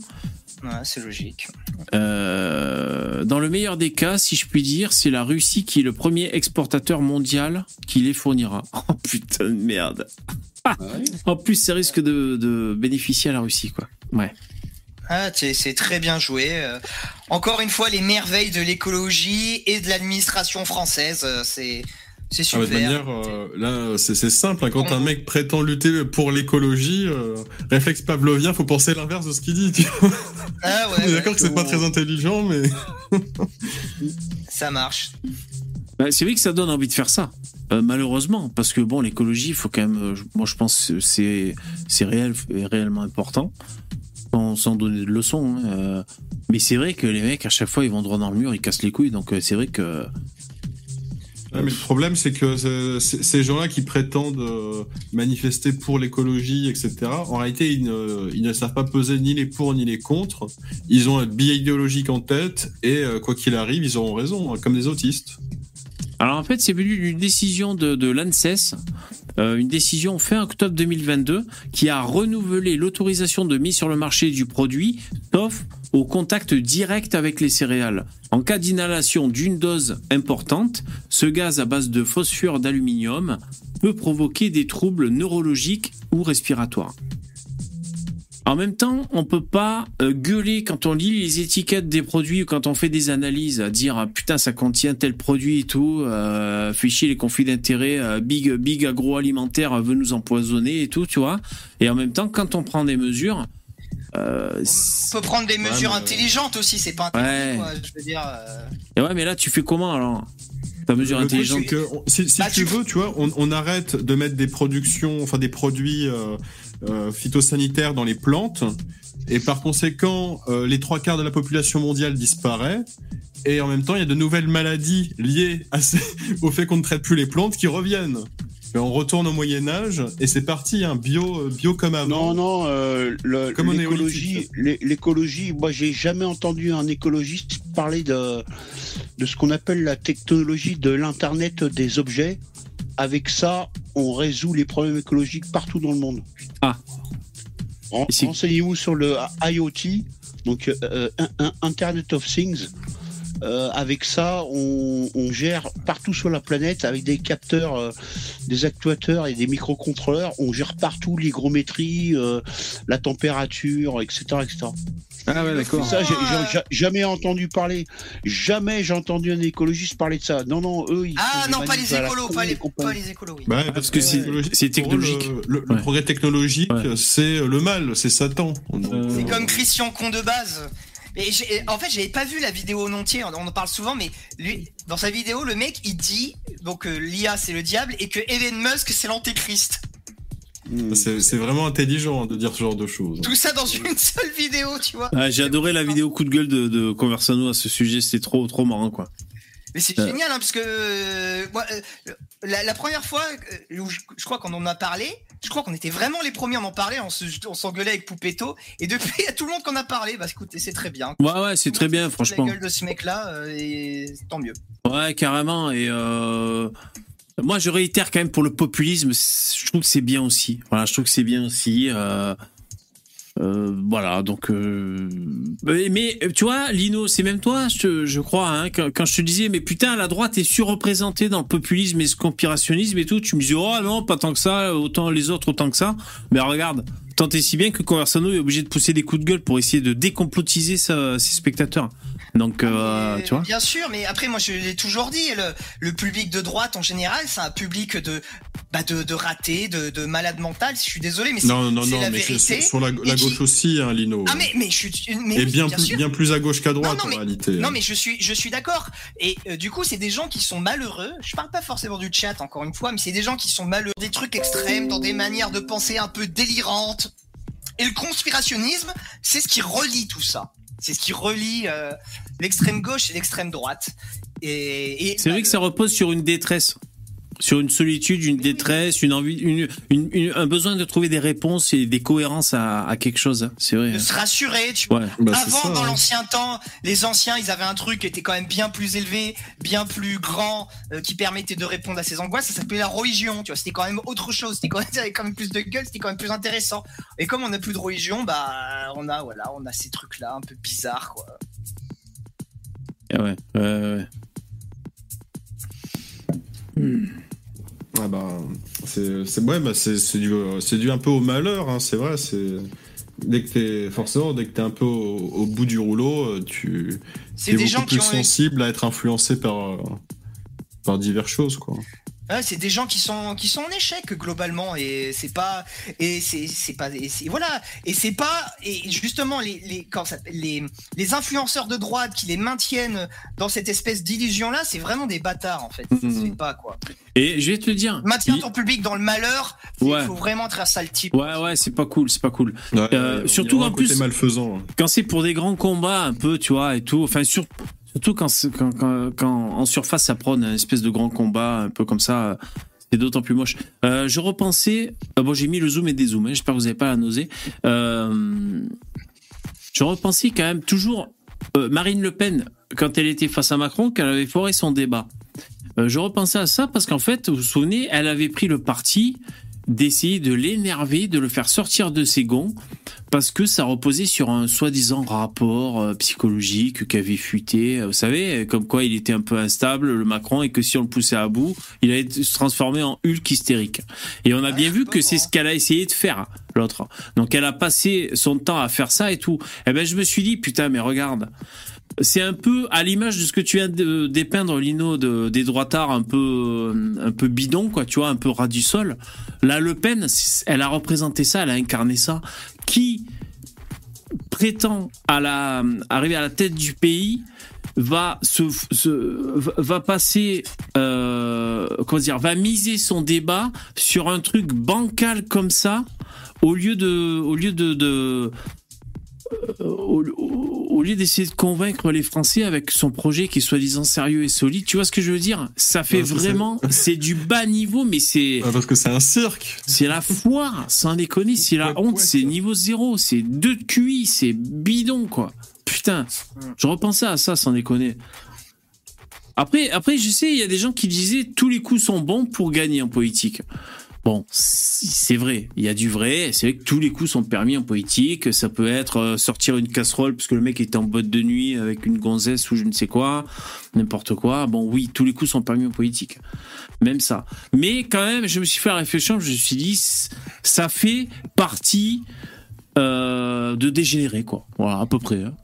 Ouais, c'est logique. Euh, dans le meilleur des cas, si je puis dire, c'est la Russie qui est le premier exportateur mondial qui les fournira. Oh putain de merde. En plus, ça risque de, de bénéficier à la Russie, quoi. Ouais. Ah, c'est c'est très bien joué. euh. Encore une fois, les merveilles de l'écologie et de l'administration française, euh, c'est Ah super. de manière, euh, là, c'est c'est simple. hein, quand un mec prétend lutter pour l'écologie, euh, réflexe pavlovien, faut penser l'inverse de ce qu'il dit. tu vois. Ah ouais, On est d'accord que c'est pas très intelligent, mais ça marche. Bah, c'est vrai que ça donne envie de faire ça. Euh, malheureusement, parce que bon, l'écologie, il faut quand même. euh, moi, je pense que c'est c'est réel, et réellement important, sans, sans donner de leçons. hein, euh. mais c'est vrai que les mecs, à chaque fois, ils vont droit dans le mur, ils cassent les couilles. Donc, euh, c'est vrai que. Mais le problème, c'est que ces gens-là qui prétendent euh, manifester pour l'écologie, etc., en réalité, ils ne, ils ne savent pas peser ni les pour ni les contre. Ils ont un biais idéologique en tête et euh, quoi qu'il arrive, ils auront raison, hein, comme des autistes. Alors en fait, c'est venu d'une décision de, l'ANSES, euh, une décision fin octobre 2022, qui a renouvelé l'autorisation de mise sur le marché du produit, sauf au contact direct avec les céréales. En cas d'inhalation d'une dose importante, ce gaz à base de phosphore d'aluminium peut provoquer des troubles neurologiques ou respiratoires. En même temps, on peut pas euh, gueuler quand on lit les étiquettes des produits ou quand on fait des analyses à dire ah, putain ça contient tel produit et tout, euh, fait chier les conflits d'intérêts, euh, big big agroalimentaire veut nous empoisonner et tout, tu vois. Et en même temps, quand on prend des mesures, euh, On peut prendre des mesures mais- intelligentes aussi, c'est pas Ouais. quoi, je veux dire. euh, et ouais, mais là tu fais comment alors? Ta mesure Le intelligente. que on- si, si Bah, tu tu- veux, tu vois, on, on arrête de mettre des productions, enfin des produits euh, euh, phytosanitaires dans les plantes, et par conséquent, euh, les trois quarts de la population mondiale disparaît. Et en même temps, il y a de nouvelles maladies liées à ces- au fait qu'on ne traite plus les plantes qui reviennent. Et on retourne au Moyen Âge et c'est parti, un bio, bio comme avant. Non, non, euh, l'écologie, l'écologie, moi j'ai jamais entendu un écologiste parler de, de ce qu'on appelle la technologie de l'Internet des objets. Avec ça, on résout les problèmes écologiques partout dans le monde. Ah. Renseignez-vous sur le IoT, donc euh, un- Internet of Things. Euh, avec ça, on, on gère partout sur la planète avec des capteurs, euh, des actuateurs et des microcontrôleurs. On gère partout l'hygrométrie, euh, la température, etc., etc. Ah ouais, d'accord. Ça, j'ai j'ai- jamais entendu parler. Jamais j'ai entendu un écologiste parler de ça. Non, non, eux, ils Ah non, pas les écolos, pas les, pas les écolos, oui. Bah, parce que c'est- technologique. Le, le- le Ouais. progrès technologique, Ouais. c'est le mal, c'est Satan. Euh, C'est comme Christian Con de base. Et j'ai- en fait, j'avais pas vu la vidéo en entier, on en parle souvent, mais lui, dans sa vidéo, le mec, il dit donc euh, l'IA c'est le diable et que Elon Musk c'est l'antéchrist. C'est vraiment intelligent hein, de dire ce genre de choses. Tout ça dans une seule vidéo, tu vois. Ah, J'ai adoré la vidéo coup de gueule de, de Conversano à ce sujet, c'était trop trop marrant quoi. Mais c'est Euh. génial, hein, parce que euh, moi, euh, la, la première fois où je, je crois qu'on en a parlé, je crois qu'on était vraiment les premiers à en parler, on se- on s'engueulait avec Poupetto, et depuis, il y a tout le monde qu'on a parlé. Bah écoutez, c'est très bien. Ouais ouais, c'est très bien franchement. La gueule de ce mec-là, euh, et tant mieux. Ouais, carrément. Et euh, moi, je réitère quand même pour le populisme, je trouve que c'est bien aussi. Voilà, je trouve que c'est bien aussi. euh, euh, voilà, donc. euh, mais, tu vois, Lino, c'est même toi, je, crois, hein, quand, je te disais, mais putain, la droite est surreprésentée dans le populisme et ce conspirationnisme et tout. Tu me disais, oh non, pas tant que ça, autant les autres, autant que ça. Mais regarde, tant et si bien que Conversano est obligé de pousser des coups de gueule pour essayer de décomplotiser ses spectateurs. Donc, euh, Mais, tu vois. Bien sûr, mais après, moi, je l'ai toujours dit, le, le public de droite, en général, c'est un public de, bah, de, de ratés, de, de malades mentales. Je suis désolé, mais c'est Non, non, non, la mais vérité. sur, sur la, la Et qui- gauche aussi, hein, Lino. Ah, mais, mais je suis. Mais Et oui, bien, bien plus, sûr. bien plus à gauche qu'à droite, Non, non, en mais- réalité. Non mais je suis je suis d'accord et euh, du coup c'est des gens qui sont malheureux. Je parle pas forcément du chat encore une fois, mais c'est des gens qui sont malheureux, des trucs extrêmes, dans des manières de penser un peu délirantes. Et le conspirationnisme, c'est ce qui relie tout ça. C'est ce qui relie euh, l'extrême gauche et l'extrême droite. Et, et C'est vrai que ça repose sur une détresse, sur une solitude, une détresse, une envie, une, une- une- un besoin de trouver des réponses et des cohérences à, à quelque chose. hein. C'est vrai. de se rassurer, tu vois. Ouais. Bah, Avant, ça, dans hein. l'ancien temps, les anciens, ils avaient un truc qui était quand même bien plus élevé, bien plus grand, euh, qui permettait de répondre à ces angoisses. Ça s'appelait la religion, tu vois. C'était quand même autre chose. C'était quand même, ça avait quand même plus de gueule, c'était quand même plus intéressant. Et comme on n'a plus de religion, bah, on a, voilà, on a ces trucs-là un peu bizarres, quoi. Ah ouais, ouais, ouais. Ah bah, c'est c'est- ouais, bah, c'est c'est dû, c'est dû un peu au malheur, hein, c'est vrai. C'est dès que t'es forcément dès que t'es un peu au, au bout du rouleau, euh, tu es des beaucoup gens qui plus ont- sensible à être influencé par euh, par diverses choses, quoi. Ouais, c'est des gens qui sont qui sont en échec globalement et c'est pas et c'est c'est pas et c'est voilà et c'est pas et justement les les quand ça les les influenceurs de droite qui les maintiennent dans cette espèce d'illusion là c'est vraiment des bâtards en fait se fait pas quoi Et je vais te le dire. maintiens il- ton public dans le malheur il Ouais. faut vraiment être un sale type Ouais, ouais, c'est pas cool, c'est pas cool. Ouais, Euh, surtout en plus- malfaisant. hein. Quand c'est pour des grands combats, un peu, tu vois, et tout. Enfin, sur- surtout quand, quand, en surface ça prône un espèce de grand combat, un peu comme ça. C'est d'autant plus moche. Euh, je repensais. euh, bon, j'ai mis le zoom et des zooms. hein, J'espère que vous n'avez pas la nausée. Euh, je repensais quand même toujours Marine Le Pen quand elle était face à Macron, qu'elle avait foiré son débat. je repensais à ça parce qu'en fait, vous vous souvenez, elle avait pris le parti d'essayer de l'énerver, de le faire sortir de ses gonds, parce que ça reposait sur un soi-disant rapport euh, psychologique qu'avait fuité, euh, vous savez, comme quoi il était un peu instable, le Macron, et que si on le poussait à bout, il allait se transformer en Hulk hystérique. Et on a bien vu que c'est ce qu'elle a essayé de faire, l'autre. Donc elle a passé son temps à faire ça et tout. Et ben je me suis dit, putain, mais regarde, c'est un peu à l'image de ce que tu viens de dépeindre, Lino, de, des droitards un peu, un peu bidon, quoi, tu vois, un peu ras du sol. La Le Pen, elle a représenté ça, elle a incarné ça. Qui prétend à arriver à la tête du pays va se, va passer euh, dire va miser son débat sur un truc bancal comme ça au lieu de au lieu de, euh, au, au lieu d'essayer de convaincre les Français avec son projet qui est soi-disant sérieux et solide, tu vois ce que je veux dire? Ça fait Parce vraiment, c'est du bas niveau, mais c'est. Parce que c'est un cirque. C'est la foire, sans déconner, c'est la honte, c'est niveau zéro, c'est deux de QI, c'est bidon, quoi. Putain, je repensais à ça, sans déconner. Après, après, je sais, il y a des gens qui disaient tous les coups sont bons pour gagner en politique. Bon, c'est vrai, il y a du vrai. C'est vrai que tous les coups sont permis en politique. Ça peut être euh, sortir une casserole parce que le mec était en botte de nuit avec une gonzesse ou je ne sais quoi, n'importe quoi. Bon, oui, tous les coups sont permis en politique. Même ça. Mais quand même, je me suis fait la réflexion, je me suis dit, ça fait partie euh, de dégénérer, quoi. Voilà, à peu près. hein.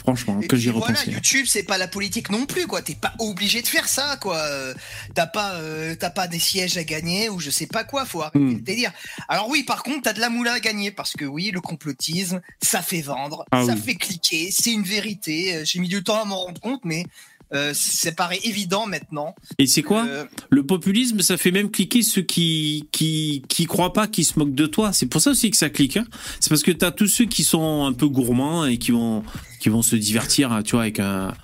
Franchement, Et que j'y voilà, repensé. YouTube, c'est pas la politique non plus, quoi. T'es pas obligé de faire ça, quoi. Euh, T'as pas, euh, t'as pas des sièges à gagner ou je sais pas quoi. Faut arrêter le délire. Alors oui, par contre, t'as de la moula à gagner parce que oui, le complotisme, ça fait vendre, Ah ça oui. fait cliquer, c'est une vérité. Euh, J'ai mis du temps à m'en rendre compte, mais euh, ça paraît évident maintenant. Et c'est quoi Euh, Le populisme, ça fait même cliquer ceux qui qui qui croient pas, qui se moquent de toi. C'est pour ça aussi que ça clique. hein. C'est parce que t'as tous ceux qui sont un peu gourmands et qui vont qui vont se divertir, tu vois, avec un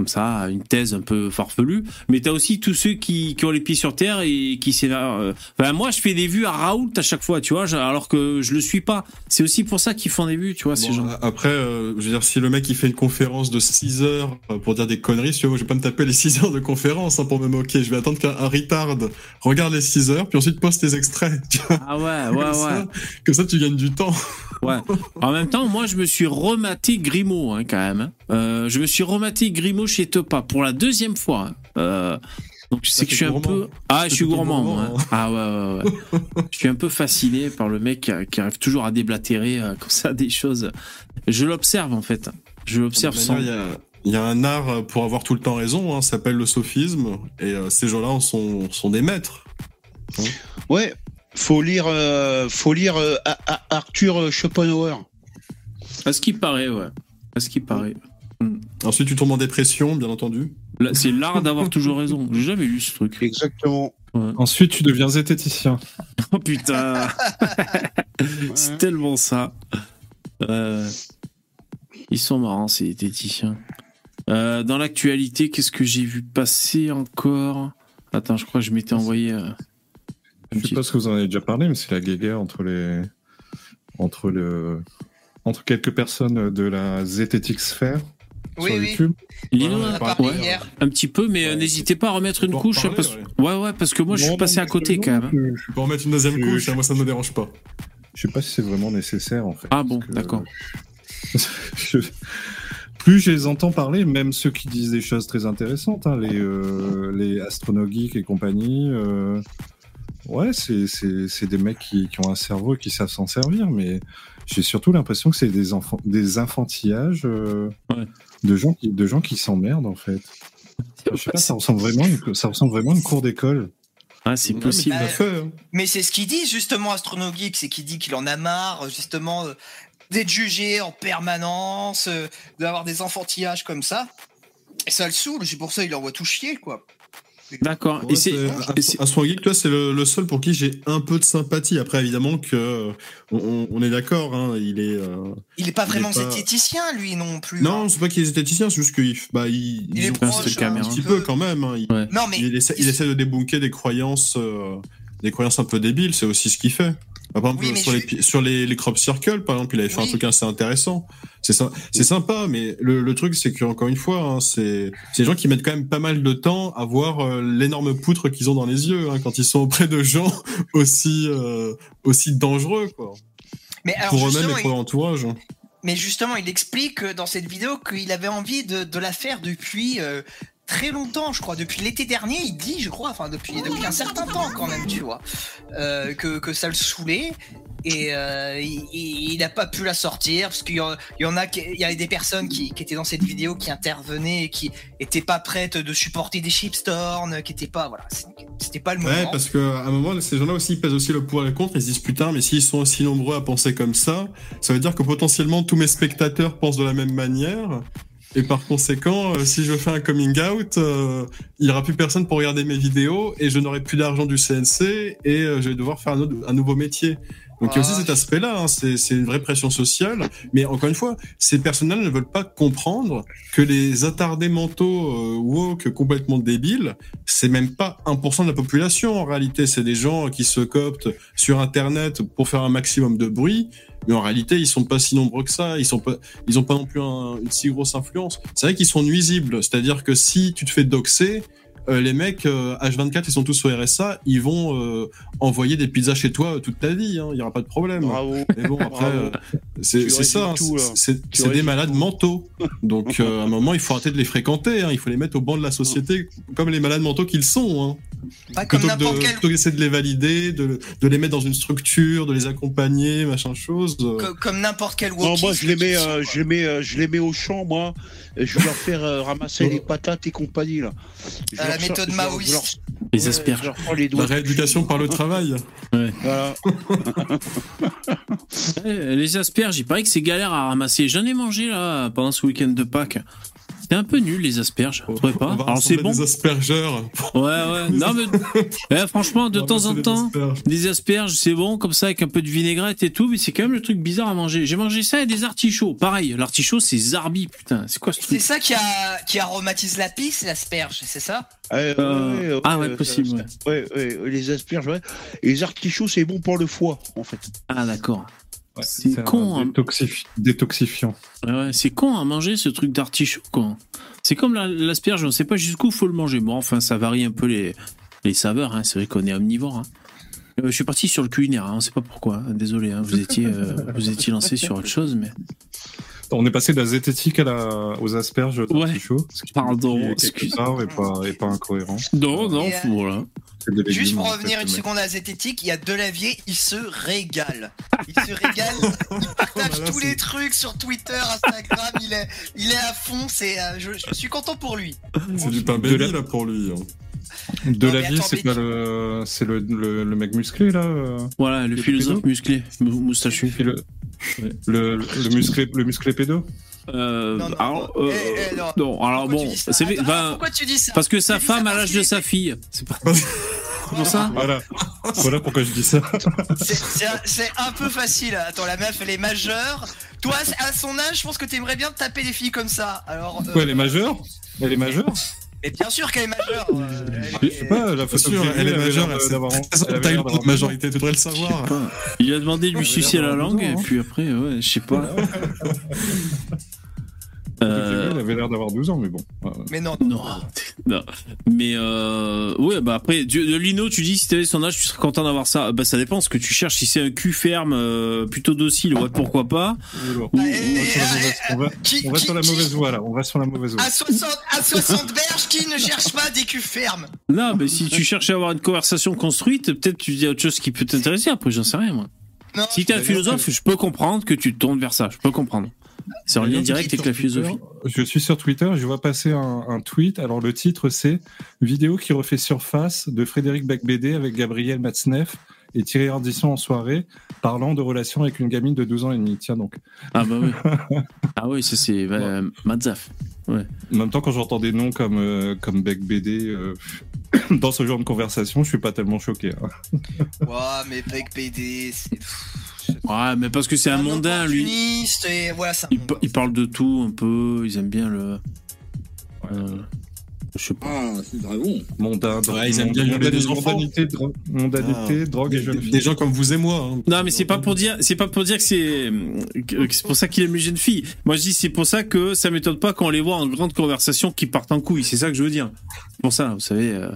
comme ça, une thèse un peu farfelue. Mais t'as aussi tous ceux qui, qui ont les pieds sur terre et qui s'énervent. euh. Enfin, moi, je fais des vues à Raoult à chaque fois, tu vois, alors que je le suis pas. C'est aussi pour ça qu'ils font des vues, tu vois, ces gens. Après, euh, je veux dire, si le mec il fait une conférence de 6 heures euh, pour dire des conneries, tu vois, moi, je vais pas me taper les 6 heures de conférence hein, pour me moquer. Je vais attendre qu'un un retard regarde les 6 heures, puis ensuite poste tes extraits. tu vois. Ah ouais, ouais, comme, ouais. ça, comme ça, tu gagnes du temps. Ouais. En même temps, moi, je me suis rematé Grimaud, hein, quand même. hein. Euh, je me suis rematé Grimaud chez Topa pour la deuxième fois. hein. Euh, donc, Ah, que je suis un peu. Ah, je suis gourmand, gourmand, moi, hein. hein. Ah, ouais, ouais, ouais. je suis un peu fasciné par le mec qui, qui arrive toujours à déblatérer euh, comme ça des choses. Je l'observe, en fait. Je l'observe sans. Il y, a, il y a un art euh, pour avoir tout le temps raison, hein, ça s'appelle le sophisme, et euh, ces gens-là en sont, sont des maîtres. Ouais, faut lire, euh, faut lire euh, Arthur Schopenhauer. À ce qui paraît, ouais. À ce qui paraît. Ensuite, tu tombes en dépression, bien entendu. Là, C'est l'art d'avoir toujours raison. J'ai jamais lu ce truc. Exactement. Ensuite, tu deviens zététicien. Oh putain C'est tellement ça. Euh, ils sont marrants, ces diététiciens. Euh, dans l'actualité, qu'est-ce que j'ai vu passer encore? Attends, je crois que je m'étais envoyé. euh, Je sais pas ce que vous en avez déjà parlé, mais c'est la guéguerre entre les. entre le. entre quelques personnes de la zététique sphère Oui, sur oui. YouTube. Lino, On en a ouais, parlé hier. un petit peu, mais euh, n'hésitez pas à remettre une couche. parce... ouais. ouais, ouais, parce que moi, je suis passé non, à côté non, quand même. je- peux en mettre une deuxième Je- couche, hein, moi ça me dérange pas. Je sais pas si c'est vraiment nécessaire en fait. Ah bon, que- d'accord. Je- Plus je les entends parler, même ceux qui disent des choses très intéressantes, hein, les, euh, les et compagnie, euh, ouais, c'est- c'est c'est des mecs qui, qui ont un cerveau et qui savent s'en servir, mais j'ai surtout l'impression que c'est des, enfants, des infantillages euh, Ouais. De gens qui, de gens qui s'emmerdent en fait. Je sais pas, ça ressemble vraiment, à une- ça ressemble vraiment à une cour d'école. Ah, c'est possible. fait, hein. Mais c'est ce qu'il dit justement Astronogeek, c'est qu'il dit qu'il en a marre justement euh, d'être jugé en permanence, euh, d'avoir des enfantillages comme ça. Et ça le saoule, c'est pour ça il envoie tout chier quoi. D'accord. Ouais, Et c'est. et c'est- Astro Geek, toi, c'est le, le seul pour qui j'ai un peu de sympathie. Après, évidemment que euh, on, est d'accord, hein, il est. euh, Il est pas vraiment pas- zététicien lui non plus. Non, hein. c'est pas qu'il est zététicien, c'est juste qu'il bah, il, Il est proche, caméra. un petit peu quand même. hein, il, Ouais. Non mais il essaie, il essaie de débunker des croyances, euh, des croyances un peu débiles. C'est aussi ce qu'il fait. Par exemple, Oui, sur, je- les, sur les, les crop circles, par exemple, il avait fait un truc assez intéressant. C'est sympa, mais le, le truc, c'est qu'encore une fois, hein, c'est des gens qui mettent quand même pas mal de temps à voir euh, l'énorme poutre qu'ils ont dans les yeux hein, quand ils sont auprès de gens aussi euh, aussi dangereux, quoi. Mais alors, pour eux-mêmes et pour leur entourage. Mais justement, il explique euh, dans cette vidéo qu'il avait envie de, de la faire depuis euh, très longtemps, je crois. Depuis l'été dernier, il dit, je crois, enfin depuis, depuis un certain temps quand même, tu vois, euh, que, que ça le saoulait. Et euh, il- n'a pas pu la sortir parce qu'il y, en- il y en a, il y avait des personnes qui, qui étaient dans cette vidéo qui intervenaient et qui étaient pas prêtes de supporter des shipstorms, qui étaient pas, voilà, c'était pas le moment. Ouais, parce qu'à un moment, ces gens-là aussi ils pèsent aussi le pour et le contre. Ils se disent putain, mais s'ils sont aussi nombreux à penser comme ça, ça veut dire que potentiellement tous mes spectateurs pensent de la même manière. Et par conséquent, euh, si je fais un coming out, euh, il n'y aura plus personne pour regarder mes vidéos et je n'aurai plus d'argent du CNC et euh, je vais devoir faire un, nouveau métier. Donc il y a aussi Ah. cet aspect-là, hein, c'est une vraie pression sociale. Mais encore une fois, ces personnes-là ne veulent pas comprendre que les attardés mentaux euh, woke complètement débiles, c'est même pas 1% de la population en réalité. C'est des gens qui se coptent sur Internet pour faire un maximum de bruit. Mais en réalité, ils sont pas si nombreux que ça. Ils sont pas, ils ont pas non plus un- une si grosse influence. C'est vrai qu'ils sont nuisibles. C'est-à-dire que si tu te fais doxer, les mecs euh, H24, ils sont tous au RSA, ils vont euh, envoyer des pizzas chez toi euh, toute ta vie. hein. Il y aura pas de problème. Bravo. Mais bon, après, euh, c'est ça. hein. C'est des malades tout. mentaux. Donc, euh, à un moment, il faut arrêter de les fréquenter. hein. Il faut les mettre au banc de la société comme les malades mentaux qu'ils sont. Hein. Pas comme Plutôt que n'importe de- quel plutôt que d'essayer de les valider, de, de les mettre dans une structure, de les accompagner, machin chose. euh. co- comme n'importe quel Non, moi je les mets, euh, je les mets, euh, je les mets au champ, moi. Et je vais leur faire euh, ramasser les patates et compagnie là. Je leur méthode maoïste. Les ouais, asperges. La rééducation par le travail. Voilà. Eh, Les asperges, il paraît que c'est galère à ramasser. J'en ai mangé là pendant ce week-end de Pâques. C'était un peu nul les asperges, vous trouvez pas On va Alors c'est bon. des aspergeurs. Ouais ouais. Non mais eh, franchement de On temps en temps, asperges. des asperges c'est bon comme ça avec un peu de vinaigrette et tout, mais c'est quand même le truc bizarre à manger. J'ai mangé ça et des artichauts. Pareil, l'artichaut c'est zarbi putain. C'est quoi ce C'est truc ça qui, a, qui aromatise la pisse, l'asperge, c'est ça? Euh, Euh, ouais, ah ouais, euh, possible, ça- ouais. ouais, ouais, les asperges, ouais. Et les artichauts, c'est bon pour le foie, en fait. Ah d'accord. Ouais, C'est un con, hein. détoxif- détoxifiant. Ouais, c'est con à manger ce truc d'artichaut quoi. C'est comme la- l'asperge, on sait pas jusqu'où faut le manger. Bon enfin ça varie un peu les, les saveurs. Hein. C'est vrai qu'on est omnivore. hein. Euh, je suis parti sur le culinaire, hein. on sait pas pourquoi. hein. Désolé, hein. vous étiez euh, vous étiez lancé sur autre chose, mais On est passé de la zététique à la... aux asperges Ouais. qui- Pardon, qui est quelque excuse. part et pas, et pas incohérent. non non Et, euh, voilà. Des Juste pour en revenir fait, une seconde à la zététique, il y a Delavier, il se régale. Il se régale, il partage Oh là tous les trucs sur Twitter, Instagram, il est, il est à fond, c'est, euh, je, je suis content pour lui. C'est du pain la- là pour lui. hein. De Non, la vie, c'est le, c'est le, le, le mec musclé là. euh, Voilà, le Le philosophe pédo musclé, mou- moustachu. le, le, le musclé, le musclé pédo. Euh, Non, non, alors, non. euh, Eh, eh, non. non, alors Pourquoi bon, tu dis ça c'est Attends, ben, pourquoi tu dis ça parce que sa femme à parce l'âge de sa fille. C'est pas c'est pour ça. Voilà, voilà pourquoi je dis ça. C'est- C'est un- c'est un peu facile. Attends, la meuf, elle est majeure. Toi, à son âge, je pense que t'aimerais bien taper des filles comme ça. Alors, euh, Ouais, elle est majeure. Elle est majeure. Mais bien sûr qu'elle est majeure. euh, Je sais est- pas, la photo sûr, elle est majeure, elle d'avoir- d'avoir- majorité, tu devrais le savoir. Il lui a demandé de lui sucer la langue 12 ans, et hein. puis après, ouais, je sais pas. Euh, Elle avait l'air d'avoir 12 ans, mais bon. Ouais. Mais non, non. Non, non. Mais euh, ouais, bah après, de Lino, tu dis si t'avais son âge, tu serais content d'avoir ça. Bah ça dépend ce que tu cherches. Si c'est un cul ferme, euh, plutôt docile, ouais, pourquoi pas. Ou- on Eh, va sur la eh, mauvaise- on va- sur la mauvaise voie là. On va sur la mauvaise voie. À 60, à 60 berges, qui ne cherche pas des culs fermes? Non, mais si tu cherchais à avoir une conversation construite, peut-être tu dis autre chose qui peut t'intéresser. Après, j'en sais rien, moi. Non, Si t'es un philosophe, je peux comprendre que tu te tournes vers ça. Je peux comprendre. C'est en lien direct avec la philosophie. Je suis sur Twitter, je vois passer un, un tweet. Alors le titre c'est Vidéo qui refait surface de Frédéric Becbédé avec Gabriel Matzneff et Thierry Ardisson en soirée, parlant de relations avec une gamine de 12 ans et demi. Tiens donc. Ah bah oui. ah oui, ça c'est euh. Ouais. En même temps, quand j'entends des noms comme, euh, comme Becbédé euh, dans ce genre de conversation, je suis pas tellement choqué. hein. Ouais, mais Bec PD, c'est. Ouais, mais parce que c'est un mondain, lui. Et voilà. Il, pa- il parle de tout un peu. Ils aiment bien le. euh, Je sais pas. Ah, c'est dragon. Monda, Ouais, ils aiment bien des enfants. mondanité, dro- mondanité, Ah. drogue et Des, jeunes des filles. gens comme vous et moi. hein. Non, mais c'est pas pour dire, c'est pas pour dire que c'est, c'est pour ça qu'il aime les jeunes filles. Moi, je dis, c'est pour ça que ça m'étonne pas quand on les voit en grande conversation qui partent en couille. C'est ça que je veux dire. C'est pour ça, vous savez. euh.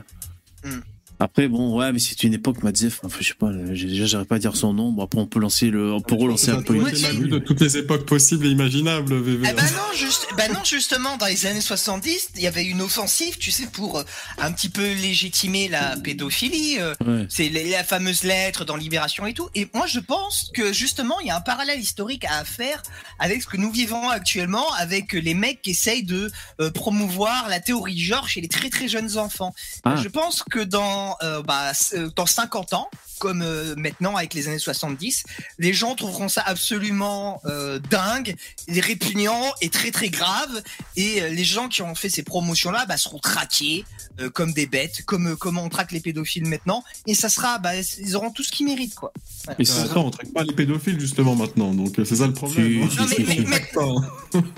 Hmm. Après, bon, ouais, mais c'est une époque, Madzef. Enfin, je sais pas, déjà, j'arrive pas à dire son nom. Bon, après, on peut lancer le, on peut relancer un a peu. vu de toutes les époques possibles et imaginables, VV. Eh ben non, juste, ben non, justement, dans les années 70, il y avait une offensive, tu sais, pour euh, un petit peu légitimer la pédophilie. euh, Ouais. C'est la, la fameuse lettre dans Libération et tout. Et moi, je pense que justement, il y a un parallèle historique à faire avec ce que nous vivons actuellement, avec les mecs qui essayent de euh, promouvoir la théorie genre chez les très très jeunes enfants. Ah. Je pense que dans euh, bah, euh, dans 50 ans, comme euh, maintenant avec les années 70, les gens trouveront ça absolument euh, dingue, et répugnant et très très grave. Et euh, les gens qui ont fait ces promotions-là bah, seront traqués euh, comme des bêtes, comme euh, comment on traque les pédophiles maintenant. Et ça sera, bah, ils auront tout ce qu'ils méritent, quoi. Voilà. Mais c'est- Attends, on traque pas les pédophiles justement maintenant, donc c'est ça le problème.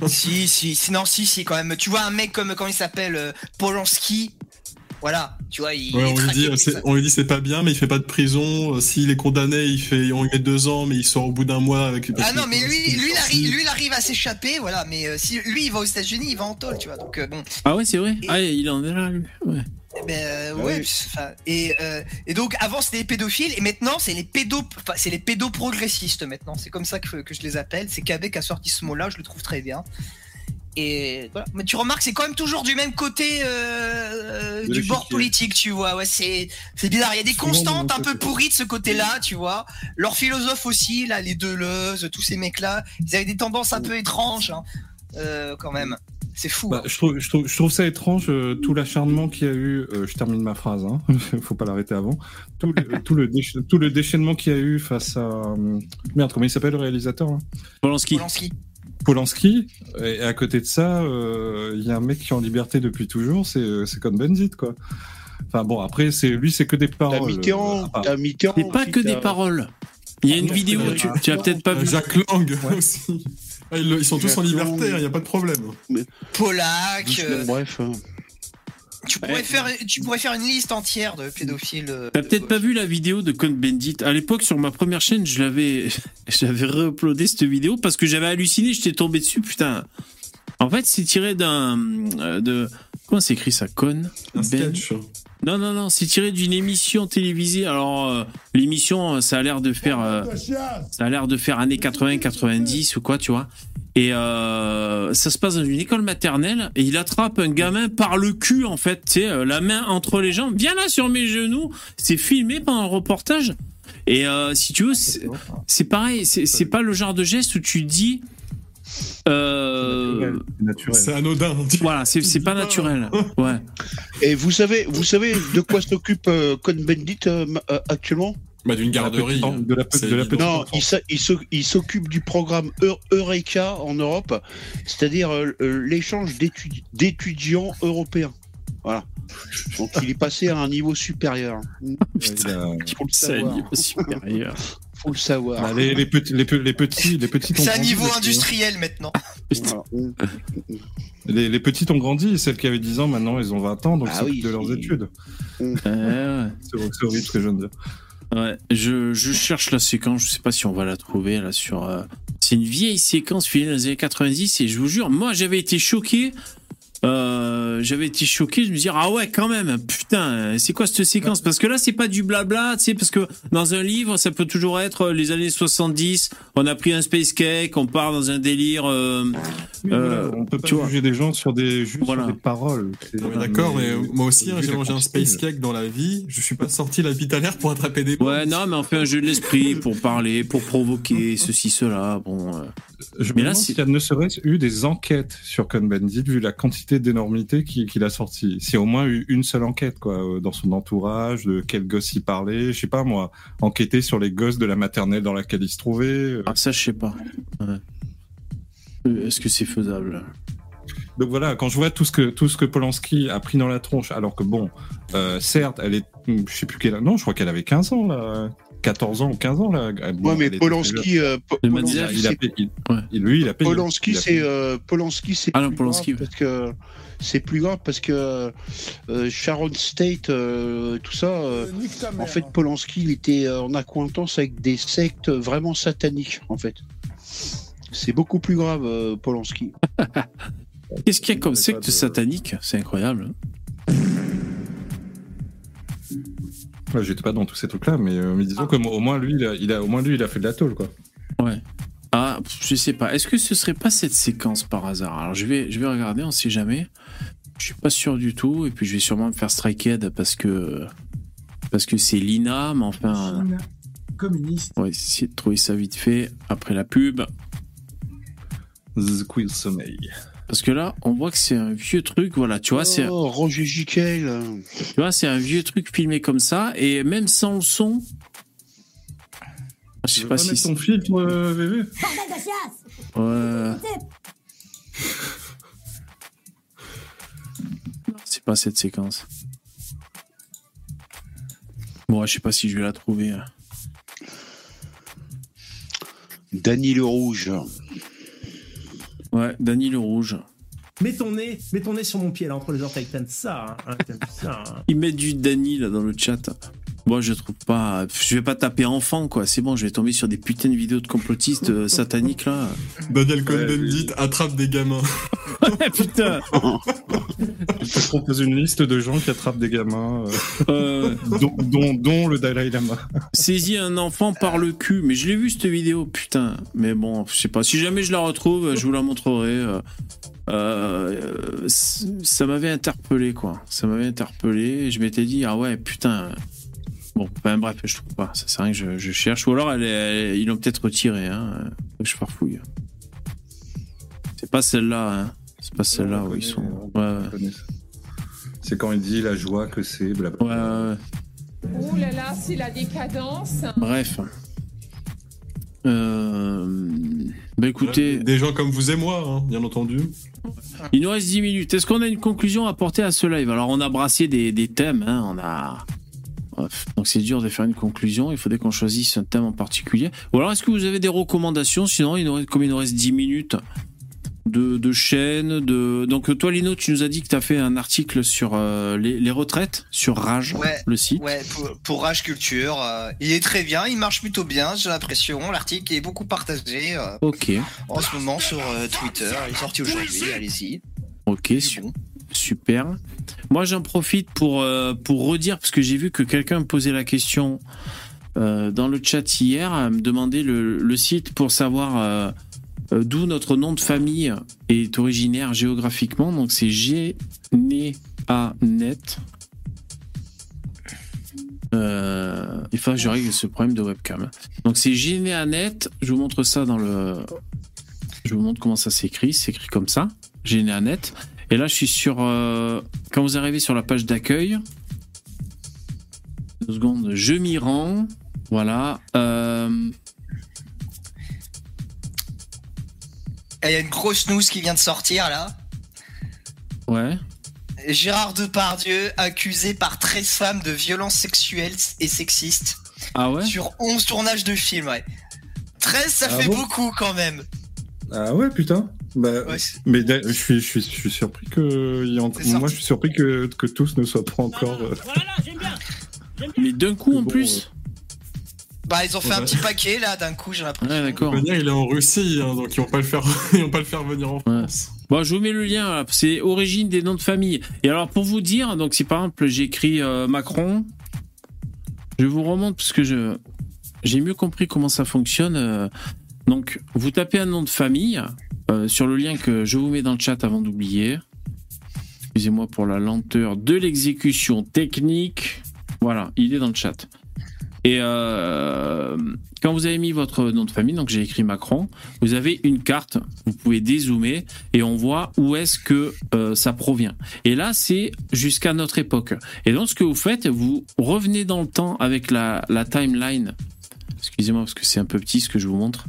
Si, non, si, si, quand même. Tu vois un mec comme, comment il s'appelle, euh, Polanski. Voilà, tu vois, il Ouais, est on lui dit, on lui dit c'est pas bien, mais il fait pas de prison. Euh, S'il est condamné, il fait, on lui met deux ans, mais il sort au bout d'un mois avec. Ah non, mais lui, lui, il arrive, lui, il arrive à s'échapper, voilà. Mais euh, si lui, il va aux États-Unis, il va en tôle, tu vois. Donc euh, bon, Ah ouais, c'est vrai. Ah, il en est là, lui. Ouais. Eh ben, euh, Ah ouais. oui. et euh, et donc avant c'était les pédophiles et maintenant c'est les pédos, enfin, c'est les pédoprogressistes maintenant. C'est comme ça que, que je les appelle. C'est Québec a sorti ce mot-là, je le trouve très bien. Et voilà. Mais tu remarques, c'est quand même toujours du même côté euh, De du bord politique, tu vois. Ouais, c'est c'est bizarre. Il y a des constantes un peu pourries de ce côté-là, tu vois. Leurs philosophes aussi, là, les Deleuze, tous ces mecs-là, ils avaient des tendances un peu étranges, hein, euh, quand même. C'est fou. Bah, hein. je, trouve, je, trouve, je trouve ça étrange, euh, tout l'acharnement qu'il y a eu. euh, je termine ma phrase, hein, faut pas l'arrêter avant. Tout le, tout, le décha- tout le déchaînement qu'il y a eu face à. euh, Merde, comment il s'appelle le réalisateur hein Polanski. Polanski. Polanski. Et à côté de ça, euh, il y a un mec qui est en liberté depuis toujours, c'est euh, c'est Cohn-Bendit, quoi. Enfin bon, après, c'est lui, c'est que des T'as paroles. Mitterrand, euh, t'as Mitterrand. C'est pas aussi, que des paroles. Il y a une non, vidéo, tu, tu as peut-être pas Euh, vu. Jacques Lang aussi. Ah, Ils, sont tous en liberté, il n'y a pas de problème. Polak. euh, Bref. hein. Tu pourrais, faire, tu pourrais faire une liste entière de pédophiles. euh, T'as peut-être pas vu la vidéo de Cohn-Bendit. À l'époque, sur ma première chaîne, je l'avais, j'avais réuploadé cette vidéo parce que j'avais halluciné, j'étais tombé dessus, putain. En fait, c'est tiré d'un, euh, de, comment c'est écrit ça, Cohn? Un Ben- sketch. Non, non, non, c'est tiré d'une émission télévisée. Alors, euh, l'émission, euh, ça a l'air de faire, euh, ça a l'air de faire années 80-90 ou quoi, tu vois. Et ça se passe dans une école maternelle et il attrape un gamin par le cul, en fait, tu la main entre les jambes. Viens là sur mes genoux. C'est filmé pendant le reportage. Et si tu veux, c'est pareil. C'est pas le genre de geste où tu dis. Euh. C'est anodin. voilà, c'est pas naturel. Ouais. Et vous savez, vous savez de quoi s'occupe euh, Cohn-Bendit euh, euh, actuellement? Bah, d'une garderie. De la petite- de la pe- C'est de la évident. petite- Non, il il il s'occupe du programme Eu- Eureka en Europe, c'est-à-dire l'échange d'étudi- d'étudiants européens. Voilà. Donc il est passé à un niveau supérieur. Il a- Faut le C'est un savoir. niveau supérieur. Faut le savoir. Bah, les, les petits, les, les petits, les petits C'est un grandi niveau hein. industriel maintenant. Les, les petites ont grandi, celles qui avaient 10 ans, maintenant, elles ont 20 ans, donc Ah c'est oui, de leurs études. Ouais, ouais. C'est c'est horrible ce que je viens de dire. Ouais, je, je cherche la séquence, je sais pas si on va la trouver là sur. euh, C'est une vieille séquence filmée dans les années 90 et je vous jure, moi j'avais été choqué. Euh, j'avais été choqué, je me disais ah ouais quand même, putain, c'est quoi cette séquence? Parce que là c'est pas du blabla, tu sais, parce que dans un livre ça peut toujours être les années 70, on a pris un space cake, on part dans un délire. euh, Oui, Euh, on peut pas tu vois. juger des gens sur des, juste Voilà. sur des paroles. Mais D'accord, mais moi aussi, hein, j'ai la mangé un space cake dans la vie. Je suis pas sorti la bite à l'air pour attraper des pommes. Ouais, non, mais on fait un jeu de l'esprit pour parler, pour provoquer ceci, cela. Bon. euh. Je me Mais là, demande s'il y a ne serait-ce eu des enquêtes sur Cohn-Bendit, vu la quantité d'énormité qu'il qu'il a sorti. A au moins eu une seule enquête, quoi, euh, dans son entourage, de quel gosse il parlait, je sais pas moi, enquêter sur les gosses de la maternelle dans laquelle il se trouvait. euh. Ah, ça, je sais pas. Ouais. Euh, Est-ce que c'est faisable? Donc voilà, quand je vois tout ce que tout ce que Polanski a pris dans la tronche, alors que bon, euh, certes, elle est, je sais plus quelle, non, je crois qu'elle avait 15 ans là. 14 ans ou 15 ans là. Bon, ouais, mais Polanski, euh, Polanski, il a c'est- payé- il- Ouais. lui, il a payé. Polanski, c'est euh, Polanski, c'est Ah non, plus Polanski, grave parce que c'est plus grave parce que euh, Sharon State, euh, tout ça. euh, en fait, Polanski, il était en accointance avec des sectes vraiment sataniques, en fait. C'est beaucoup plus grave, euh, Polanski. Qu'est-ce qu'il y a comme secte de- satanique? C'est incroyable. Ouais, J'étais pas dans tous ces trucs-là, mais, euh, mais disons que au moins lui, il a, il a- au moins lui, il a fait de la tôle, quoi. Ouais. Ah, je sais pas. Est-ce que ce serait pas cette séquence par hasard? Alors je vais, je vais regarder, on sait jamais. Je suis pas sûr du tout. Et puis je vais sûrement me faire strikehead parce que parce que c'est Lina, mais enfin, Chine communiste. on va essayer de trouver ça vite fait après la pub. The Quill Sommeil. Parce que là, on voit que c'est un vieux truc. Voilà, tu vois, c'est Oh, Roger Giquel. euh, tu vois, c'est un vieux truc filmé comme ça et même sans le son. Je Tu sais pas pas si c'est- ton filtre, euh, Ouais. C'est pas cette séquence. Bon, je sais pas si je vais la trouver. hein. Danny le Rouge. Ouais, Danny le Rouge. Mets ton nez, mets ton nez sur mon pied là entre les orteils. T'aimes ça, hein, hein, ça. hein. Ils mettent du Danny là dans le chat. Moi, je trouve pas. Je vais pas taper enfant, quoi. C'est bon, je vais tomber sur des putains de vidéos de complotistes euh, sataniques là. Daniel Ouais, Cohn-Bendit attrape des gamins. Ouais, putain. Je te propose une liste de gens qui attrapent des gamins, euh, Euh, dont, dont, dont le Dalai Lama. saisis un enfant par le cul. Mais je l'ai vu cette vidéo, putain. Mais bon, je sais pas. Si jamais je la retrouve, je vous la montrerai. euh, euh, ça m'avait interpellé, quoi. Ça m'avait interpellé. Et je m'étais dit, ah ouais, putain. Bon, ben, bref, je trouve pas. Ça c'est rien que je, je cherche. Ou alors, elle est- elle- ils l'ont peut-être retiré. Hein. Je farfouille. C'est pas celle-là. Hein. C'est pas celle-là où ils sont. Ouais. C'est quand il dit la joie que c'est, blablabla. ouais, ouais. ouais. Ouh là là, c'est la décadence. Bref. Euh... Bah écoutez, Des gens comme vous et moi, hein, bien entendu. il nous reste 10 minutes. Est-ce qu'on a une conclusion à apporter à ce live? Alors on a brassé des, des thèmes, hein, on a... Donc c'est dur de faire une conclusion, il faudrait qu'on choisisse un thème en particulier. Ou alors est-ce que vous avez des recommandations? Sinon, il nous reste, comme il nous reste 10 minutes de, de chaînes, de... Donc toi Lino, tu nous as dit que tu as fait un article sur euh, les, les retraites, sur Rage, Ouais, le site. Ouais, pour, pour Rage Culture. euh, il est très bien, il marche plutôt bien, j'ai l'impression. L'article est beaucoup partagé euh, Ok, en ce moment sur Twitter. Il est sorti aujourd'hui, allez-y. ok, super. Moi, j'en profite pour, euh, pour redire, parce que j'ai vu que quelqu'un me posait la question euh, dans le chat hier, me demander le, site pour savoir euh, d'où notre nom de famille est originaire géographiquement. Donc, c'est Gneanet. Euh, il je règle ce problème de webcam. Donc, c'est Gneanet. Je vous montre ça dans le. Je vous montre comment ça s'écrit. C'est écrit comme ça. Gneanet. Et là, je suis sur. euh, quand vous arrivez sur la page d'accueil, deux secondes, je m'y rends. Voilà. Euh, Et Il y a une grosse news qui vient de sortir là. ouais. Gérard Depardieu accusé par 13 femmes de violences sexuelles et sexistes Ah ouais? Sur 11 tournages de films, ouais. 13, ça Ah fait bon? beaucoup quand même. Ah ouais, putain. Bah, Ouais, c'est- mais je suis, je suis, je suis surpris que, moi, je suis surpris que, que tous ne soient pas encore. euh, Mais d'un coup en plus Bah, ils ont fait un petit paquet là d'un coup, j'ai l'impression. Ouais, d'accord. Il est en Russie, hein, donc ils vont pas le faire, ils vont pas le faire venir en France. Bon, je vous mets le lien. là. C'est origine des noms de famille. Et alors, pour vous dire, donc si par exemple j'écris euh, Macron, je vous remonte parce que je j'ai mieux compris comment ça fonctionne. Donc, vous tapez un nom de famille euh, sur le lien que je vous mets dans le chat avant d'oublier. Excusez-moi pour la lenteur de l'exécution technique. Voilà, il est dans le chat. Et euh, quand vous avez mis votre nom de famille, donc j'ai écrit Macron, vous avez une carte, vous pouvez dézoomer et on voit où est-ce que euh, ça provient. Et là, c'est jusqu'à notre époque. Et donc, ce que vous faites, vous revenez dans le temps avec la timeline. Excusez-moi parce que c'est un peu petit ce que je vous montre.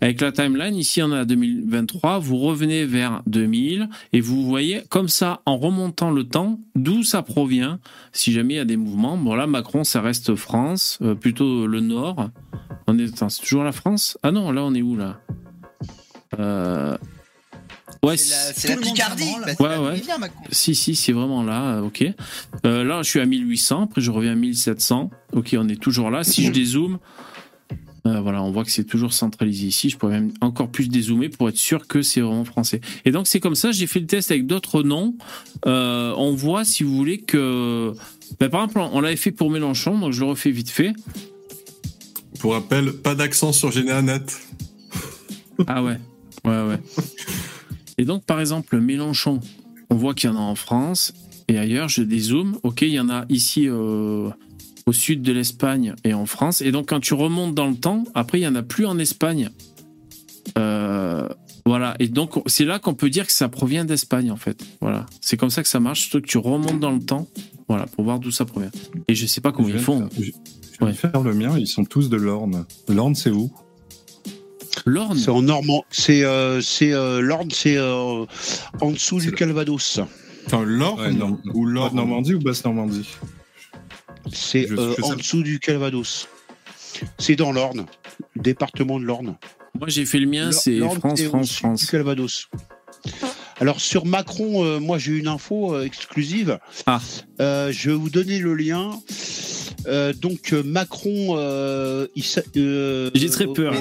Avec la timeline, ici on est à 2023, vous revenez vers 2000 et vous voyez comme ça, en remontant le temps, d'où ça provient, si jamais il y a des mouvements. Bon là, Macron, ça reste France, euh, plutôt le Nord. On est, c'est toujours la France? Ah non, là on est où là? Euh... Ouais, C'est la, Picardie. bah, c'est Ouais, ouais. vient. Si, si, c'est vraiment là, euh, ok. Euh, là, je suis à 1800, après je reviens à 1700. Ok, on est toujours là. Si je dézoome, euh, voilà, on voit que c'est toujours centralisé ici. Je pourrais même encore plus dézoomer pour être sûr que c'est vraiment français. Et donc, c'est comme ça, j'ai fait le test avec d'autres noms. Euh, on voit, si vous voulez, que... ben, par exemple, on l'avait fait pour Mélenchon, donc je le refais vite fait. Pour rappel, pas d'accent sur GénéaNet. Ah ouais, ouais, ouais. Et donc, par exemple, Mélenchon, on voit qu'il y en a en France et ailleurs, je dézoome. Ok, il y en a ici euh, au sud de l'Espagne et en France. Et donc, quand tu remontes dans le temps, après, il y en a plus en Espagne. Euh, voilà. Et donc, c'est là qu'on peut dire que ça provient d'Espagne, en fait. Voilà. C'est comme ça que ça marche. Surtout que tu remontes dans le temps. Voilà, pour voir d'où ça provient. Et je sais pas comment Je ils font. faire- Je je vais faire le mien, ils sont tous de l'Orne. L'Orne, c'est où? L'Orne C'est en Normand. C'est euh, c'est euh, l'Orne, c'est euh, en dessous du Calvados. Enfin, l'Orne Ouais, ou l'Orne Normandie ou Basse-Normandie? C'est euh, en dessous du Calvados. C'est dans l'Orne, département de l'Orne. Moi, j'ai fait le mien, c'est France, France, France. Du Calvados. Alors sur Macron, euh, moi j'ai une info euh, exclusive. Ah. Euh, je vais vous donner le lien. Euh, donc euh, Macron, euh, il euh, J'ai très peur.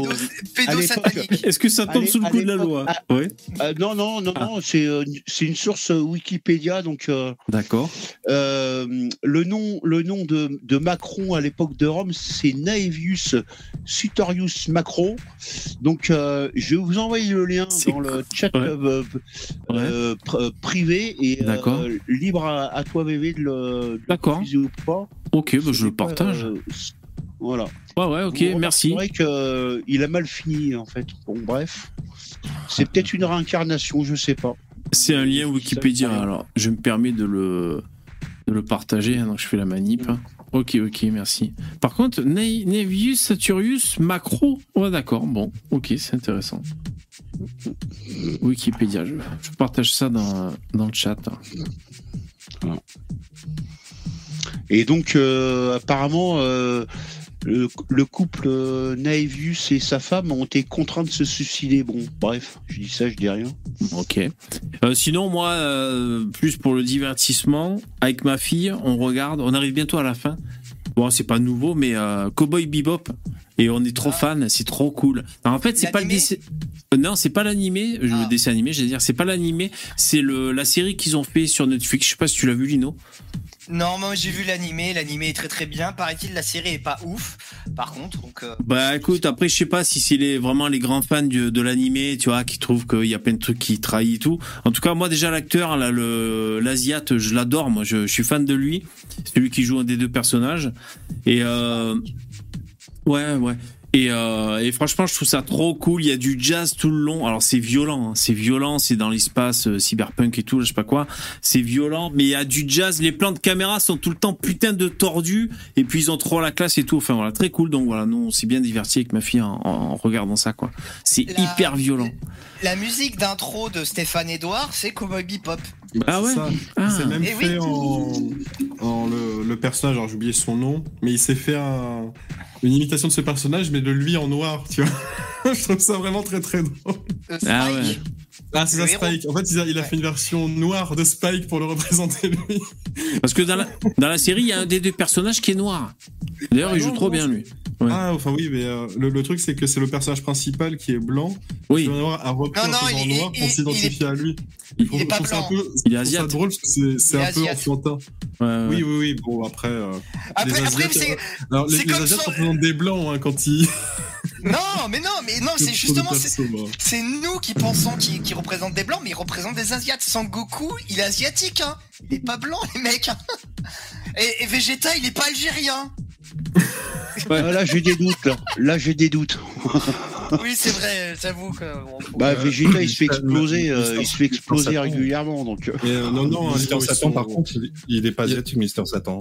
Est-ce que ça tombe sous le coup de la loi à- Oui. Euh, non, non, non, Ah. non, c'est euh, une source Wikipédia. Donc, euh, D'accord. euh, le nom, le nom de, de Macron à l'époque de Rome, c'est Naevius Sutorius Macro. Donc, euh, je vais vous envoyer le lien dans le chat Ouais. euh, euh, euh, privé et euh, libre à, à toi, VV, de le, D'accord. diffuser ou pas. Ok, bah, je le C'est partage. euh, voilà. Ouais, ouais, ok, Vous merci. remarquerez que euh, il a mal fini en fait. Bon, bref. C'est peut-être une réincarnation, je sais pas. C'est un lien Wikipédia, alors je me permets de le, de le partager, hein, donc je fais la manip. Ok, ok, merci. Par contre, Ne- Nevius Saturius Macro, ouais, d'accord, bon, ok, c'est intéressant. Wikipédia, je, je partage ça dans, dans le chat. Et donc, euh, apparemment, euh, le, le couple euh, Naevius et sa femme ont été contraints de se suicider. Bon, bref, je dis ça, je dis rien. Ok. Euh, sinon, moi, euh, plus pour le divertissement, avec ma fille, on regarde, on arrive bientôt à la fin. Bon, c'est pas nouveau, mais euh, Cowboy Bebop. Et on est trop fan, c'est trop cool. Alors, en fait, c'est pas le dessin. Non, c'est pas l'animé, le dessin animé, j'allais dire, c'est pas l'animé, c'est le la série qu'ils ont fait sur Netflix. Je sais pas si tu l'as vu, Lino. Non, moi j'ai vu l'animé, l'animé est très très bien. Paraît-il, la série est pas ouf, par contre. Donc, euh, Bah écoute, après je sais pas si c'est les, vraiment les grands fans du- de l'animé, tu vois, qui trouvent qu'il y a plein de trucs qui trahissent et tout. En tout cas, moi déjà l'acteur, là, le l'asiate, je l'adore, moi je, je suis fan de lui. C'est lui qui joue un des deux personnages. Et euh, ouais, ouais. Et, euh, et franchement, je trouve ça trop cool. Il y a du jazz tout le long. Alors c'est violent, hein. c'est violent, c'est dans l'espace euh, cyberpunk et tout, je sais pas quoi. C'est violent, mais il y a du jazz. Les plans de caméra sont tout le temps putain de tordus. Et puis ils ont trop la classe et tout. Enfin voilà, très cool. Donc voilà, nous on s'est bien diverti avec ma fille en, en regardant ça quoi. C'est hyper violent. la musique d'intro de Stéphane Edouard, c'est Cowboy Bebop. Ah ouais. Ça, Ah. Il s'est même oui. fait en, en le, le personnage, alors j'ai oublié son nom, mais il s'est fait un- une imitation de ce personnage, mais de lui en noir, tu vois. Je trouve ça vraiment très très drôle. Euh, Ah ouais. Ah, c'est ça. Spike. En fait, il a, il a fait une version noire de Spike pour le représenter lui. Parce que dans la, dans la série, il y a un des deux personnages qui est noir. D'ailleurs, Ah il joue non, trop non, bien c'est- lui. Ouais. Ah, enfin oui, mais euh, le, le truc, c'est que c'est le personnage principal qui est blanc. Oui. Le noir a repris Non, un non, il- noir il- pour il- s'identifier à lui. il trouve- est pas ça un blanc. peu- Il est ça asiate. drôle parce que c'est c'est Il est un peu enfantin. Ouais, ouais. Oui, oui, oui. Bon, après. euh, Après, les après, c'est. euh, alors, les, c'est Asiates ça- représentent des blancs hein, quand ils. Non, mais non, mais non, c'est justement. c'est- nous qui pensons qu'ils qu'ils représentent des blancs, mais ils représentent des asiates. Sangoku, il est asiatique, hein. Il est pas blanc, les mecs. Et, et Vegeta, il est pas algérien. Ah, là, j'ai des doutes. Là, là j'ai des doutes. Oui, c'est vrai, j'avoue que. Bah, Vegeta, il se fait exploser, euh, il se fait exploser Satan. régulièrement. Donc, euh, euh, non, non, Mister Satan, sont- par contre, il, il est pas il- asiatique, Mister Satan.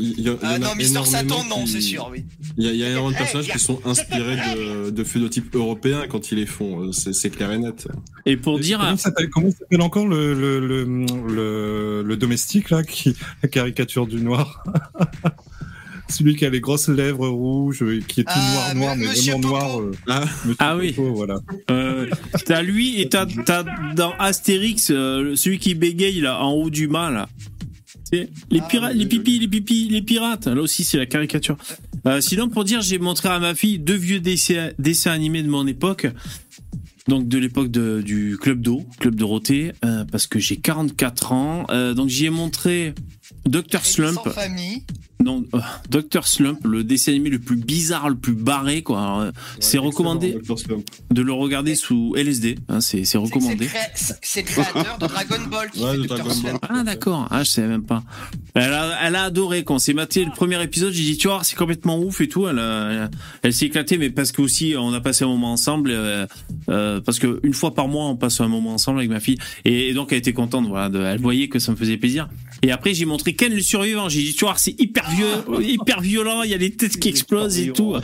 Il y, a- il y Ah non, Mister Satan, non, qui- c'est sûr, oui. Il y a, énormément de Eh, personnages qui sont inspirés de, de phénotypes européens quand ils les font. C'est clair et net. Et pour dire. Comment s'appelle- encore le, le, le, le, le domestique, là, qui, la caricature du noir? Celui qui a les grosses lèvres rouges, euh, qui est tout Ah, noir, noir, mais vraiment noir. euh, Monsieur Ah oui. Voilà. Euh, t'as lui et t'as, t'as dans Astérix euh, celui qui bégaye là en haut du mât là. C'est les pirates, les pipis, les pipis, les pirates. Là aussi c'est la caricature. Euh, sinon pour dire, j'ai montré à ma fille deux vieux dessins, dessins animés de mon époque. Donc de l'époque de- du club d'eau, club Dorothée, euh, parce que j'ai 44 ans. Euh, donc j'y ai montré Dr Slump. Sans famille. Non, euh, Dr Slump, le dessin animé le plus bizarre, le plus barré, quoi. Euh, c'est recommandé de le regarder sous LSD. hein, c'est c'est C'est recommandé. le, cré- c'est le créateur de Dragon Ball qui Ouais, fait Dr. Slump. Ah d'accord, ah je savais même pas. Elle a, elle a adoré quand on s'est maté le premier épisode. J'ai dit tu vois c'est complètement ouf et tout. Elle, s'est éclatée, mais parce que aussi on a passé un moment ensemble. euh, euh, parce que une fois par mois on passe un moment ensemble avec ma fille et, et donc elle était contente. Voilà, de- elle voyait que ça me faisait plaisir. Et après j'ai montré Ken le survivant. J'ai dit tu vois c'est hyper vieux, hyper violent. Il y a les têtes qui explosent et tout.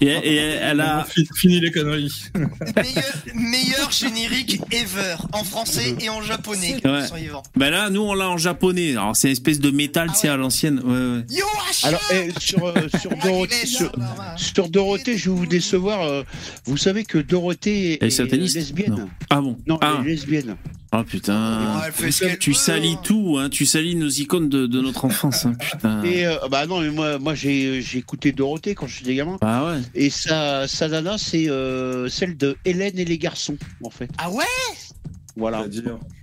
Et, et elle a Fi- Fini les conneries. Meilleur, meilleur générique ever, en français et en japonais. Ouais. survivant. Ben là, nous on l'a en japonais. Alors c'est une espèce de métal, c'est à l'ancienne. Ouais, ouais. Yo, Alors, eh, sur, euh, sur, Dorothée, sur, sur Dorothée, je vais vous décevoir. euh, vous savez que Dorothée est est, sataniste lesbienne. Non. Ah bon Non, Ah, elle est lesbienne. oh, putain. Ouais, Tu salis tout, hein. Tu salis nos icônes de, de notre enfance, hein, putain. Et euh, bah non, mais moi, moi j'ai écouté Dorothée quand j'étais gamin. Bah ouais. Et sa, sa nana, c'est euh, celle de Hélène et les garçons, en fait. Ah ouais? Voilà.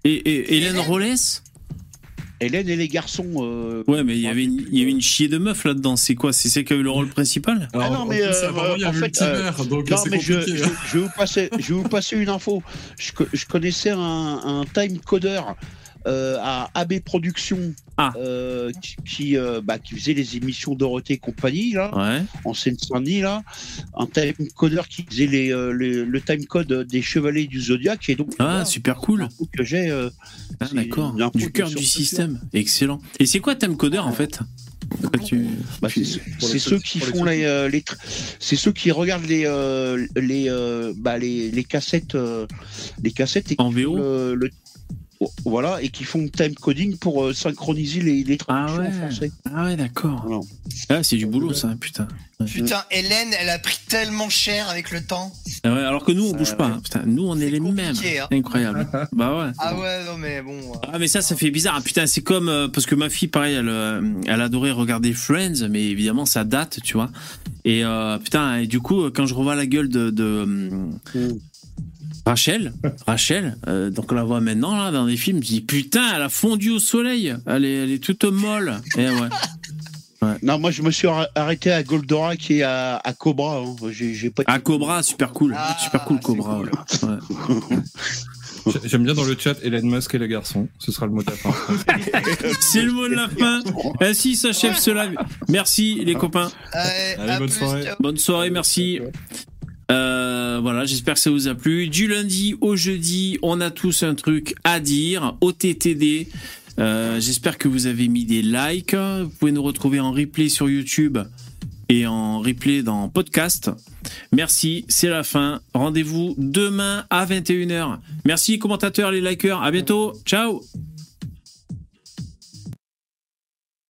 Et, et Hélène Rollès? Hélène et les garçons. euh, Ouais, mais il y avait une, il y avait une chier de meuf là-dedans. C'est quoi? C'est celle qui a eu le rôle principal? Ah non, mais euh, apparemment, il y a en fait, multivers, donc non, mais je, je, je vais vous passer, je vais vous passer une info. Je, je connaissais un, un time coder euh, à AB Productions Ah. euh, qui, qui, euh, bah, qui faisait les émissions Dorothée et compagnie là, Ouais. en Seine-Saint-Denis là, un time coder qui faisait les, euh, les- le time code des Chevaliers du Zodiaque et donc Ah, super cool. que j'ai. euh, Ah, d'accord. Du cœur du système. Excellent. Et c'est quoi Timecoder en fait? Tu- Bah, c'est ceux- qui font les, euh, les tr- c'est ceux qui regardent les euh, les euh, bah, les, les cassettes euh, les cassettes et En VO le, le- voilà et qui font le time coding pour euh, synchroniser les, les traductions ouais. en français. Ah ouais, d'accord. Voilà. Ah, c'est du boulot ça, putain. Putain, Hélène, elle a pris tellement cher avec le temps. Ah ouais, alors que nous on bouge pas. hein. Putain, nous on est les mêmes. hein. Incroyable. bah ouais. Ah ouais, non mais bon. Ah mais ça ça fait bizarre putain c'est comme euh, parce que ma fille pareil elle euh, elle adorait regarder Friends mais évidemment ça date tu vois et euh, putain et du coup quand je revois la gueule de, de euh, Rachel Rachel euh, donc on la voit maintenant là dans des films je dis putain elle a fondu au soleil elle est elle est toute molle et ouais Non, moi je me suis arr- arrêté à Goldorak et à, à Cobra. hein. J'ai j'ai pas. ah Cobra super cool Ah, super cool Cobra cool. ouais. J'aime bien dans le chat Elon Musk et les garçons. Ce sera le mot de la fin. c'est le mot de la fin ainsi s'achève ce live merci les copains Allez, Allez, à bonne plus, soirée. ciao. Bonne soirée, merci. Euh, voilà, j'espère que ça vous a plu. Du lundi au jeudi, on a tous un truc à dire au TTD. Euh, j'espère que vous avez mis des likes. Vous pouvez nous retrouver en replay sur YouTube et en replay dans podcast. Merci, c'est la fin. Rendez-vous demain à 21h. Merci commentateurs, les likers. À bientôt. Ciao.